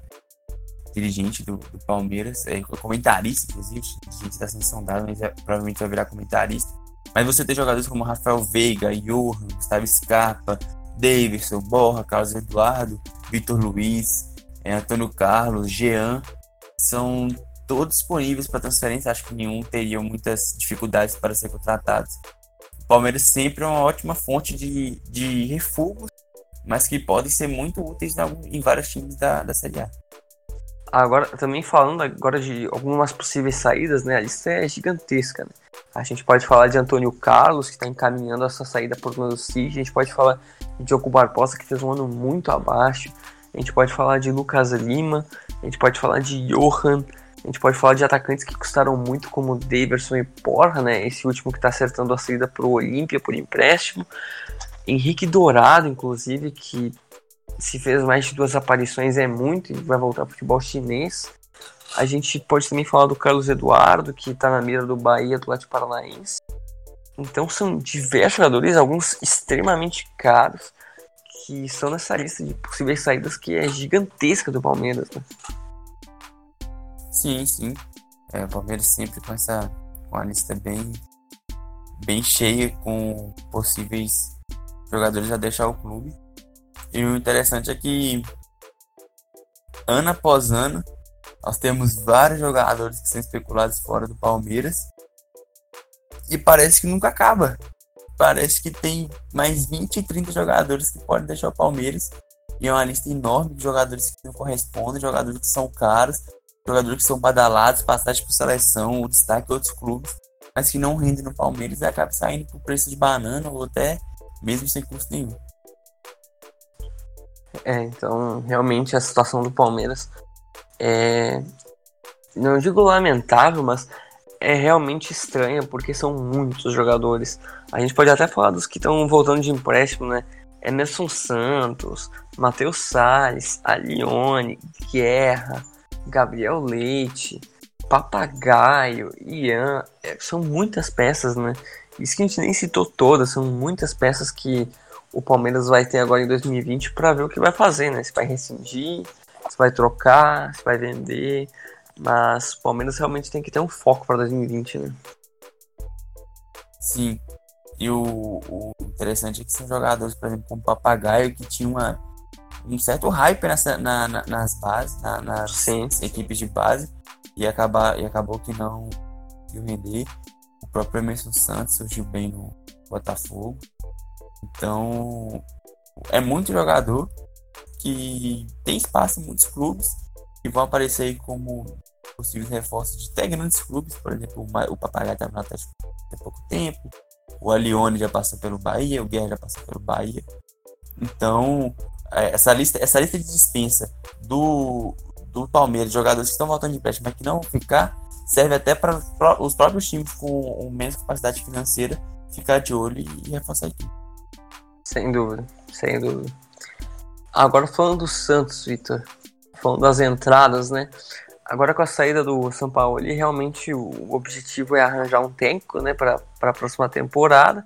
dirigente do, do Palmeiras, é comentarista, inclusive, dirigente da seleção dada, mas é, provavelmente vai virar comentarista. Mas você tem jogadores como Rafael Veiga, Johan, Gustavo Scarpa, Davidson, Borra, Carlos Eduardo, Vitor Luiz, é, Antônio Carlos, Jean, são todos disponíveis para transferência. Acho que nenhum teria muitas dificuldades para ser contratado. O Palmeiras sempre é uma ótima fonte de, de refugos mas que podem ser muito úteis em vários times da, da Série A. Agora, também falando agora de algumas possíveis saídas, né? A lista é gigantesca, né? A gente pode falar de Antônio Carlos, que está encaminhando essa saída por do City. A gente pode falar de Diogo Barbosa, que fez um ano muito abaixo. A gente pode falar de Lucas Lima. A gente pode falar de Johan. A gente pode falar de atacantes que custaram muito, como Daverson e Porra, né? Esse último que está acertando a saída para o Olímpia por empréstimo. Henrique Dourado, inclusive, que se fez mais de duas aparições, é muito e vai voltar ao futebol chinês. A gente pode também falar do Carlos Eduardo, que está na mira do Bahia, do Atlético Paranaense. Então são diversos jogadores, alguns extremamente caros, que estão nessa lista de possíveis saídas que é gigantesca do Palmeiras. Né? Sim, sim. É, o Palmeiras sempre com essa com a lista bem, bem cheia com possíveis jogadores a deixar o clube. E o interessante é que ano após ano nós temos vários jogadores que são especulados fora do Palmeiras e parece que nunca acaba. Parece que tem mais 20, 30 jogadores que podem deixar o Palmeiras e é uma lista enorme de jogadores que não correspondem, jogadores que são caros, jogadores que são badalados, passagem por seleção, ou destaque outros clubes, mas que não rendem no Palmeiras e acabam saindo por preço de banana ou até mesmo sem custo nenhum. É, então realmente a situação do Palmeiras é. Não digo lamentável, mas é realmente estranha porque são muitos jogadores. A gente pode até falar dos que estão voltando de empréstimo, né? Emerson Santos, Matheus Salles, Alione, Guerra, Gabriel Leite, Papagaio, Ian. É, são muitas peças, né? Isso que a gente nem citou todas, são muitas peças que o Palmeiras vai ter agora em 2020 para ver o que vai fazer, né? Se vai rescindir, se vai trocar, se vai vender. Mas o Palmeiras realmente tem que ter um foco para 2020, né? Sim. E o, o, interessante é que são jogadores, por exemplo, como o Papagaio, que tinha uma, um certo hype nessa, na, na, nas bases, na, nas Sim. equipes de base, e, acabar, e acabou que não conseguiu render. Próprio Emerson Santos surgiu bem no Botafogo. Então, é muito jogador que tem espaço em muitos clubes e vão aparecer aí como possíveis reforços de até grandes clubes, por exemplo, o Papagaio estava no Atlético há pouco tempo, o Alione já passou pelo Bahia, o Guerra já passou pelo Bahia. Então, é, essa lista, essa lista de dispensa do, do Palmeiras, jogadores que estão voltando de empréstimo, mas que não vão ficar, serve até para os próprios times com menos capacidade financeira ficar de olho e reforçar aqui. Sem dúvida, sem dúvida. Agora falando do Santos, Vitor, falando das entradas, né? Agora com a saída do São Paulo, realmente o objetivo é arranjar um técnico, né, para a próxima temporada.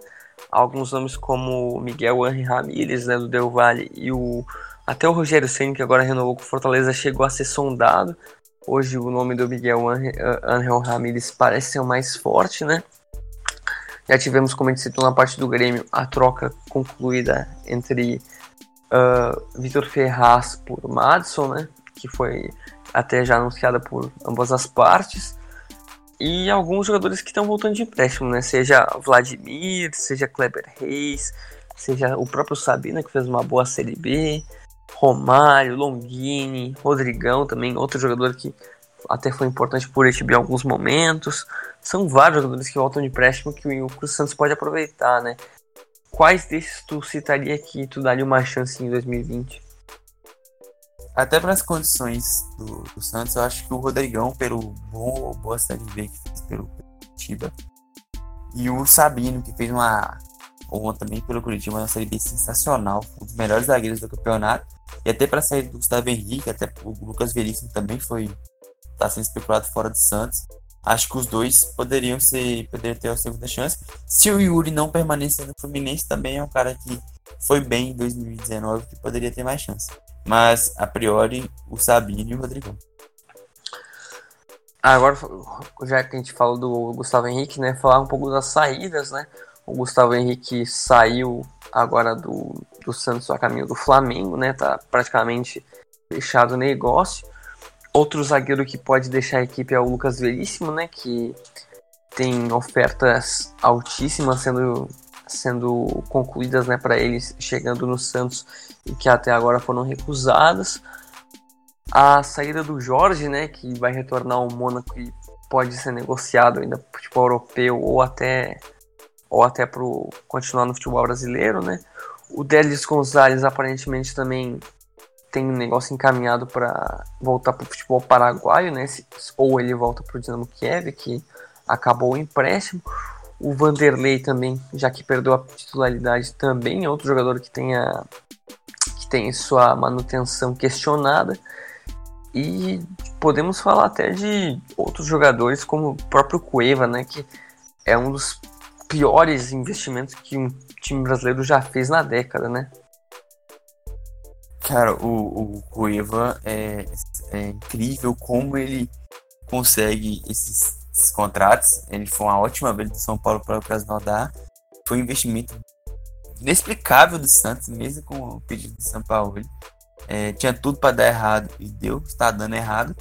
Alguns nomes como Miguel Henri Ramírez, né, do Del Valle, e o até o Rogério Ceni que agora renovou com o Fortaleza, chegou a ser sondado. Hoje o nome do Miguel Angel Ramírez parece ser o mais forte, né? Já tivemos, como a gente citou na parte do Grêmio, a troca concluída entre uh, Vitor Ferraz por Madison, né? Que foi até já anunciada por ambas as partes. E alguns jogadores que estão voltando de empréstimo, né? Seja Vladimir, seja Kleber Reis, seja o próprio Sabina, que fez uma boa Série B, Romário, Longini, Rodrigão também, outro jogador que até foi importante por este em alguns momentos. São vários jogadores que voltam de empréstimo que o Cruz Santos pode aproveitar, né? Quais desses tu citaria que tu daria uma chance em 2020? Até para as condições do, do, Santos, eu acho que o Rodrigão, pelo bom, boa série B que fez pelo Curitiba, e o Sabino, que fez uma, ou também pelo Curitiba, uma série B sensacional, um dos melhores zagueiros do campeonato, e até para sair do Gustavo Henrique, até o Lucas Veríssimo também foi está sendo especulado fora do Santos. Acho que os dois poderiam ser poderiam ter a segunda chance. Se o Yuri não permanecer no Fluminense, também é um cara que foi bem em 2019 que poderia ter mais chance. Mas a priori o Sabino e o Rodrigão. Agora, já que a gente falou do Gustavo Henrique, né, falar um pouco das saídas, né? O Gustavo Henrique saiu agora do, do Santos a caminho do Flamengo, né? Tá praticamente fechado o negócio. Outro zagueiro que pode deixar a equipe é o Lucas Veríssimo, né? Que tem ofertas altíssimas sendo, sendo concluídas né, para eles chegando no Santos e que até agora foram recusadas. A saída do Jorge, né, que vai retornar ao Mônaco e pode ser negociado ainda para futebol europeu ou até ou até para continuar no futebol brasileiro, né? O Delis Gonzalez aparentemente também tem um negócio encaminhado para voltar para o futebol paraguaio, né? Ou ele volta para o Dinamo Kiev, que acabou o empréstimo. O Vanderlei também, já que perdeu a titularidade, também é outro jogador que tem, a, que tem sua manutenção questionada. E podemos falar até de outros jogadores, como o próprio Cueva, né? Que é um dos piores investimentos que um time brasileiro já fez na década, né? Cara, o, o Cueva é, é incrível como ele consegue esses, esses, contratos. Ele foi uma ótima vez do São Paulo para o Krasnodar. Foi um investimento inexplicável do Santos, mesmo com o pedido do São Paulo. É, tinha tudo para dar errado e deu, está dando errado.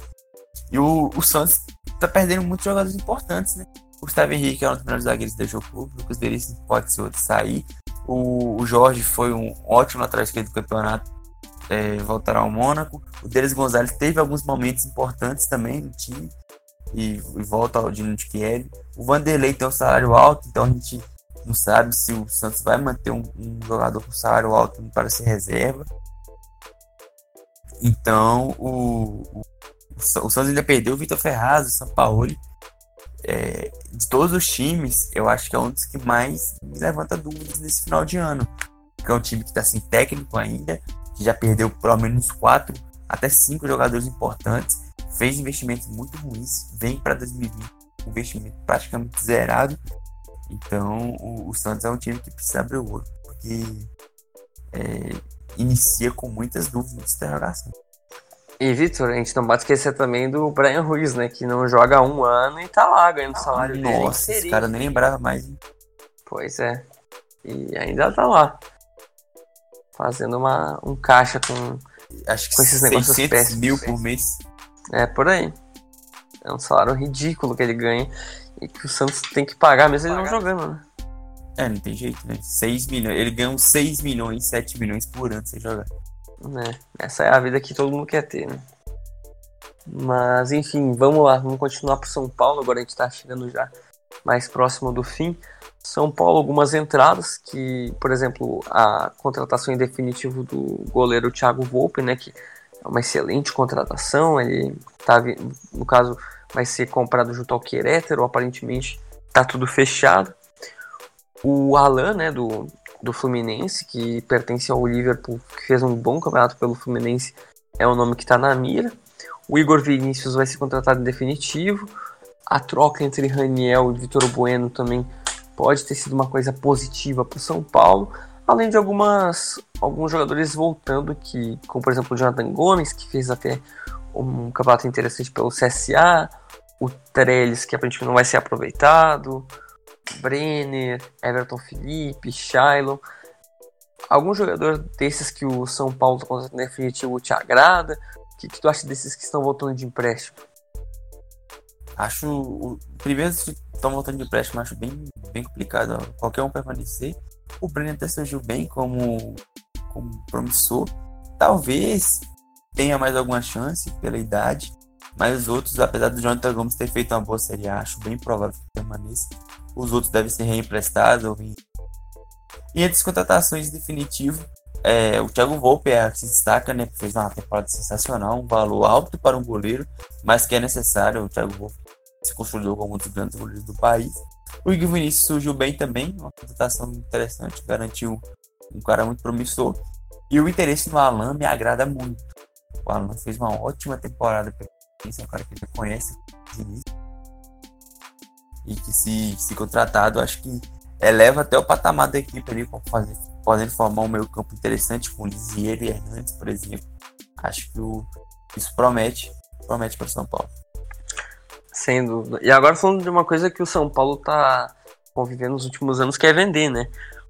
E o, o Santos está perdendo muitos jogadores importantes, né? O Gustavo Henrique é um dos melhores zagueiros do jogo clube. O Lucas pode ser outro sair. O, o Jorge foi um ótimo atrás do campeonato é, voltaram ao Mônaco. O Denis Gonzalez teve alguns momentos importantes também no time e, e volta ao Dino de Kiev. O Vanderlei tem um salário alto, então a gente não sabe se o Santos vai manter um, um jogador com salário alto para ser reserva. Então o, o, o Santos ainda perdeu o Vitor Ferraz, o Sampaoli. É, de todos os times, eu acho que é um dos que mais me levanta dúvidas nesse final de ano. Porque é um time que está sem técnico ainda, que já perdeu pelo menos quatro até cinco jogadores importantes, fez investimentos muito ruins, vem para 2020 com investimento praticamente zerado. Então o, o, Santos é um time que precisa abrir o olho, porque é, inicia com muitas dúvidas de interrogação. E, Vitor, a gente não pode esquecer também do Brian Ruiz, né? Que não joga há um ano e tá lá ganhando salário Nossa, dele. Nossa, esse cara nem lembrava mais. Pois é. E ainda tá lá. Fazendo uma, um caixa com, Acho que com esses negócios péssimos. mil por mês. É, por aí. É um salário ridículo que ele ganha e que o Santos tem que pagar, mesmo pagar. ele não jogando, né? É, não tem jeito, né? 6 milhões. Ele ganha uns 6 milhões, 7 milhões por ano sem jogar. É, essa é a vida que todo mundo quer ter, né? Mas enfim, vamos lá, vamos continuar para São Paulo. Agora a gente está chegando já mais próximo do fim. São Paulo, algumas entradas que, por exemplo, a contratação em definitivo do goleiro Thiago Volpe, né? Que é uma excelente contratação. Ele tá, no caso, vai ser comprado junto ao Querétaro. Aparentemente, tá tudo fechado. O Alan, né, do, do Fluminense, que pertence ao Liverpool, que fez um bom campeonato pelo Fluminense, é o nome que está na mira. O Igor Vinícius vai ser contratado definitivo. A troca entre Raniel e Vitor Bueno também pode ter sido uma coisa positiva para o São Paulo. Além de algumas, alguns jogadores voltando, que, como por exemplo o Jonathan Gomes, que fez até um campeonato interessante pelo CSA. O Trellis, que aparentemente não vai ser aproveitado. Brenner, Everton Felipe, Shailon. Algum jogador desses que o São Paulo está definitivo te agrada? O que, que, tu acha desses que estão voltando de empréstimo? Acho. O, primeiro, se estão voltando de empréstimo, acho bem, bem complicado. Ó. Qualquer um permanecer. O Brenner até surgiu bem como, como promissor. Talvez tenha mais alguma chance pela idade. Mas os outros, apesar do Jonathan Gomes ter feito uma boa série, acho bem provável que permaneça. Os outros devem ser reemprestados E entre as contratações definitivo, é, o Thiago Volpe é se destaca, né? Fez uma temporada sensacional, um valor alto para um goleiro, mas que é necessário. O Thiago Volpe se consolidou como um dos grandes goleiros do país. O Igor Vinícius surgiu bem também, uma contratação interessante, garantiu um cara muito promissor. E o interesse no Alan me agrada muito. O Alan fez uma ótima temporada pelo é um cara que ele conhece e que se, se contratado, acho que eleva até o patamar da equipe ali, fazer, podendo formar um meio campo interessante com Lisier e Hernandes, por exemplo. Acho que o, isso promete, promete para São Paulo. Sem dúvida. E agora falando de uma coisa que o São Paulo está convivendo nos últimos anos, que é vender, né?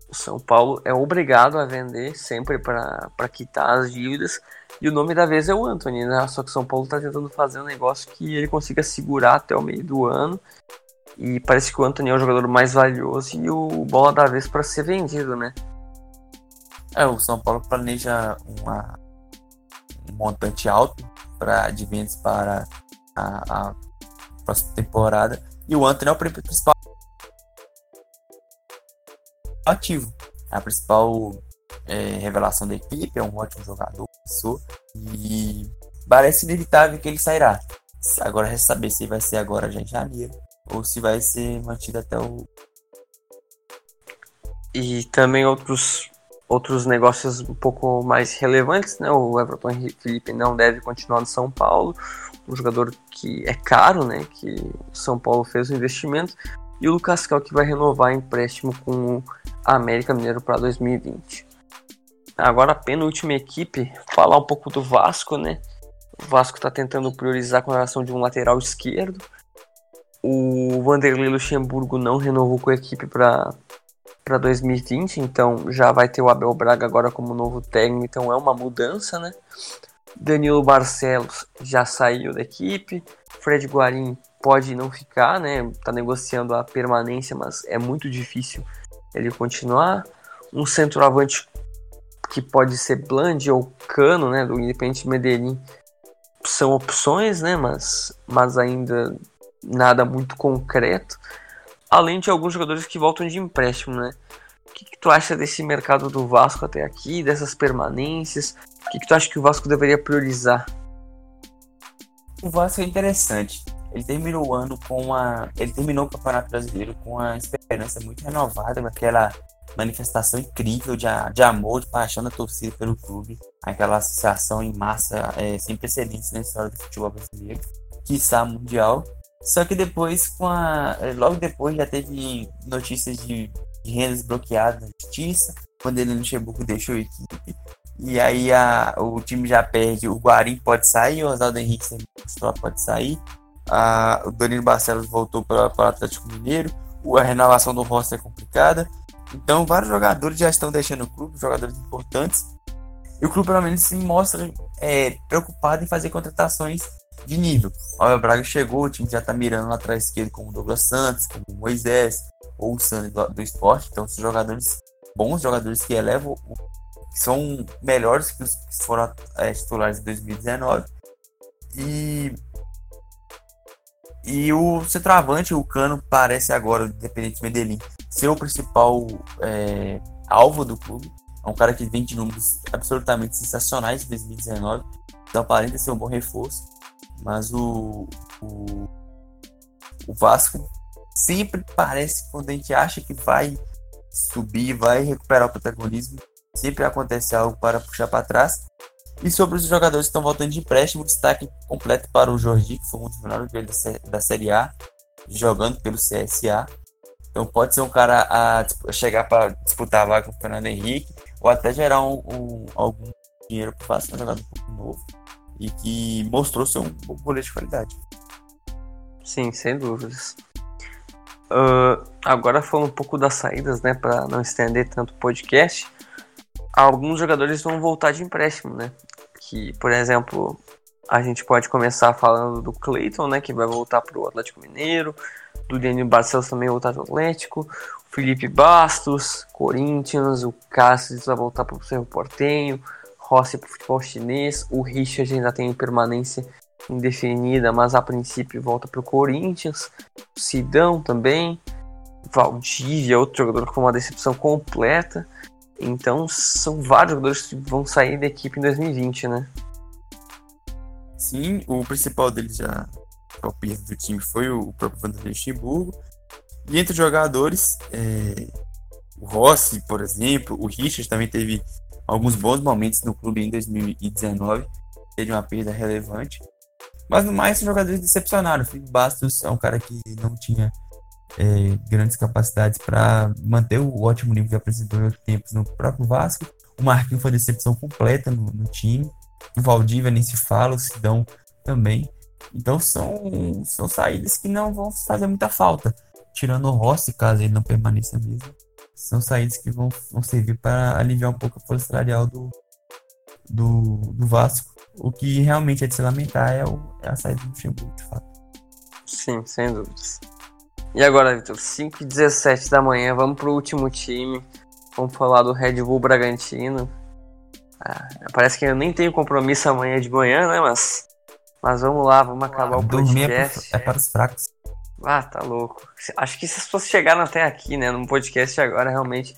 O São Paulo é obrigado a vender sempre para quitar as dívidas. E o nome da vez é o Anthony, né? Só que o São Paulo está tentando fazer um negócio que ele consiga segurar até o meio do ano. E parece que o Anthony é o jogador mais valioso e o bola da vez para ser vendido, né? É, o São Paulo planeja uma, um montante alto para de vendas para a, a próxima temporada. E o Anthony é o principal ativo. É a principal é, revelação da equipe, é um ótimo jogador, professor, e parece inevitável que ele sairá. Agora resta saber se vai ser agora já em janeiro ou se vai ser mantido até o. E também outros outros negócios um pouco mais relevantes, né? O Everton Felipe não deve continuar no São Paulo, um jogador que é caro, né? Que o São Paulo fez o investimento e o Lucas Cal que vai renovar empréstimo com a América Mineiro para 2020. Agora a penúltima equipe, falar um pouco do Vasco, né? O Vasco está tentando priorizar a contratação de um lateral esquerdo. O Vanderlei Luxemburgo não renovou com a equipe para para 2020, então já vai ter o Abel Braga agora como novo técnico, então é uma mudança, né? Danilo Barcelos já saiu da equipe, Fred Guarim pode não ficar, né? Tá negociando a permanência, mas é muito difícil ele continuar. Um centroavante que pode ser Bland ou Cano, né, do Independente Medellín, são opções, né, mas, mas ainda nada muito concreto. Além de alguns jogadores que voltam de empréstimo, né? O que, que tu acha desse mercado do Vasco até aqui, dessas permanências? O que, que tu acha que o Vasco deveria priorizar? O Vasco é interessante. ele terminou o ano com a. Ele terminou o Campeonato Brasileiro com a esperança muito renovada, com aquela manifestação incrível de, de amor, de paixão da torcida pelo clube, aquela associação em massa é, sem precedentes na história do futebol brasileiro, está mundial. Só que depois, com a, logo depois, já teve notícias de, de rendas bloqueadas na justiça, quando ele no Luxemburgo deixou a equipe. E aí a, o time já perde, o Guarim pode sair, o Oswaldo Henrique pode sair, a, o Danilo Barcelos voltou para o Atlético Mineiro, a renovação do roster é complicada. Então, vários jogadores já estão deixando o clube, jogadores importantes. E o clube, pelo menos, se mostra é, preocupado em fazer contratações de nível. O Braga chegou, o time já está mirando lá atrás esquerdo, como o Douglas Santos, como o Moisés, ou o Sandro do, do esporte. Então, são jogadores bons, jogadores que elevam, que são melhores que os que foram é, titulares em 2019. E e o centroavante, o Cano, parece agora, independente Medellín, ser o principal é, alvo do clube. É um cara que vem de números absolutamente sensacionais em 2019. Então aparenta ser um bom reforço. Mas o, o, o Vasco sempre parece, quando a gente acha que vai subir, vai recuperar o protagonismo, sempre acontece algo para puxar para trás. E sobre os jogadores que estão voltando de empréstimo, destaque completo para o Jordi, que foi um dos melhores da Série A, jogando pelo CSA. Então pode ser um cara a chegar para disputar a vaga com o Fernando Henrique, ou até gerar um, um algum dinheiro para um jogador um pouco novo e que mostrou ser um goleiro de qualidade. Sim, sem dúvidas. Uh, agora falando um pouco das saídas, né, para não estender tanto o podcast alguns jogadores vão voltar de empréstimo, né? Que, por exemplo, a gente pode começar falando do Clayton, né? Que vai voltar para o Atlético Mineiro, do Daniel Barcelos também voltar para o Atlético, o Felipe Bastos, Corinthians, o Cássio vai voltar para o Cerro Portenho, Rossi para o futebol chinês, o Richard ainda tem permanência indefinida, mas a princípio volta para o Corinthians, o Sidão também, Valdívia, outro jogador com uma decepção completa. Então são vários jogadores que vão sair da equipe em 2020, né? Sim, o principal deles já, o peso do time, foi o próprio Vanderlei Luxemburgo. E entre os jogadores, é, o Rossi, por exemplo, o Richard também teve alguns bons momentos no clube em 2019, teve uma perda relevante. Mas no mais, os jogadores decepcionaram. O Felipe Bastos é um cara que não tinha é, grandes capacidades para manter o ótimo nível que apresentou em outros tempos no próprio Vasco. O Marquinhos foi decepção completa no, no time. O Valdívia nem se fala, o Sidão também. Então são, são saídas que não vão fazer muita falta. Tirando o Rossi, caso ele não permaneça mesmo. São saídas que vão, vão servir para aliviar um pouco a força salarial do, do, do Vasco. O que realmente é de se lamentar é, o, é a saída do Luxemburgo, de fato. Sim, sem dúvidas. E agora, Vitor, 5 e 17 da manhã, vamos pro último time. Vamos falar do Red Bull Bragantino. Ah, parece que eu nem tenho compromisso amanhã de manhã, né? Mas, mas vamos lá, vamos acabar o podcast. É, é para os fracos. Ah, tá louco. Acho que se as pessoas chegaram até aqui, né, no podcast agora, realmente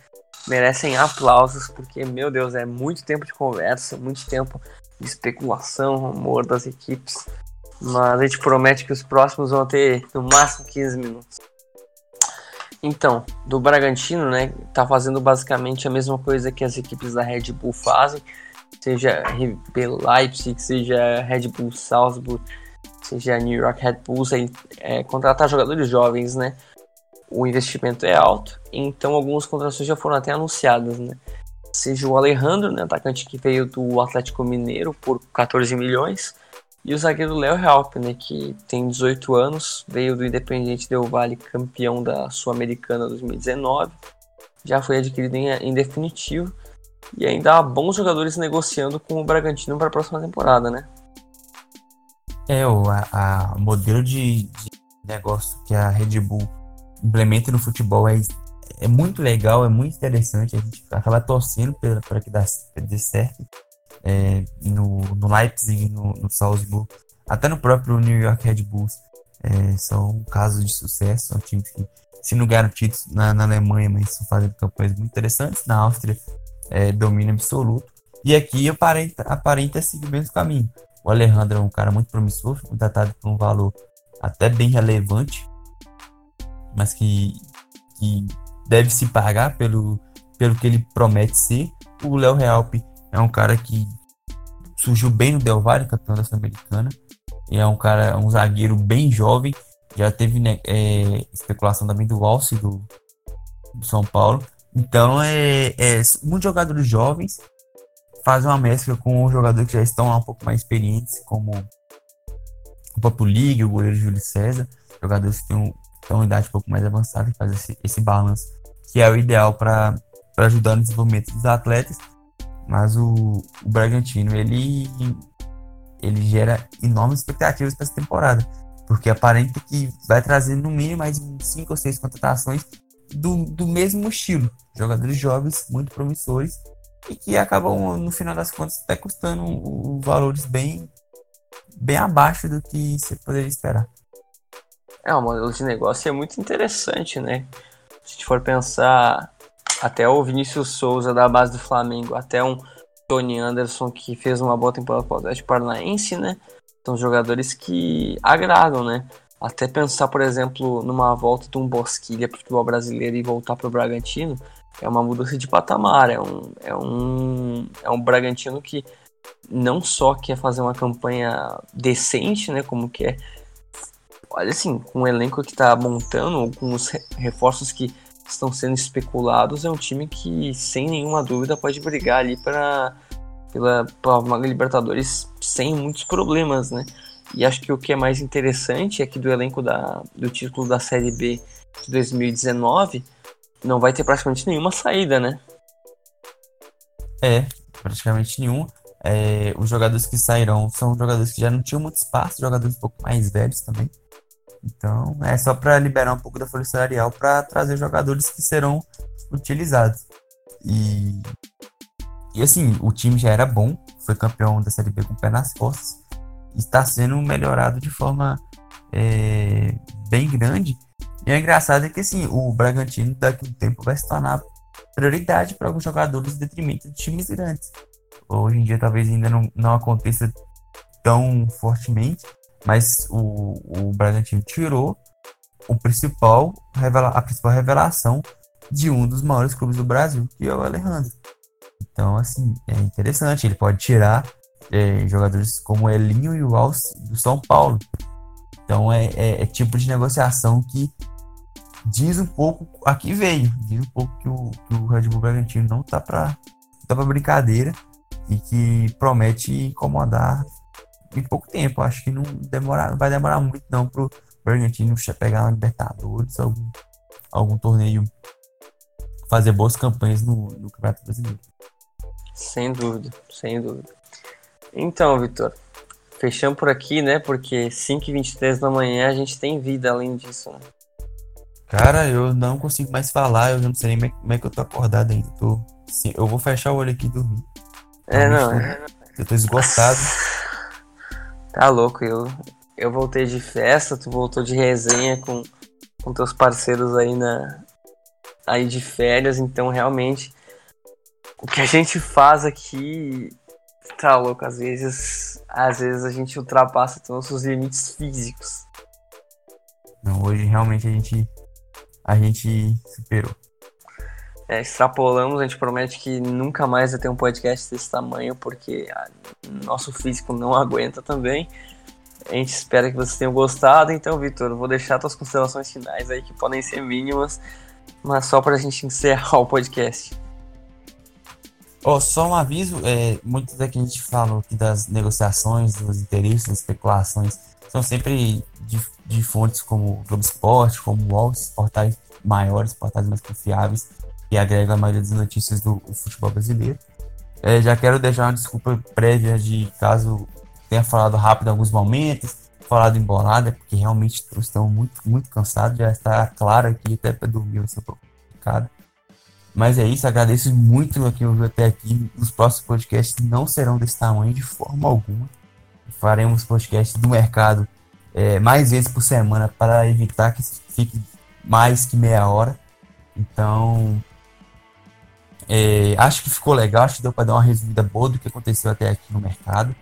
merecem aplausos, porque, meu Deus, é muito tempo de conversa, muito tempo de especulação, rumor das equipes. Mas a gente promete que os próximos vão ter no máximo 15 minutos. Então, do Bragantino, né, tá fazendo basicamente a mesma coisa que as equipes da Red Bull fazem, seja RB Leipzig, seja Red Bull Salzburg, seja New York Red Bulls, é, é, contratar jogadores jovens, né? O investimento é alto, então algumas contratações já foram até anunciadas, né? Seja o Alejandro, né, atacante que veio do Atlético Mineiro por 14 milhões, e o zagueiro Léo Halp, né, que tem 18 anos, veio do Independiente Del Valle, campeão da Sul-Americana 2019, já foi adquirido em, em, definitivo e ainda há bons jogadores negociando com o Bragantino para a próxima temporada, né? É, o a, a modelo de, de, negócio que a Red Bull implementa no futebol é, é muito legal, é muito interessante, a gente acaba torcendo para que dê certo é, no, no Leipzig, no, no Salzburg, até no próprio New York Red Bulls. É, são casos de sucesso, são times que, se não ganharam títulos na, na Alemanha, mas estão fazendo campanhas muito interessantes. Na Áustria, é, domínio absoluto. E aqui aparenta, aparenta seguir o mesmo caminho. O Alejandro é um cara muito promissor, contratado por um valor até bem relevante, mas que, que deve se pagar pelo, pelo que ele promete ser. O Léo Realpe é um cara que surgiu bem no Del Valle, campeão da Sul-Americana. E é um cara, um zagueiro bem jovem. Já teve né, é, especulação também do Alce do, do, São Paulo. Então, é, é, muitos jogadores jovens fazem uma mescla com os jogadores que já estão lá um pouco mais experientes, como o Papo Ligue, o goleiro Júlio César. Jogadores que têm, uma idade um pouco mais avançada e fazem esse, esse balanço, que é o ideal para ajudar no desenvolvimento dos atletas. Mas o, o Bragantino, ele, ele gera enormes expectativas para essa temporada. Porque aparenta que vai trazer no mínimo mais 5 ou 6 contratações do, do mesmo estilo. Jogadores jovens, muito promissores, e que acabam, no final das contas, até custando valores bem, bem abaixo do que você poderia esperar. É, o modelo de negócio é muito interessante, né? Se a gente for pensar até o Vinícius Souza da base do Flamengo, até um Tony Anderson que fez uma boa temporada com o Atlético Paranaense, né? São jogadores que agradam, né? Até pensar, por exemplo, numa volta de um Bosquilha para o futebol brasileiro e voltar para o Bragantino, é uma mudança de patamar. É um, é, um, é um Bragantino que não só quer fazer uma campanha decente, né? Como quer. Olha assim, com o elenco que está montando, com os reforços que estão sendo especulados, é um time que, sem nenhuma dúvida, pode brigar ali para pela, pela Maga Libertadores sem muitos problemas, né? E acho que o que é mais interessante é que do elenco da, do título da Série B de 2019 não vai ter praticamente nenhuma saída, né? É, praticamente nenhum. É, os jogadores que sairão são jogadores que já não tinham muito espaço, jogadores um pouco mais velhos também. Então, é só para liberar um pouco da folha salarial para trazer jogadores que serão utilizados. E, e assim, o time já era bom, foi campeão da Série B com o pé nas costas, está sendo melhorado de forma é, bem grande. E é engraçado é que assim, o Bragantino daqui a um tempo vai se tornar prioridade para alguns jogadores em detrimento de times grandes. Hoje em dia talvez ainda não, não aconteça tão fortemente, mas o, o Bragantino tirou o principal, a principal revelação de um dos maiores clubes do Brasil, que é o Alejandro. Então, assim, é interessante. Ele pode tirar é, jogadores como o Elinho e o Alce do São Paulo. Então, é, é, é, tipo de negociação que diz um pouco a que veio. Diz um pouco que o, que o Red Bull Bragantino não tá para tá pra brincadeira e que promete incomodar em pouco tempo. Acho que não, demora, não vai demorar muito não pro Bragantino pegar uma Libertadores, algum, algum torneio, fazer boas campanhas no, no Campeonato Brasileiro. Sem dúvida, sem dúvida. Então, Vitor, fechamos por aqui, né? Porque 5h23 da manhã a gente tem vida além disso, né? Cara, eu não consigo mais falar, eu não sei nem como é que eu tô acordado ainda. Tô, eu vou fechar o olho aqui e dormir. É, não. É... Eu tô esgotado. Tá louco, eu, eu voltei de festa, tu voltou de resenha com, com teus parceiros aí na aí de férias, então realmente o que a gente faz aqui tá louco, às vezes, às vezes a gente ultrapassa nossos limites físicos. Não, hoje realmente a gente a gente superou. É, extrapolamos, a gente promete que nunca mais vai ter um podcast desse tamanho, porque a, nosso físico não aguenta também. A gente espera que vocês tenham gostado. Então, Vitor, vou deixar suas considerações finais aí, que podem ser mínimas, mas só para a gente encerrar o podcast. Oh, só um aviso, é, muito da que a gente falou aqui das negociações, dos interesses, das especulações, são sempre de, fontes como o Globo Esporte, como o UOL, portais maiores, portais mais confiáveis que agrega a maioria das notícias do futebol brasileiro. É, já quero deixar uma desculpa prévia de caso tenha falado rápido em alguns momentos, falado embolada, porque realmente estão muito, muito cansados, já está claro aqui, até para dormir vai ser complicado. Mas é isso, agradeço muito a quem ouviu até aqui. Os próximos podcasts não serão desse tamanho de forma alguma. Faremos podcasts do mercado é, mais vezes por semana para evitar que fique mais que meia hora. Então, é, acho que ficou legal, acho que deu para dar uma resumida boa do que aconteceu até aqui no mercado.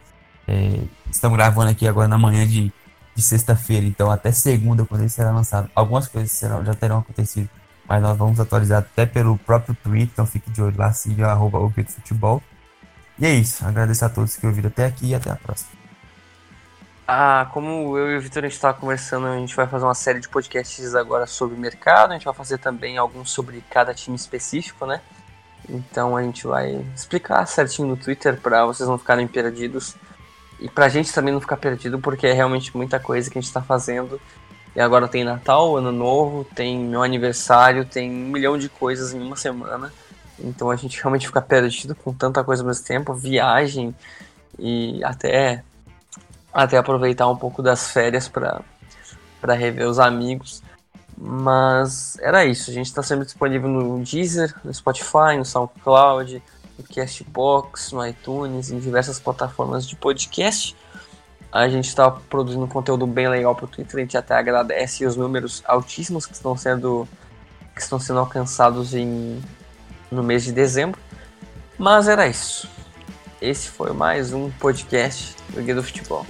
É, estamos gravando aqui agora na manhã de de sexta-feira. Então, até segunda, quando ele será lançado, algumas coisas serão, já terão acontecido. Mas nós vamos atualizar até pelo próprio Twitter. Então, fique de olho lá, siga o Futebol. E é isso. Agradeço a todos que ouviram até aqui e até a próxima. Ah, como eu e o Vitor a gente estava conversando, a gente vai fazer uma série de podcasts agora sobre mercado. A gente vai fazer também alguns sobre cada time específico, né? Então a gente vai explicar certinho no Twitter para vocês não ficarem perdidos e pra gente também não ficar perdido, porque é realmente muita coisa que a gente tá fazendo. E agora tem Natal, Ano Novo, tem meu aniversário, tem um milhão de coisas em uma semana. Então a gente realmente fica perdido com tanta coisa ao mesmo tempo, viagem e até até aproveitar um pouco das férias para rever os amigos. Mas era isso, a gente está sempre disponível no Deezer, no Spotify, no SoundCloud, no Castbox, no iTunes, em diversas plataformas de podcast. A gente está produzindo conteúdo bem legal para o Twitter, a gente até agradece os números altíssimos que estão sendo, que estão sendo alcançados em, no mês de dezembro. Mas era isso. Esse foi mais um podcast do Guia do Futebol.